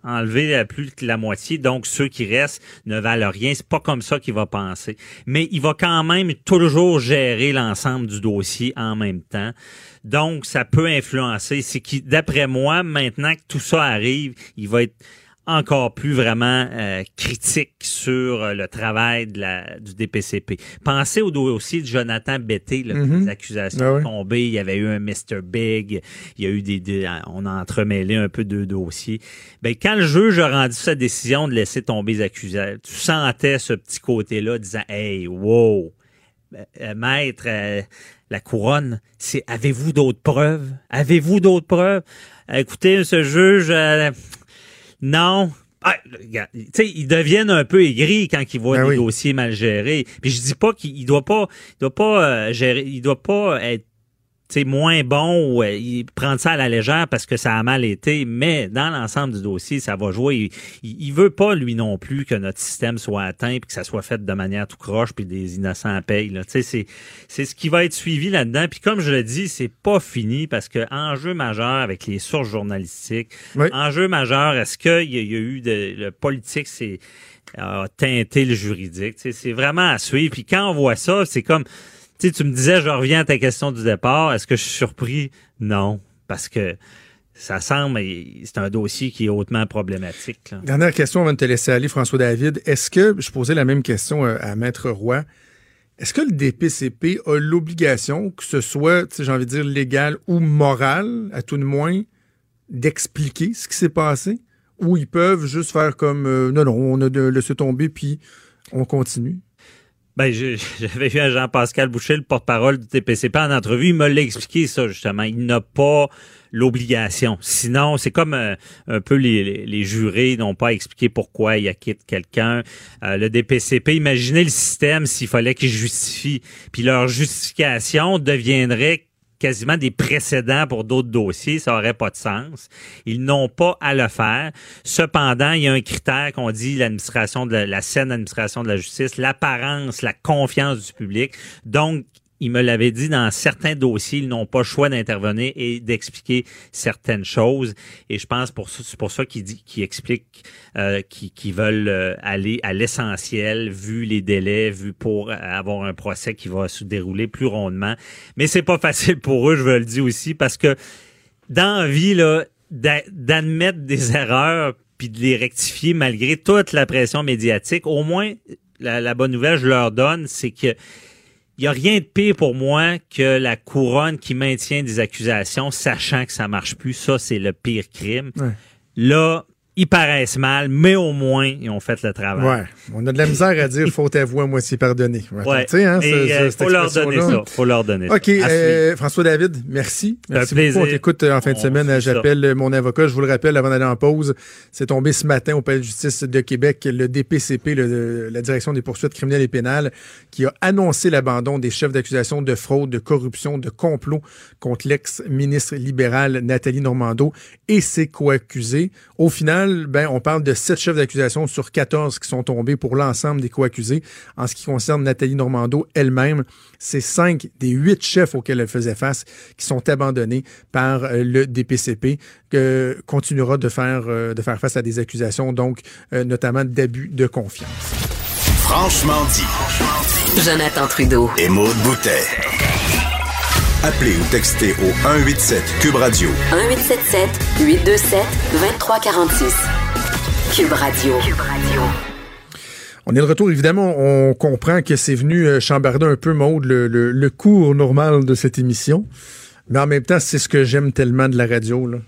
enlever plus que la moitié, donc ceux qui restent ne valent rien. C'est pas comme ça qu'il va penser. Mais il va quand même toujours gérer l'ensemble du dossier en même temps. Donc ça peut influencer. C'est qui, d'après moi, maintenant que tout ça arrive, il va être encore plus vraiment euh, critique sur euh, le travail de la, du DPCP. Pensez au dossier de Jonathan Betté, là, mm-hmm. les accusations ah tombées. Il y avait eu un Mr. Big, il y a eu des, on a entremêlé un peu deux dossiers. Ben, quand le juge a rendu sa décision de laisser tomber les accusations, tu sentais ce petit côté-là disant, hey, wow, euh, maître, la couronne, c'est avez-vous d'autres preuves? Avez-vous d'autres preuves? écoutez, ce juge, non. Ah, sais, ils deviennent un peu aigris quand ils voient ben des dossiers mal gérés. Puis je dis pas qu'il doit pas, il doit pas euh, gérer, il doit pas être c'est moins bon ou il prend ça à la légère parce que ça a mal été, mais dans l'ensemble du dossier, ça va jouer. Il, il, veut pas, lui non plus, que notre système soit atteint puis que ça soit fait de manière tout croche puis des innocents payent. Là. C'est, c'est ce qui va être suivi là-dedans. Puis comme je le dis, c'est pas fini parce que enjeu majeur avec les sources journalistiques, enjeu majeur, est-ce qu'il y, y, a eu de le politique, c'est a teinté le juridique? C'est vraiment à suivre. Puis quand on voit ça, c'est comme tu, tu me disais, je reviens à ta question du départ. Est-ce que je suis surpris? Non, parce que ça semble, c'est un dossier qui est hautement problématique. Dernière question avant de te laisser aller, François David. Est-ce que, je posais la même question euh, à Maître Roy, est-ce que le DPCP a l'obligation, que ce soit, j'ai envie de dire, légal ou moral, à tout de moins, d'expliquer ce qui s'est passé? Ou ils peuvent juste faire comme, euh, non, non, on a laissé tomber, puis on continue? Ben, j'avais vu un Jean-Pascal Boucher, le porte-parole du TPCP en entrevue, il m'a expliqué ça justement. Il n'a pas l'obligation. Sinon, c'est comme euh, un peu les, les, jurés n'ont pas expliqué pourquoi il acquittent quelqu'un. Euh, le DPCP, imaginez le système s'il fallait qu'ils justifient. Puis leur justification deviendrait quasiment des précédents pour d'autres dossiers, ça aurait pas de sens. Ils n'ont pas à le faire. Cependant, il y a un critère qu'on dit l'administration de la, la saine administration de la justice, l'apparence, la confiance du public. Donc, il me l'avait dit dans certains dossiers, ils n'ont pas le choix d'intervenir et d'expliquer certaines choses. Et je pense pour c'est pour ça qu'il dit, qu'il explique, euh, qu'ils veulent euh, aller à l'essentiel, vu les délais, vu pour avoir un procès qui va se dérouler plus rondement. Mais c'est pas facile pour eux, je veux le dire aussi, parce que dans la vie là, d'admettre des erreurs puis de les rectifier malgré toute la pression médiatique, au moins la, la bonne nouvelle je leur donne, c'est que il n'y a rien de pire pour moi que la couronne qui maintient des accusations, sachant que ça marche plus. Ça, c'est le pire crime. Là, ils paraissent mal, mais au moins, ils ont fait le travail. Ouais. On a de la misère à dire faut t'avouer à moitié pardonner. Ouais. Tu sais, hein, euh, faut leur donner ça. Faut leur donner OK. Euh, François David, merci. Merci beaucoup. On t'écoute euh, en fin de semaine. J'appelle mon avocat. Je vous le rappelle avant d'aller en pause. C'est tombé ce matin au Palais de justice de Québec, le DPCP, le, la Direction des poursuites criminelles et pénales, qui a annoncé l'abandon des chefs d'accusation de fraude, de corruption, de complot contre l'ex-ministre libéral Nathalie Normando et ses co-accusés. Au final, ben, on parle de sept chefs d'accusation sur 14 qui sont tombés pour l'ensemble des co-accusés. En ce qui concerne Nathalie Normando elle-même, c'est cinq des huit chefs auxquels elle faisait face qui sont abandonnés par euh, le DPCP, que continuera de faire, euh, de faire face à des accusations, donc euh, notamment d'abus de confiance. Franchement dit. Jonathan Trudeau. Et Maude Boutet. Appelez ou textez au 187 Cube Radio. 1877 827 2346. Cube Radio. Cube Radio. On est de retour, évidemment, on comprend que c'est venu euh, chambarder un peu, Maude, le, le, le cours normal de cette émission. Mais en même temps, c'est ce que j'aime tellement de la radio. Là.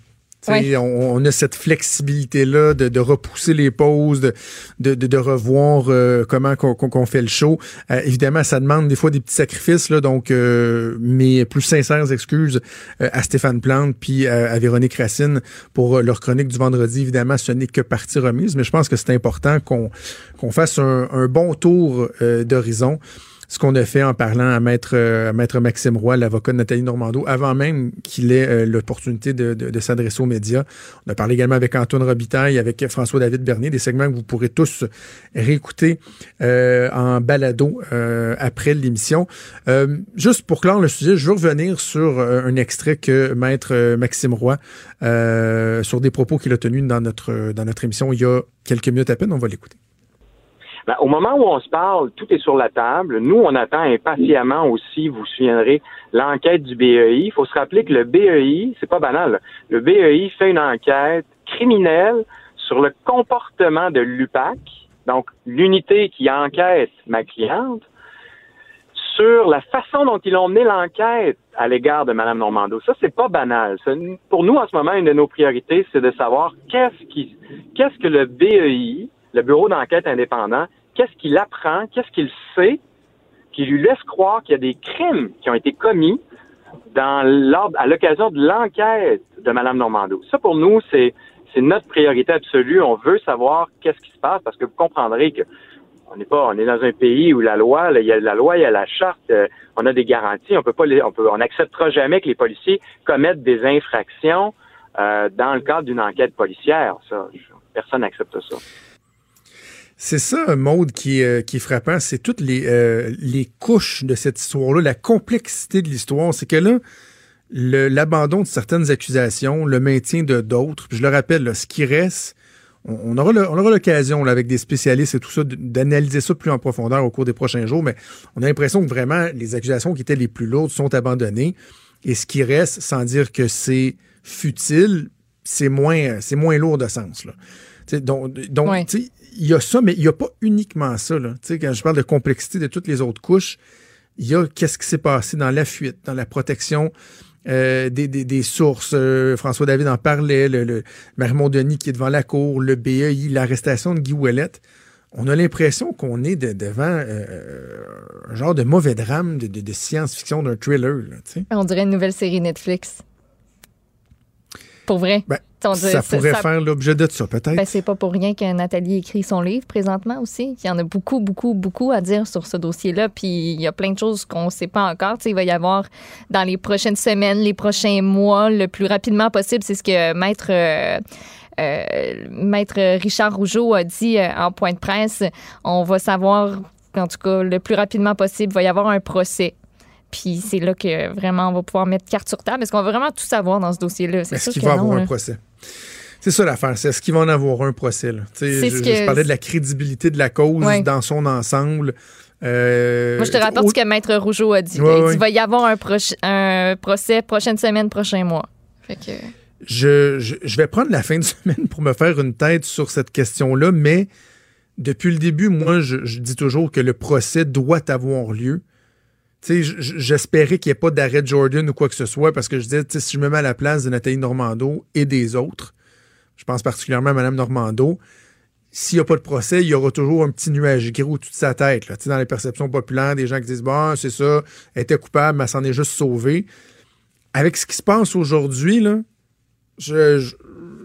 On, a cette flexibilité-là de, repousser les pauses, de, de, revoir euh, comment qu'on fait le show. Euh, évidemment, ça demande des fois des petits sacrifices, là, donc euh, mes plus sincères excuses à Stéphane Plante puis à Véronique Racine pour leur chronique du vendredi. Évidemment, ce n'est que partie remise, mais je pense que c'est important qu'on qu'on fasse un, un bon tour d'horizon ce qu'on a fait en parlant à maître, euh, maître Maxime Roy, l'avocat de Nathalie Normando, avant même qu'il ait euh, l'opportunité de, de, s'adresser aux médias. On a parlé également avec Antoine Robitaille, avec François-David Bernier, des segments que vous pourrez tous réécouter euh, en balado après l'émission. juste pour clore le sujet, je veux revenir sur un extrait que maître Maxime Roy, sur des propos qu'il a tenus dans notre, dans notre émission il y a quelques minutes à peine. On va l'écouter. Ben, au moment où on se parle, tout est sur la table. Nous, on attend impatiemment aussi, vous vous souviendrez, l'enquête du BEI. Il faut se rappeler que le BEI, c'est pas banal, le BEI fait une enquête criminelle sur le comportement de l'UPAC, donc l'unité qui enquête ma cliente, sur la façon dont ils ont mené l'enquête à l'égard de Mme Normando. Ça, c'est pas banal. pour nous, en ce moment, une de nos priorités, c'est de savoir qu'est-ce qu'est-ce que le BEI, le Bureau d'enquête indépendant, qu'est-ce qu'il apprend, qu'est-ce qu'il sait qui lui laisse croire qu'il y a des crimes qui ont été commis dans à l'occasion de l'enquête de Mme Normando. Ça, pour nous, c'est, notre priorité absolue. On veut savoir qu'est-ce qui se passe parce que vous comprendrez que on n'est pas, on est dans un pays où la loi, il y a la loi, il y a la charte, euh, on a des garanties. On peut pas, peut, on n'acceptera jamais que les policiers commettent des infractions euh, dans le cadre d'une enquête policière. Ça, personne n'accepte ça. C'est ça, un mode qui, euh, qui est frappant, c'est toutes les, euh, les couches de cette histoire-là, la complexité de l'histoire. C'est que là, l'abandon de certaines accusations, le maintien de d'autres, je le rappelle, ce qui reste, on, aura l'occasion avec des spécialistes et tout ça d'analyser ça plus en profondeur au cours des prochains jours, mais on a l'impression que vraiment les accusations qui étaient les plus lourdes sont abandonnées et ce qui reste, sans dire que c'est futile, c'est moins, c'est moins lourd de sens. Là. donc, donc il y a ça, mais il n'y a pas uniquement ça. Là. Quand je parle de complexité de toutes les autres couches, il y a qu'est-ce qui s'est passé dans la fuite, dans la protection euh, des, des, sources. Euh, François David en parlait, le, le Denis qui est devant la cour, le BEI, l'arrestation de Guy Ouellette. On a l'impression qu'on est devant euh, un genre de mauvais drame de, de, science-fiction, d'un thriller. On dirait une nouvelle série Netflix. Pour vrai. Ben, ça pourrait faire l'objet de ça, peut-être. Ben, c'est pas pour rien que Nathalie écrit son livre présentement aussi. Il y en a beaucoup, beaucoup, beaucoup à dire sur ce dossier-là. Puis il y a plein de choses qu'on ne sait pas encore. il va y avoir dans les prochaines semaines, les prochains mois, le plus rapidement possible. C'est ce que Maître. Euh, euh, Maître Richard Rougeau a dit euh, en point de presse. On va savoir, en tout cas, le plus rapidement possible, il va y avoir un procès Puis c'est là que vraiment on va pouvoir mettre carte sur table. Est-ce qu'on va vraiment tout savoir dans ce dossier-là? C'est Est-ce qu'il va non, avoir là. un procès? C'est ça l'affaire. C'est est-ce qu'il va en avoir un procès? Là? Je, ce je que- parlais de la crédibilité de la cause Ouais. dans son ensemble. Euh, Moi, je te rapporte ce que Maître Rougeau a dit. Ouais, Il ouais. va y avoir un, proche- un procès prochaine semaine, prochain mois. Fait que... je, je, je vais prendre la fin de semaine pour me faire une tête sur cette question-là, mais depuis le début, moi, je, je dis toujours que le procès doit avoir lieu. J'espérais qu'il n'y ait pas d'arrêt de Jordan ou quoi que ce soit, parce que je disais, si je me mets à la place de Nathalie Normando et des autres, je pense particulièrement à Mme Normando, s'il n'y a pas de procès, il y aura toujours un petit nuage gris au-dessus de sa tête. Là. Dans les perceptions populaires, des gens qui disent Bon, c'est ça, elle était coupable, mais elle s'en est juste sauvée. Avec ce qui se passe aujourd'hui, là, je, je,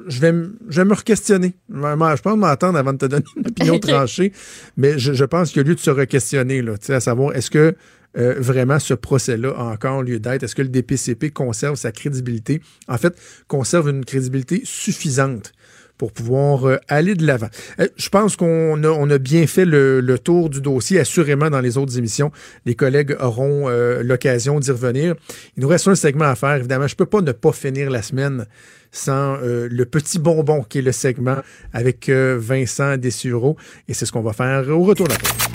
je vais, je vais me re-questionner. Je pense m'attendre avant de te donner une opinion tranchée, mais je, je pense qu'il y a lieu de se re-questionner, à savoir est-ce que euh, vraiment ce procès-là a encore lieu d'être? Est-ce que le DPCP conserve sa crédibilité? En fait, conserve une crédibilité suffisante pour pouvoir euh, aller de l'avant. Euh, je pense qu'on a, bien fait le, tour du dossier. Assurément, dans les autres émissions, les collègues auront l'occasion d'y revenir. Il nous reste un segment à faire. Évidemment, je peux pas ne pas finir la semaine sans le petit bonbon qui est le segment avec Vincent Dessureau. Et c'est ce qu'on va faire au retour pause.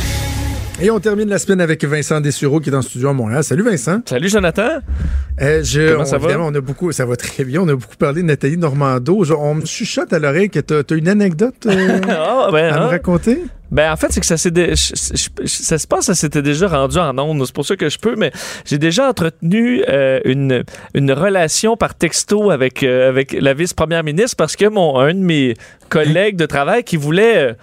Et on termine la semaine avec Vincent Dessureau qui est en studio à Montréal. Salut Vincent. Salut Jonathan. Euh, je, Comment ça on- va? évidemment, on a beaucoup, ça va très bien. On a beaucoup parlé de Nathalie Normando. Je- on me chuchote à l'oreille que tu as, une anecdote euh, Ah, ben, à me hein? raconter? Ben en fait, c'est que ça s'est dé- ça se passe, ça s'était déjà rendu en ondes. C'est pour ça que je peux, mais j'ai déjà entretenu euh, une, une relation par texto avec, euh, avec la vice-première ministre parce que mon un de mes collègues de travail qui voulait euh,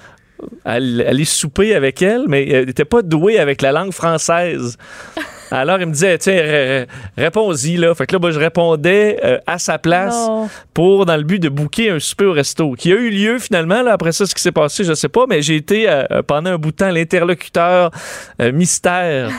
aller, aller souper avec elle, mais elle n'était pas doué avec la langue française. Alors, il me disait, tiens, ré- ré- réponds-y, là. Fait que là, moi, je répondais euh, à sa place Non. pour, dans le but de booker un souper au resto, qui a eu lieu finalement. Là, après ça, ce qui s'est passé, je sais pas, mais j'ai été euh, euh, pendant un bout de temps l'interlocuteur euh, mystère.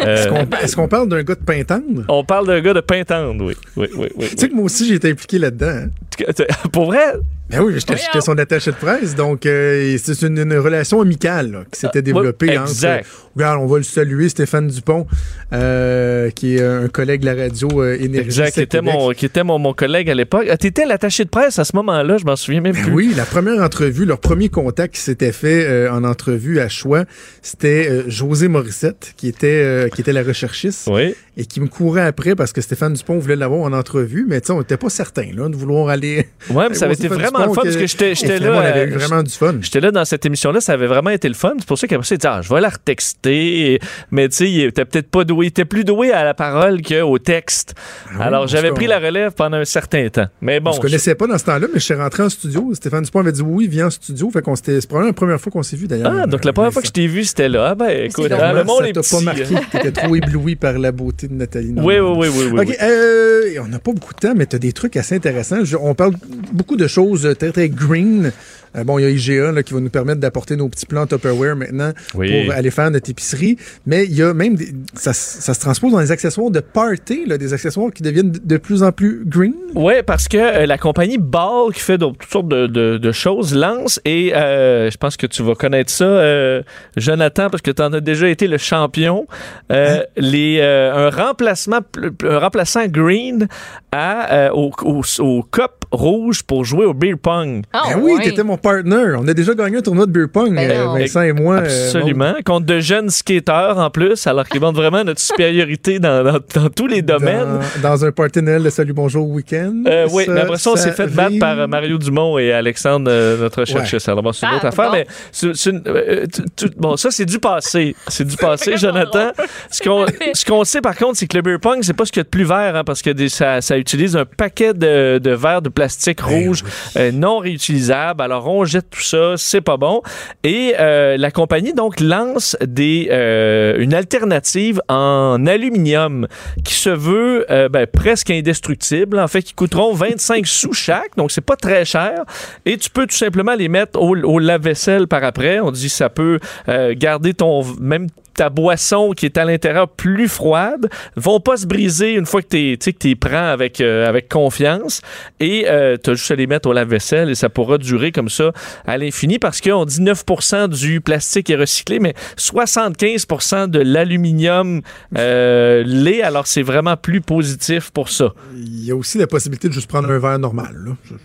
Euh, Est-ce qu'on est-ce qu'on parle d'un gars de Pintendre? on parle d'un gars de Pintendre, oui. Oui, oui, oui. Tu sais que moi aussi, j'ai été impliqué là-dedans. hein. Pour vrai? Ben oui, j'étais son attaché de presse, donc euh, c'est une, une relation amicale là, qui s'était développée ouais, entre. exact. regarde, on va le saluer, Stéphane Dupont, euh, qui est un collègue de la radio euh, Énergie. Exact, qui était, mon, qui était mon, mon collègue à l'époque. Ah, T'étais l'attaché de presse à ce moment-là, je m'en souviens même Ben plus. oui, la première entrevue, leur premier contact qui s'était fait euh, en entrevue à Choix, c'était euh, José Morissette, qui était, euh, qui était la recherchiste, Oui. et qui me courait après parce que Stéphane Dupont voulait l'avoir en entrevue, mais tu sais, on n'était pas certain là, de vouloir aller. Ouais, mais ça avait été Stéphane vraiment le fun parce que j'étais j'étais là. On avait euh, eu vraiment du fun. J'étais là dans cette émission-là, ça avait vraiment été le fun. C'est pour ça qu'après il dit, ah, je vais la retexter. Et- Mais tu sais, il était peut-être pas doué. Il était plus doué à la parole qu'au texte. Ah oui, Alors, j'avais pris la relève pendant un certain temps. Mais bon. on se connaissait pas dans ce temps-là, mais je suis rentré en studio. Stéphane Dupont avait dit oui, viens en studio. Fait qu'on s'était. C'est probablement la première fois qu'on s'est vu d'ailleurs. Ah, donc la première fois que je t'ai vu, c'était là. Ah, ben, écoute, hein, le monde ça est petit. pas marqué que t'étais trop ébloui par la beauté de Nathalie. Oui, oui, oui, oui, oui. OK, oui. euh, et on n'a pas beaucoup de temps, mais tu as des trucs assez intéressants. Je- on parle beaucoup de choses euh, très, très green. Euh, bon, il y a IGA là, qui va nous permettre d'apporter nos petits plans Tupperware maintenant Oui. pour aller faire notre épicerie. Mais il y a même des, ça, ça se transpose dans les accessoires de party, là, des accessoires qui deviennent de- de plus en plus green. Oui, parce que euh, la compagnie Ball, qui fait donc toutes sortes de, de- de choses, lance, et euh, je pense que tu vas connaître ça, euh, Jonathan, parce que tu en as déjà été le champion, euh, les, euh, un, remplacement, un remplaçant green à, euh, au, au, au cup rouge pour jouer au beer pong. Ah, Ben oui, ouais. t'étais mon partner. On a déjà gagné un tournoi de beer pong, Ben euh, non. Vincent et moi. euh, Absolument. Contre de jeunes skateurs en plus, alors qu'ils montrent vraiment notre supériorité dans, dans- dans tous les domaines. Dans, un party Noël de Salut Bonjour Week-end. Euh, oui, mais après ça, on s'est fait battre arrive. par euh, Mario Dumont et Alexandre, euh, notre chercheuse. Alors, bon, c'est une Ah, autre affaire, bon. mais c'est- c'est une- euh, tu- tu- bon, ça, c'est du passé. C'est du passé, Jonathan. Ce qu'on ce qu'on sait, par contre, c'est que le beer pong, c'est pas ce qu'il y a de plus vert, hein, parce que des- ça, ça utilise un paquet de, de verres de plastique Ben rouge euh, non réutilisables. Alors, on jette tout ça, c'est pas bon. Et euh, la compagnie, donc, lance des, euh, une alternative en aluminium qui se veut euh, ben, presque indestructible. En fait, qui coûteront 25 sous chaque, donc c'est pas très cher. Et tu peux tout simplement les mettre au, lave-vaisselle par après. On dit ça peut garder ton même ta boisson qui est à l'intérieur plus froide vont pas se briser une fois que tu que tu prends avec, euh, avec confiance. Et euh, tu as juste à les mettre au lave-vaisselle et ça pourra durer comme ça à l'infini parce qu'on dit 9% du plastique est recyclé, mais 75% de l'aluminium euh, l'est. Alors, c'est vraiment plus positif pour ça. Il y a aussi la possibilité de juste prendre un verre normal. Là.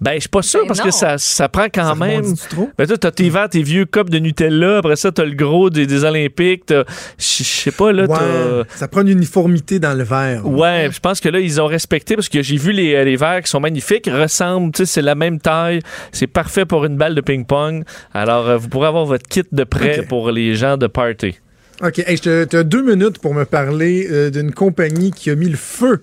Ben, je suis pas sûr Ben parce non. que ça, ça prend quand Ça même. Ben, toi, t'as tes verres, tes vieux copes de Nutella. Après ça, t'as le gros des, des Olympiques. Je sais pas, là. Ouais, ça prend une uniformité dans le verre. Ouais, je pense que là, ils ont respecté parce que j'ai vu les, les verres qui sont magnifiques, ressemblent, tu sais, c'est la même taille, c'est parfait pour une balle de ping-pong. Alors, euh, vous pourrez avoir votre kit de prêt pour les gens de party. OK. Hey, tu as deux minutes pour me parler euh, d'une compagnie qui a mis le feu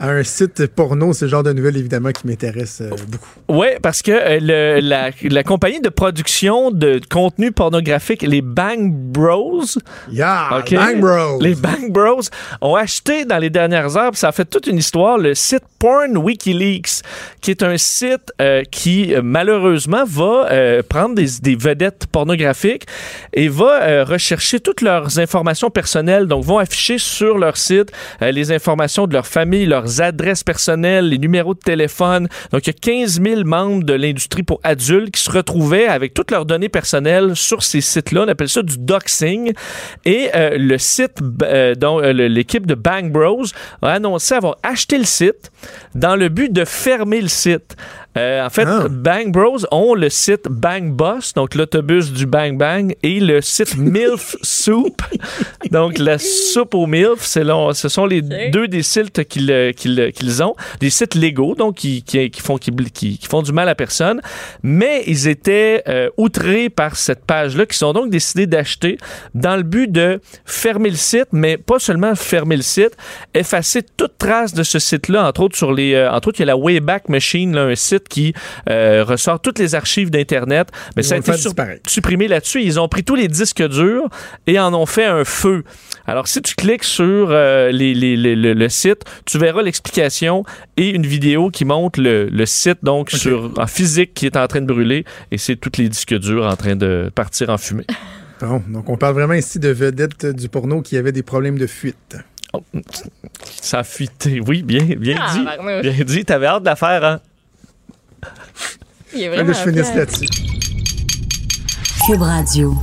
un site porno. C'est le genre de nouvelles, évidemment, qui m'intéresse euh, beaucoup. Oui, parce que euh, le- la, la compagnie de production de contenu pornographique, les Bang Bros, Yeah! OK. Bang Bros! Les Bang Bros ont acheté dans les dernières heures, ça a fait toute une histoire, le site Porn Wikileaks, qui est un site euh, qui, malheureusement, va prendre des, des vedettes pornographiques et va rechercher toutes leurs informations personnelles. Donc, vont afficher sur leur site les informations de leur famille, leurs adresses personnelles, les numéros de téléphone. Donc, il y a 15 000 membres de l'industrie pour adultes qui se retrouvaient avec toutes leurs données personnelles sur ces sites-là. On appelle ça du doxing. Et euh, le site, euh, dont euh, l'équipe de Bang Bros a annoncé avoir acheté le site dans le but de fermer le site. Euh, en fait, Ah. Bang Bros ont le site Bang Boss, donc l'autobus du Bang Bang, et le site MILF Soup, donc la soupe aux MILF. C'est là- ce sont les deux des sites qu'ils euh, qu'ils- qu'ils ont, des sites légaux, donc qui, qui, qui font, qui, qui- qui font du mal à personne. Mais ils étaient euh, outrés par cette page-là, qui sont donc décidés d'acheter dans le but de fermer le site, mais pas seulement fermer le site, effacer toute trace de ce site-là, entre autres sur les, euh, entre autres il y a la Wayback Machine, là, un site qui euh, ressort toutes les archives d'internet, mais Ils ça a été sur- supprimé là-dessus. Ils ont pris tous les disques durs et en ont fait un feu. Alors si tu cliques sur euh, les- les- les- le, le site, tu verras l'explication et une vidéo qui montre le, le site donc sur en physique qui est en train de brûler et c'est tous les disques durs en train de partir en fumée. Bon, donc on parle vraiment ici de vedettes du porno qui avaient des problèmes de fuite. Oh, ça a fuité. Oui, bien, bien Ah, dit. barnouche. Bien dit. T'avais hâte de la faire, hein? Il est Là, vraiment je finisse bien. là-dessus. Cube Radio.